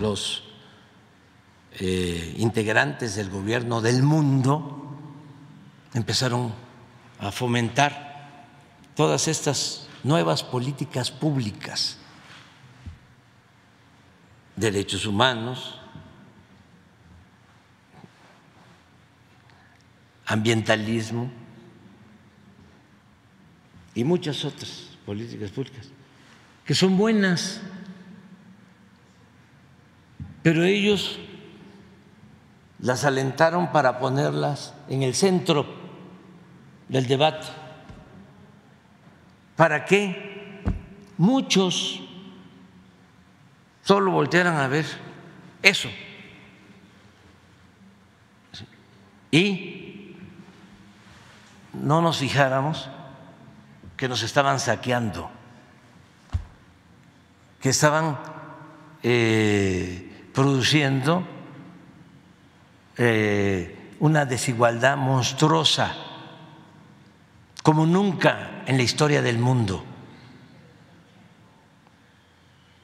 S1: los eh, integrantes del gobierno del mundo, empezaron a fomentar todas estas nuevas políticas públicas derechos humanos, ambientalismo y muchas otras políticas públicas que son buenas, pero ellos las alentaron para ponerlas en el centro del debate, para que muchos solo voltearan a ver eso. Y no nos fijáramos que nos estaban saqueando, que estaban eh, produciendo eh, una desigualdad monstruosa, como nunca en la historia del mundo.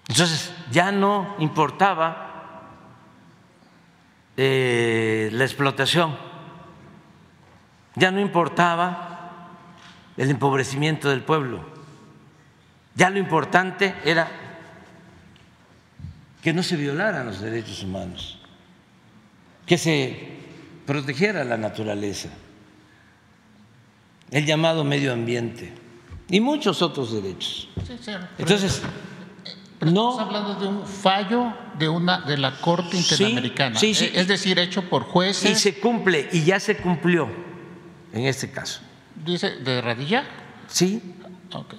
S1: Entonces ya no importaba eh, la explotación, ya no importaba el empobrecimiento del pueblo, ya lo importante era que no se violaran los derechos humanos, que se protegiera la naturaleza, el llamado medio ambiente y muchos otros derechos. Entonces,
S9: no. Estamos hablando de un fallo de una de la Corte Interamericana.
S1: Sí, sí,
S9: Es decir, hecho por jueces.
S1: Y se cumple, y ya se cumplió en este caso.
S9: ¿Dice de Radilla?
S1: Sí.
S9: Ok.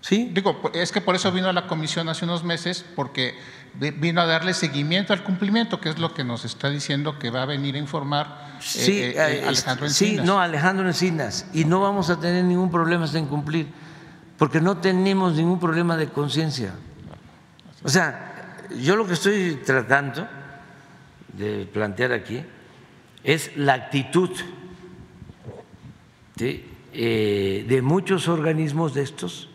S1: Sí.
S9: Digo, es que por eso vino a la comisión hace unos meses, porque vino a darle seguimiento al cumplimiento, que es lo que nos está diciendo que va a venir a informar
S1: eh, sí,
S9: eh, eh, Alejandro Encinas.
S1: Sí, no, Alejandro Encinas. Y no vamos a tener ningún problema en cumplir porque no tenemos ningún problema de conciencia. O sea, yo lo que estoy tratando de plantear aquí es la actitud eh, de muchos organismos de estos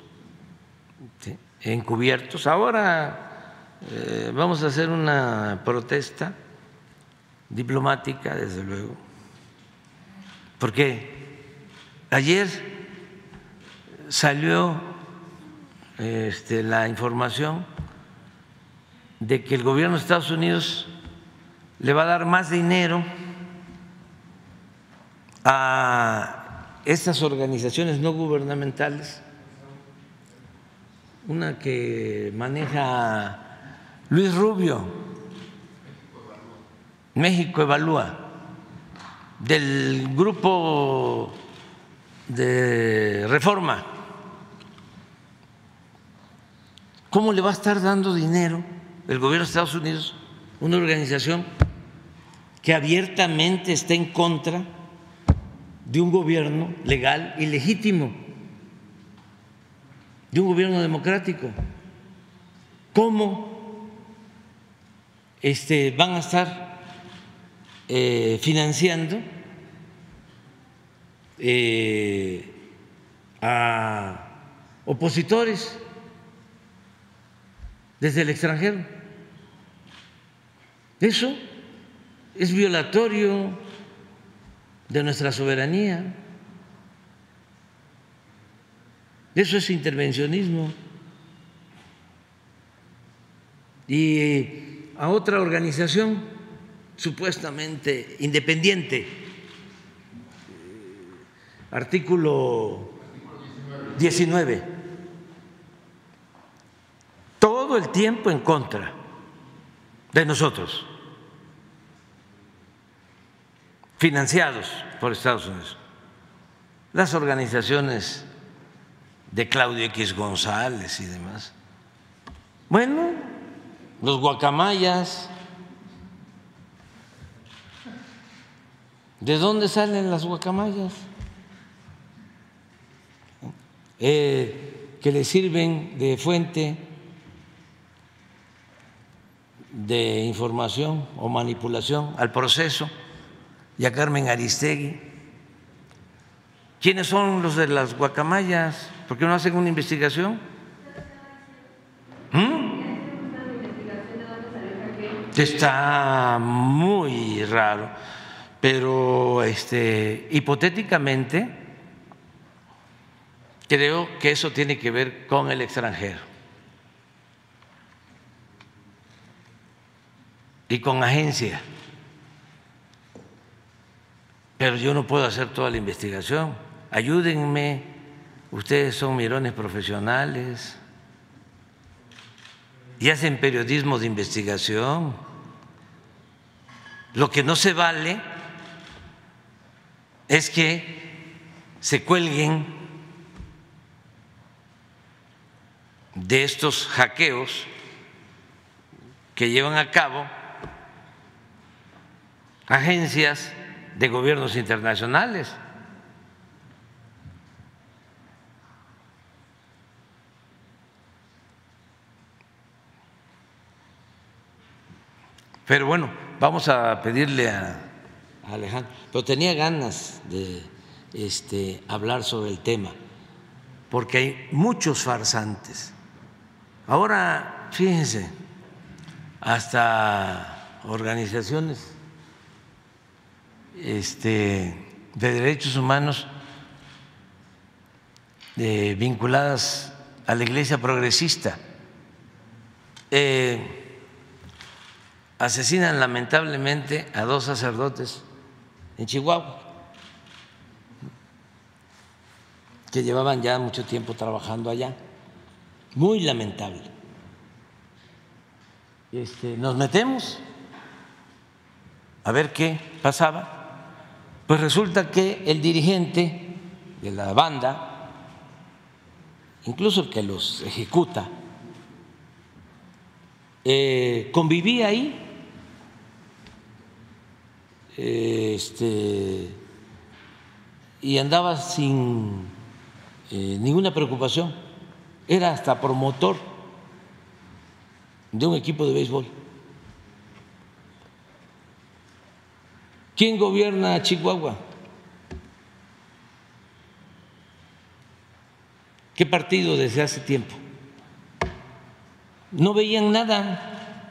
S1: encubiertos. Ahora eh, vamos a hacer una protesta diplomática, desde luego, porque ayer salió este, la información de que el gobierno de Estados Unidos le va a dar más dinero a estas organizaciones no gubernamentales, una que maneja Luis Rubio, México Evalúa, del grupo de reforma. ¿Cómo le va a estar dando dinero el gobierno de Estados Unidos, una organización que abiertamente está en contra de un gobierno legal y legítimo, de un gobierno democrático? ¿Cómo este, van a estar eh, financiando eh, a opositores desde el extranjero. Eso es violatorio de nuestra soberanía. Eso es intervencionismo. Y a otra organización supuestamente independiente, artículo 19 todo el tiempo en contra de nosotros, financiados por Estados Unidos. Las organizaciones de Claudio X González y demás. Bueno, los guacamayas. ¿De dónde salen las guacamayas? Eh, que le sirven de fuente de información o manipulación al proceso y a Carmen Aristegui. ¿Quiénes son los de las guacamayas? ¿Por qué no hacen una investigación? ¿Mm? Está muy raro, pero este, hipotéticamente creo que eso tiene que ver con el extranjero. Y con agencia. Pero yo no puedo hacer toda la investigación. Ayúdenme, ustedes son mirones profesionales y hacen periodismo de investigación. Lo que no se vale es que se cuelguen de estos hackeos que llevan a cabo agencias de gobiernos internacionales. Pero bueno, vamos a pedirle a, Alejandro, pero tenía ganas de este, hablar sobre el tema, porque hay muchos farsantes. Ahora, fíjense, hasta organizaciones este, de derechos humanos vinculadas a la iglesia progresista. Eh, asesinan lamentablemente a dos sacerdotes en Chihuahua que llevaban ya mucho tiempo trabajando allá. Muy lamentable. Este, nos metemos a ver qué pasaba pues resulta que el dirigente de la banda, incluso el que los ejecuta, eh, convivía ahí este, y andaba sin eh, ninguna preocupación. Era hasta promotor de un equipo de béisbol. ¿Quién gobierna Chihuahua? ¿Qué partido desde hace tiempo? No veían nada,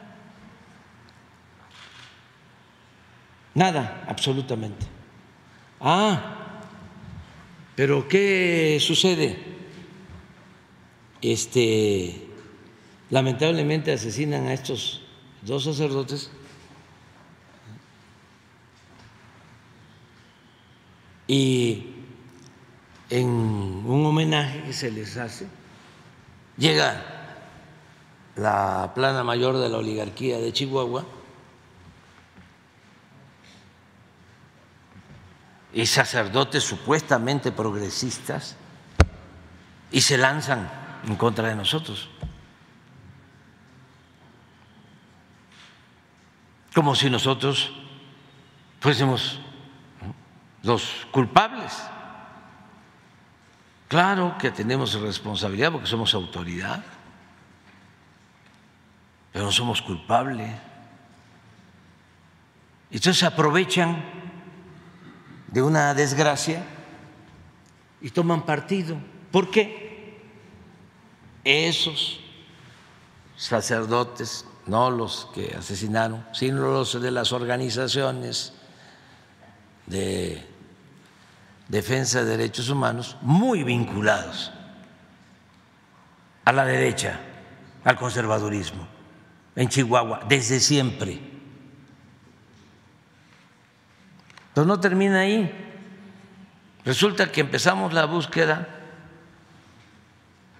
S1: nada, absolutamente. Ah, pero ¿qué sucede? este, lamentablemente asesinan a estos dos sacerdotes y en un homenaje que se les hace, llega la plana mayor de la oligarquía de Chihuahua y sacerdotes supuestamente progresistas y se lanzan en contra de nosotros. Como si nosotros fuésemos los culpables. Claro que tenemos responsabilidad porque somos autoridad, pero no somos culpables. Entonces se aprovechan de una desgracia y toman partido. ¿Por qué? Esos sacerdotes, no los que asesinaron, sino los de las organizaciones de defensa de derechos humanos, muy vinculados a la derecha, al conservadurismo, en Chihuahua, desde siempre. Pero no termina ahí. Resulta que empezamos la búsqueda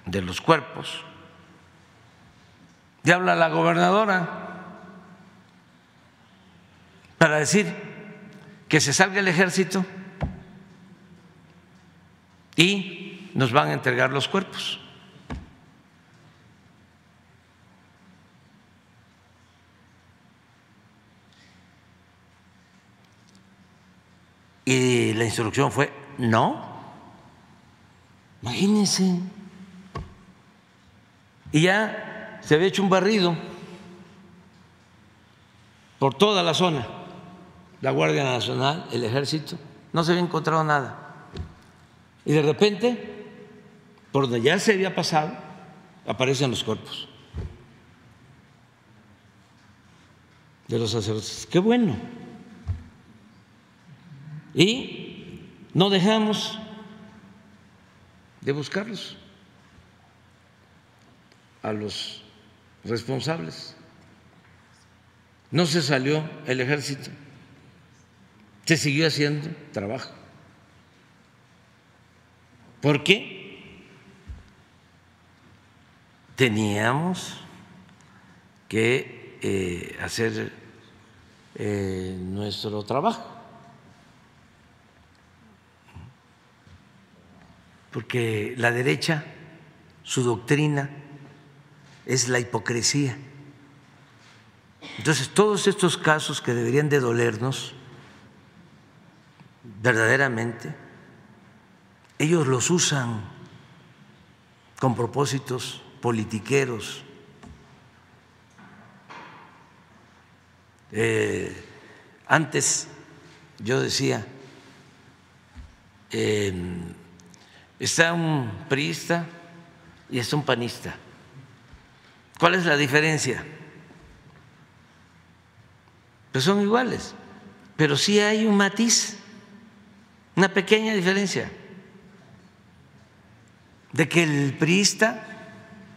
S1: de los cuerpos. Y habla la gobernadora para decir que se salga el ejército y nos van a entregar los cuerpos. Y la instrucción fue, no, imagínense. Y ya se había hecho un barrido por toda la zona, la Guardia Nacional, el Ejército, no se había encontrado nada. Y de repente, por donde ya se había pasado, aparecen los cuerpos de los sacerdotes. Qué bueno y no dejamos de buscarlos a los responsables. No se salió el ejército, se siguió haciendo trabajo. ¿Por qué? Teníamos que eh, hacer eh, nuestro trabajo. porque la derecha, su doctrina es la hipocresía. Entonces, todos estos casos que deberían de dolernos, verdaderamente, ellos los usan con propósitos politiqueros. Eh, antes yo decía, Está un priista y está un panista. ¿Cuál es la diferencia? Pues son iguales, pero sí hay un matiz, una pequeña diferencia. De que el priista,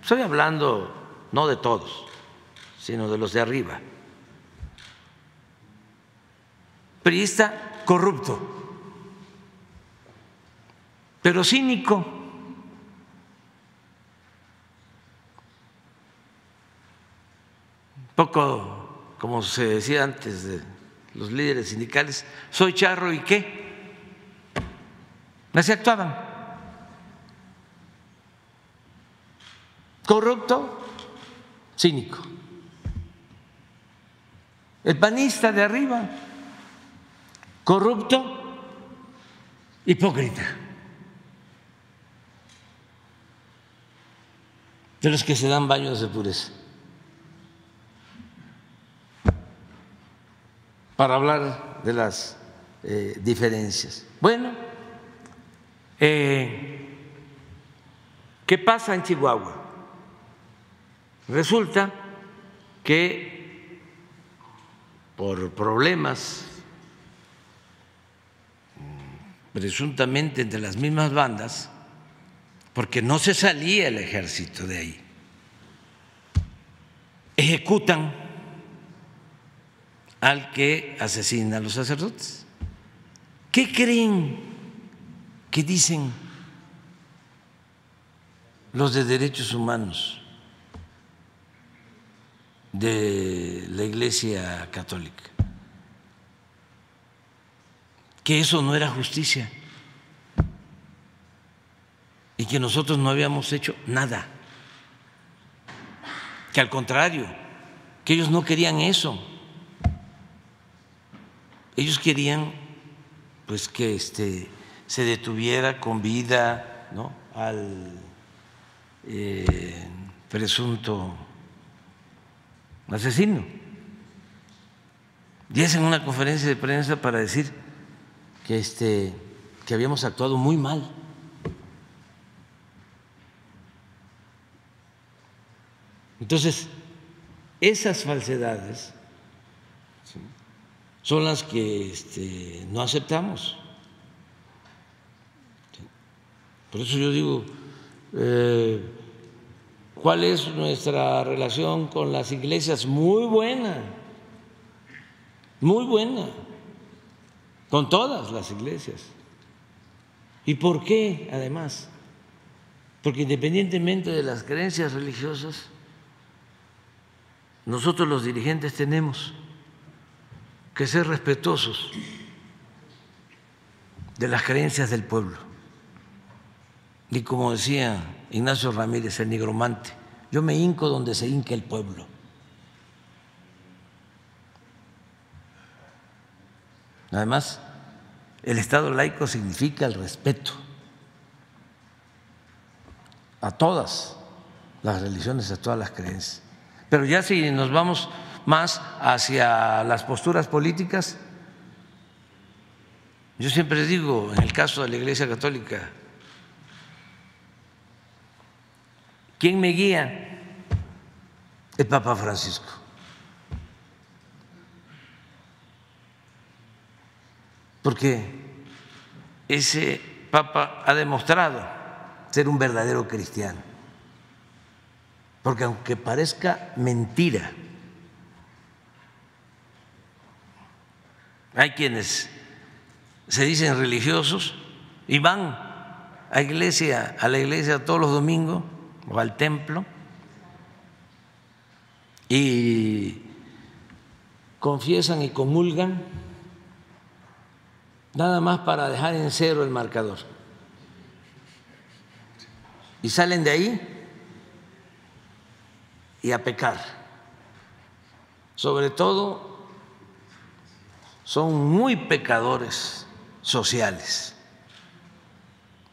S1: estoy hablando no de todos, sino de los de arriba, priista corrupto pero cínico. Poco como se decía antes de los líderes sindicales, soy charro y qué. Así actuaban. Corrupto, cínico. El panista de arriba, corrupto, hipócrita. de los que se dan baños de pureza. Para hablar de las eh, diferencias. Bueno, eh, ¿qué pasa en Chihuahua? Resulta que por problemas mm, presuntamente entre las mismas bandas, porque no se salía el ejército de ahí. Ejecutan al que asesina a los sacerdotes. ¿Qué creen que dicen los de derechos humanos de la Iglesia Católica? Que eso no era justicia y que nosotros no habíamos hecho nada, que al contrario, que ellos no querían eso, ellos querían pues que este, se detuviera con vida ¿no? al eh, presunto asesino. Y hacen una conferencia de prensa para decir que, este, que habíamos actuado muy mal. Entonces, esas falsedades son las que este, no aceptamos. Por eso yo digo, eh, ¿cuál es nuestra relación con las iglesias? Muy buena, muy buena, con todas las iglesias. ¿Y por qué, además? Porque independientemente de las creencias religiosas, nosotros los dirigentes tenemos que ser respetuosos de las creencias del pueblo. Y como decía Ignacio Ramírez, el nigromante, yo me hinco donde se hinca el pueblo. Además, el Estado laico significa el respeto a todas las religiones, a todas las creencias. Pero ya si nos vamos más hacia las posturas políticas, yo siempre digo, en el caso de la Iglesia Católica, ¿quién me guía? El Papa Francisco. Porque ese Papa ha demostrado ser un verdadero cristiano porque aunque parezca mentira, hay quienes se dicen religiosos y van a iglesia, a la iglesia todos los domingos o al templo y confiesan y comulgan nada más para dejar en cero el marcador. Y salen de ahí y a pecar. Sobre todo son muy pecadores sociales,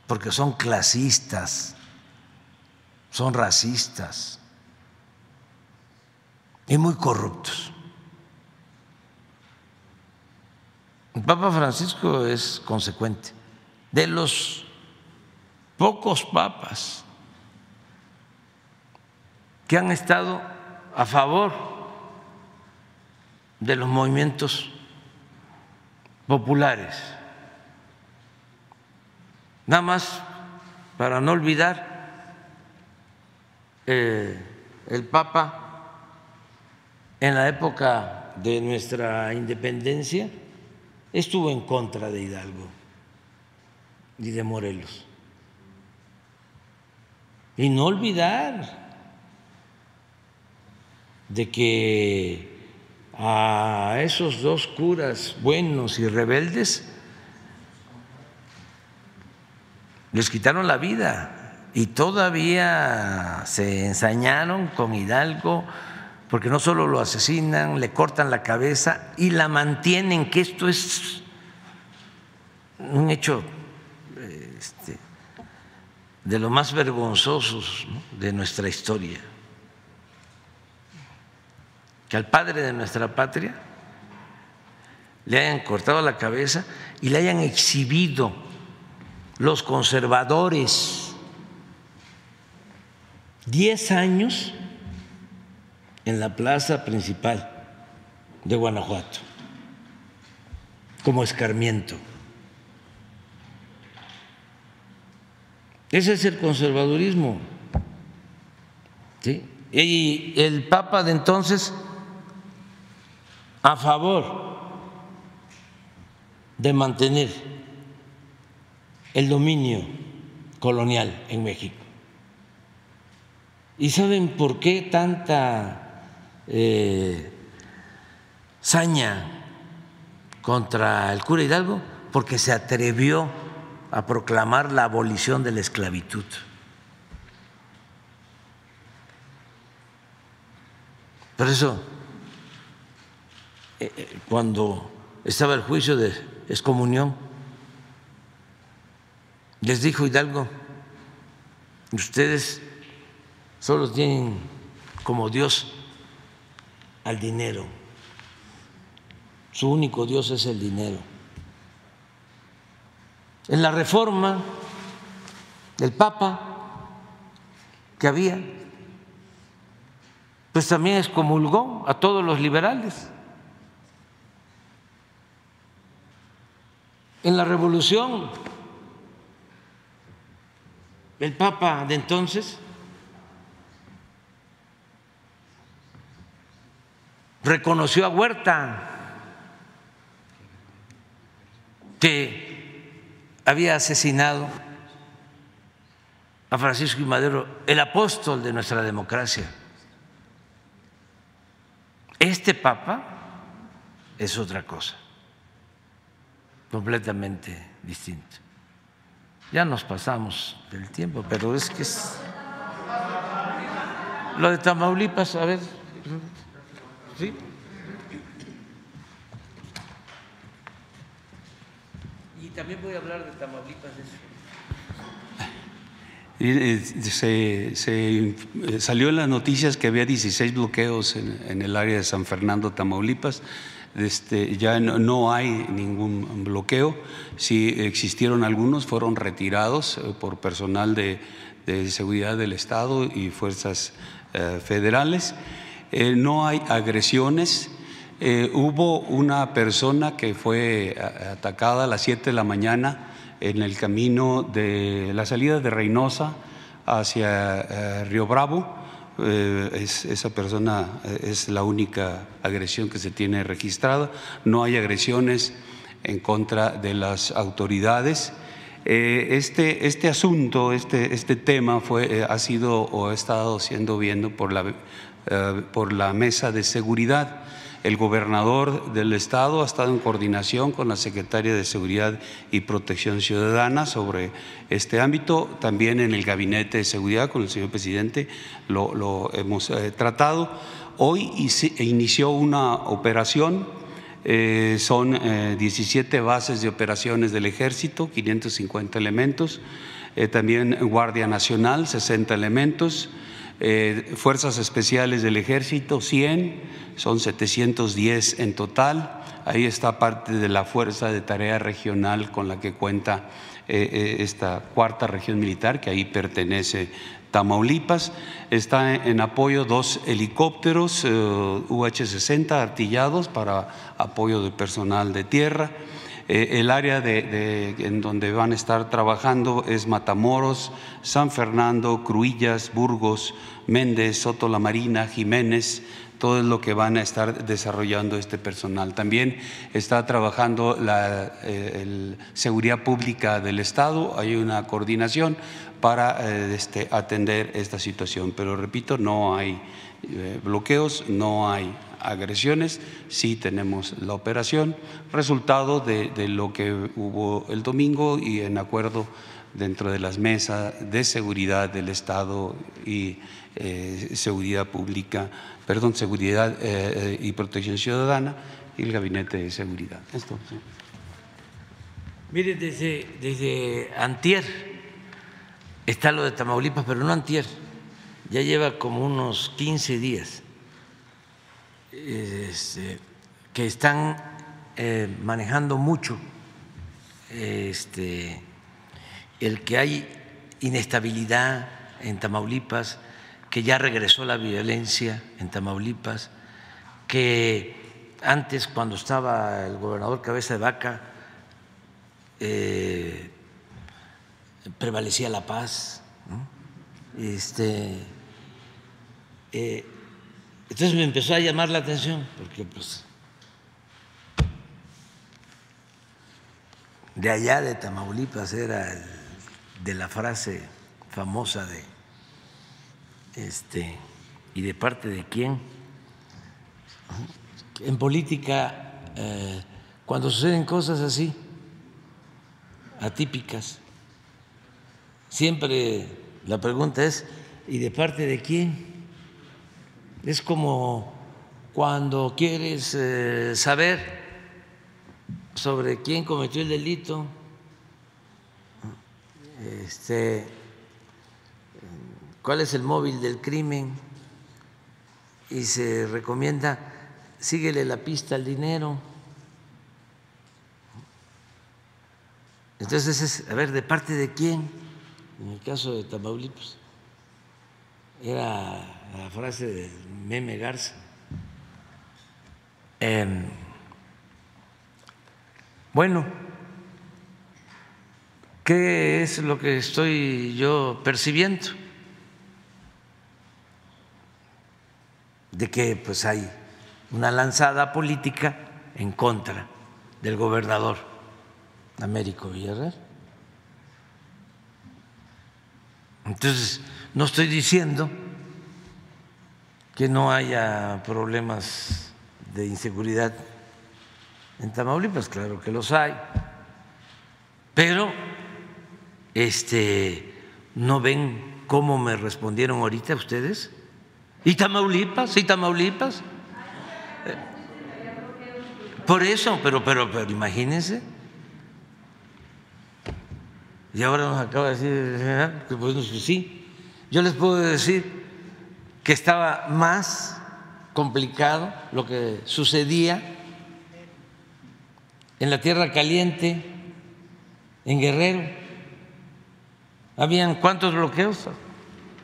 S1: porque son clasistas, son racistas y muy corruptos. El Papa Francisco es consecuente. De los pocos papas que han estado a favor de los movimientos populares. Nada más para no olvidar, eh, el Papa en la época de nuestra independencia estuvo en contra de Hidalgo y de Morelos. Y no olvidar de que a esos dos curas buenos y rebeldes les quitaron la vida y todavía se ensañaron con Hidalgo porque no solo lo asesinan, le cortan la cabeza y la mantienen, que esto es un hecho este, de lo más vergonzosos de nuestra historia. Que al padre de nuestra patria le hayan cortado la cabeza y le hayan exhibido los conservadores diez años en la plaza principal de Guanajuato como escarmiento. Ese es el conservadurismo. ¿sí? Y el Papa de entonces, a favor de mantener el dominio colonial en México. ¿Y saben por qué tanta eh, saña contra el cura Hidalgo? Porque se atrevió a proclamar la abolición de la esclavitud. Por eso, eh, eh, cuando estaba el juicio de excomunión, les dijo Hidalgo, ustedes solo tienen como Dios al dinero, su único Dios es el dinero. En la reforma del Papa que había, pues también excomulgó a todos los liberales. En la revolución, el Papa de entonces reconoció a Huerta que había asesinado a Francisco y Madero, el apóstol de nuestra democracia. Este Papa es otra cosa, completamente distinto. Ya nos pasamos del tiempo, pero es que es... Lo de Tamaulipas, a ver. ¿Sí? Y también voy a hablar de Tamaulipas.
S4: Se, se, eh, salió en las noticias que había 16 bloqueos en, en el área de San Fernando, Tamaulipas. Este, ya no, no, hay ningún bloqueo. Si existieron algunos, fueron retirados eh, por personal de, de seguridad del Estado y fuerzas eh, federales. Eh, no hay agresiones. Eh, hubo una persona que fue atacada a las 7 de la mañana en el camino de la salida de Reynosa hacia eh, Río Bravo. Es, esa persona es la única agresión que se tiene registrada. No hay agresiones en contra de las autoridades. Este, este asunto, este, este tema fue, ha sido o ha estado siendo viendo por la eh, por la mesa de seguridad. El gobernador del estado ha estado en coordinación con la secretaria de Seguridad y Protección Ciudadana sobre este ámbito. También en el gabinete de seguridad con el señor presidente lo, hemos eh, tratado. Hoy inició una operación. Eh, son 17 bases de operaciones del ejército, 550 elementos. también Guardia Nacional, 60 elementos. Eh, fuerzas Especiales del Ejército, 100, son 710 en total. Ahí está parte de la Fuerza de Tarea Regional con la que cuenta eh, eh, esta cuarta región militar, que ahí pertenece Tamaulipas. Está en apoyo dos helicópteros UH-60 artillados para apoyo del personal de tierra. El área en donde van a estar trabajando es Matamoros, San Fernando, Cruillas, Burgos, Méndez, Soto La Marina, Jiménez, todo es lo que van a estar desarrollando este personal. También está trabajando la eh, seguridad pública del Estado, hay una coordinación para eh, este, atender esta situación. Pero repito, no hay eh, bloqueos, no hay agresiones, sí tenemos la operación, resultado de, lo que hubo el domingo y en acuerdo dentro de las mesas de seguridad del Estado y eh, seguridad pública, perdón, seguridad eh, y protección ciudadana y el gabinete de seguridad. Esto,
S1: Mire, desde, desde Antier está lo de Tamaulipas, pero no Antier, ya lleva como unos 15 días este, que están eh, manejando mucho este, el que hay inestabilidad en Tamaulipas, que ya regresó la violencia en Tamaulipas, que antes cuando estaba el gobernador Cabeza de Vaca, eh, prevalecía la paz. Este, eh, entonces me empezó a llamar la atención, porque pues de allá de Tamaulipas era de la frase famosa de este y de parte de quién. En política, eh, cuando suceden cosas así, atípicas, siempre la pregunta es, ¿y de parte de quién? Es como cuando quieres eh, saber sobre quién cometió el delito, este, cuál es el móvil del crimen y se recomienda síguele la pista al dinero. Entonces es, a ver, ¿de parte de quién? En el caso de Tamaulipas, era la frase de Meme Garza. Em, bueno, ¿qué es lo que estoy yo percibiendo? De que pues hay una lanzada política en contra del gobernador Américo Villarreal. Entonces, no estoy diciendo que no haya problemas de inseguridad en Tamaulipas, claro que los hay, pero este, ¿no ven cómo me respondieron ahorita ustedes? ¿Y Tamaulipas? ¿Y Tamaulipas? Por eso, pero, pero, pero imagínense. Y ahora nos acaba de decir pues sí. Yo les puedo decir que estaba más complicado lo que sucedía en la Tierra Caliente, en Guerrero. ¿Habían cuántos bloqueos?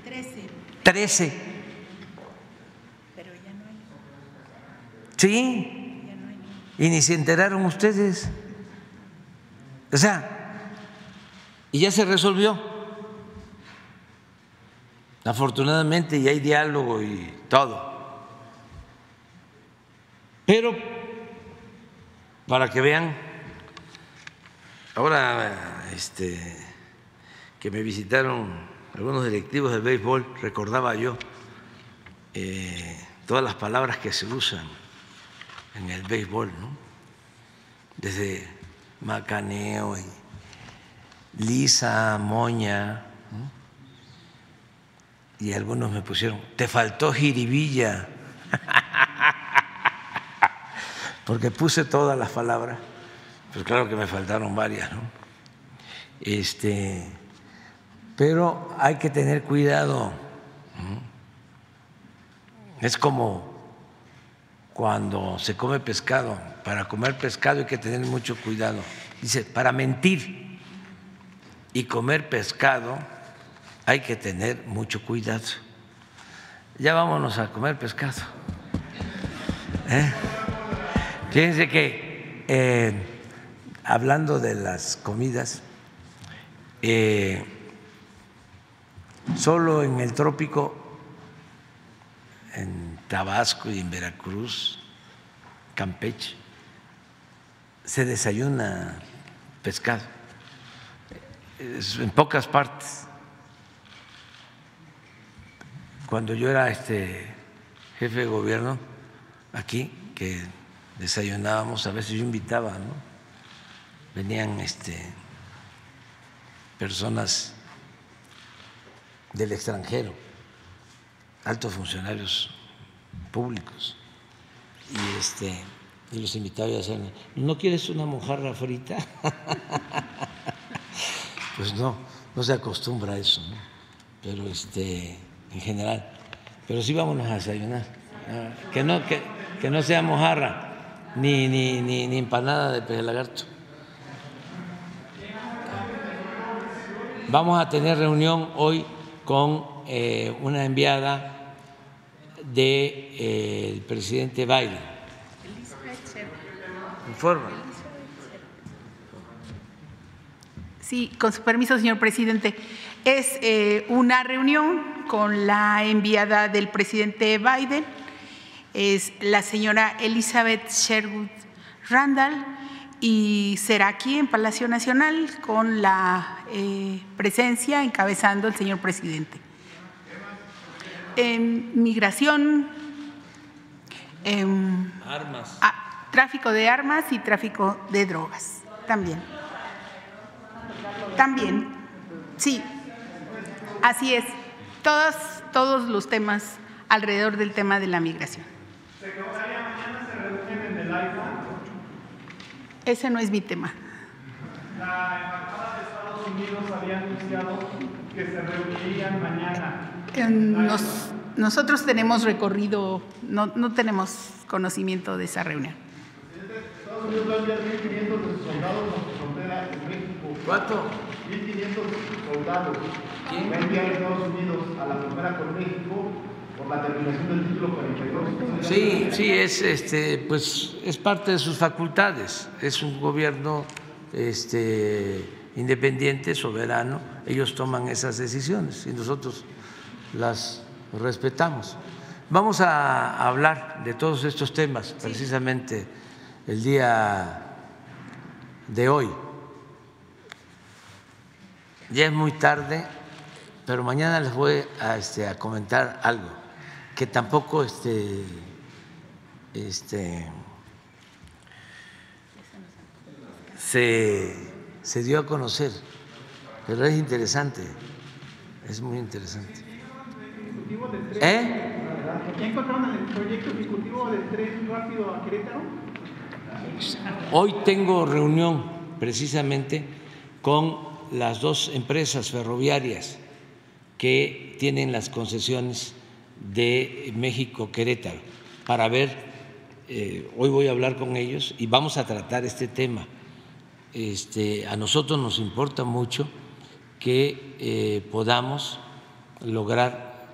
S5: Trece.
S1: Trece.
S5: Pero ya no hay.
S1: Sí.
S5: Ya no hay.
S1: Y ni se enteraron ustedes. O sea, y ya se resolvió. Afortunadamente, y hay diálogo y todo. Pero para que vean, ahora este, que me visitaron algunos directivos del béisbol, recordaba yo eh, todas las palabras que se usan en el béisbol, ¿no? desde macaneo, y lisa, moña, y algunos me pusieron, te faltó jiribilla. [LAUGHS] porque puse todas las palabras, pues claro que me faltaron varias, ¿no? Este, pero hay que tener cuidado. Es como cuando se come pescado. Para comer pescado hay que tener mucho cuidado. Dice, para mentir y comer pescado hay que tener mucho cuidado. Ya vámonos a comer pescado. ¿Eh? Fíjense que eh, hablando de las comidas, eh, solo en el trópico, en Tabasco y en Veracruz, Campeche, se desayuna pescado, en pocas partes. Cuando yo era este jefe de gobierno aquí, que desayunábamos, a veces yo invitaba, ¿no? Venían este, personas del extranjero, altos funcionarios públicos, y, este, y los invitaba a hacer, ¿no quieres una mojarra frita? [LAUGHS] pues no, no se acostumbra a eso, ¿no? pero este, en general, pero sí vámonos a desayunar, que no, que, que no sea mojarra ni, ni, ni, ni empanada de pez lagarto. Vamos a tener reunión hoy con eh, una enviada del de, eh, presidente Biden. Informa.
S5: Sí, con su permiso, señor presidente. Es eh, una reunión con la enviada del presidente Biden, es la señora Elizabeth Sherwood Randall, y será aquí en Palacio Nacional con la eh, presencia encabezando el señor presidente. En migración, em,
S1: Armas.
S5: ah, tráfico de armas y tráfico de drogas también. También, sí, así es. Todos, todos los temas alrededor del tema de la migración. Ese no es mi tema.
S10: La Embajada de Estados Unidos había anunciado que se reunirían mañana.
S5: Nos- nosotros tenemos recorrido, no, no tenemos conocimiento de esa reunión.
S10: Estados Unidos va a enviar 1.500 de sus soldados a su frontera en México.
S1: ¿Cuánto?
S10: 1.500 soldados. Va a enviar Estados Unidos a la frontera con México por la terminación del título 42.
S1: Sí, sí, es, este, pues, es parte de sus facultades. Es un gobierno este, independiente, soberano. Ellos toman esas decisiones y nosotros las respetamos. Vamos a hablar de todos estos temas precisamente el día de hoy. Ya es muy tarde, pero mañana les voy a, este, a comentar algo que tampoco este, este, se, se dio a conocer, pero es interesante, es muy interesante. ¿Eh?
S10: ¿Ya encontraron el proyecto ejecutivo del tren rápido a Querétaro?
S1: Hoy tengo reunión precisamente con las dos empresas ferroviarias que tienen las concesiones de México Querétaro para ver, eh, hoy voy a hablar con ellos y vamos a tratar este tema. Este, a nosotros nos importa mucho que eh, podamos lograr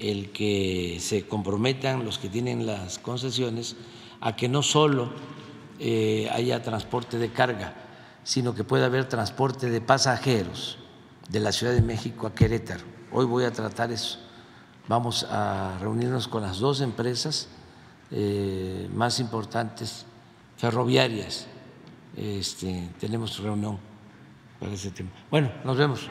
S1: el que se comprometan los que tienen las concesiones a que no solo eh, haya transporte de carga, sino que pueda haber transporte de pasajeros de la Ciudad de México a Querétaro. Hoy voy a tratar eso. Vamos a reunirnos con las dos empresas eh, más importantes ferroviarias. Este, tenemos reunión para ese tema. Bueno, nos vemos.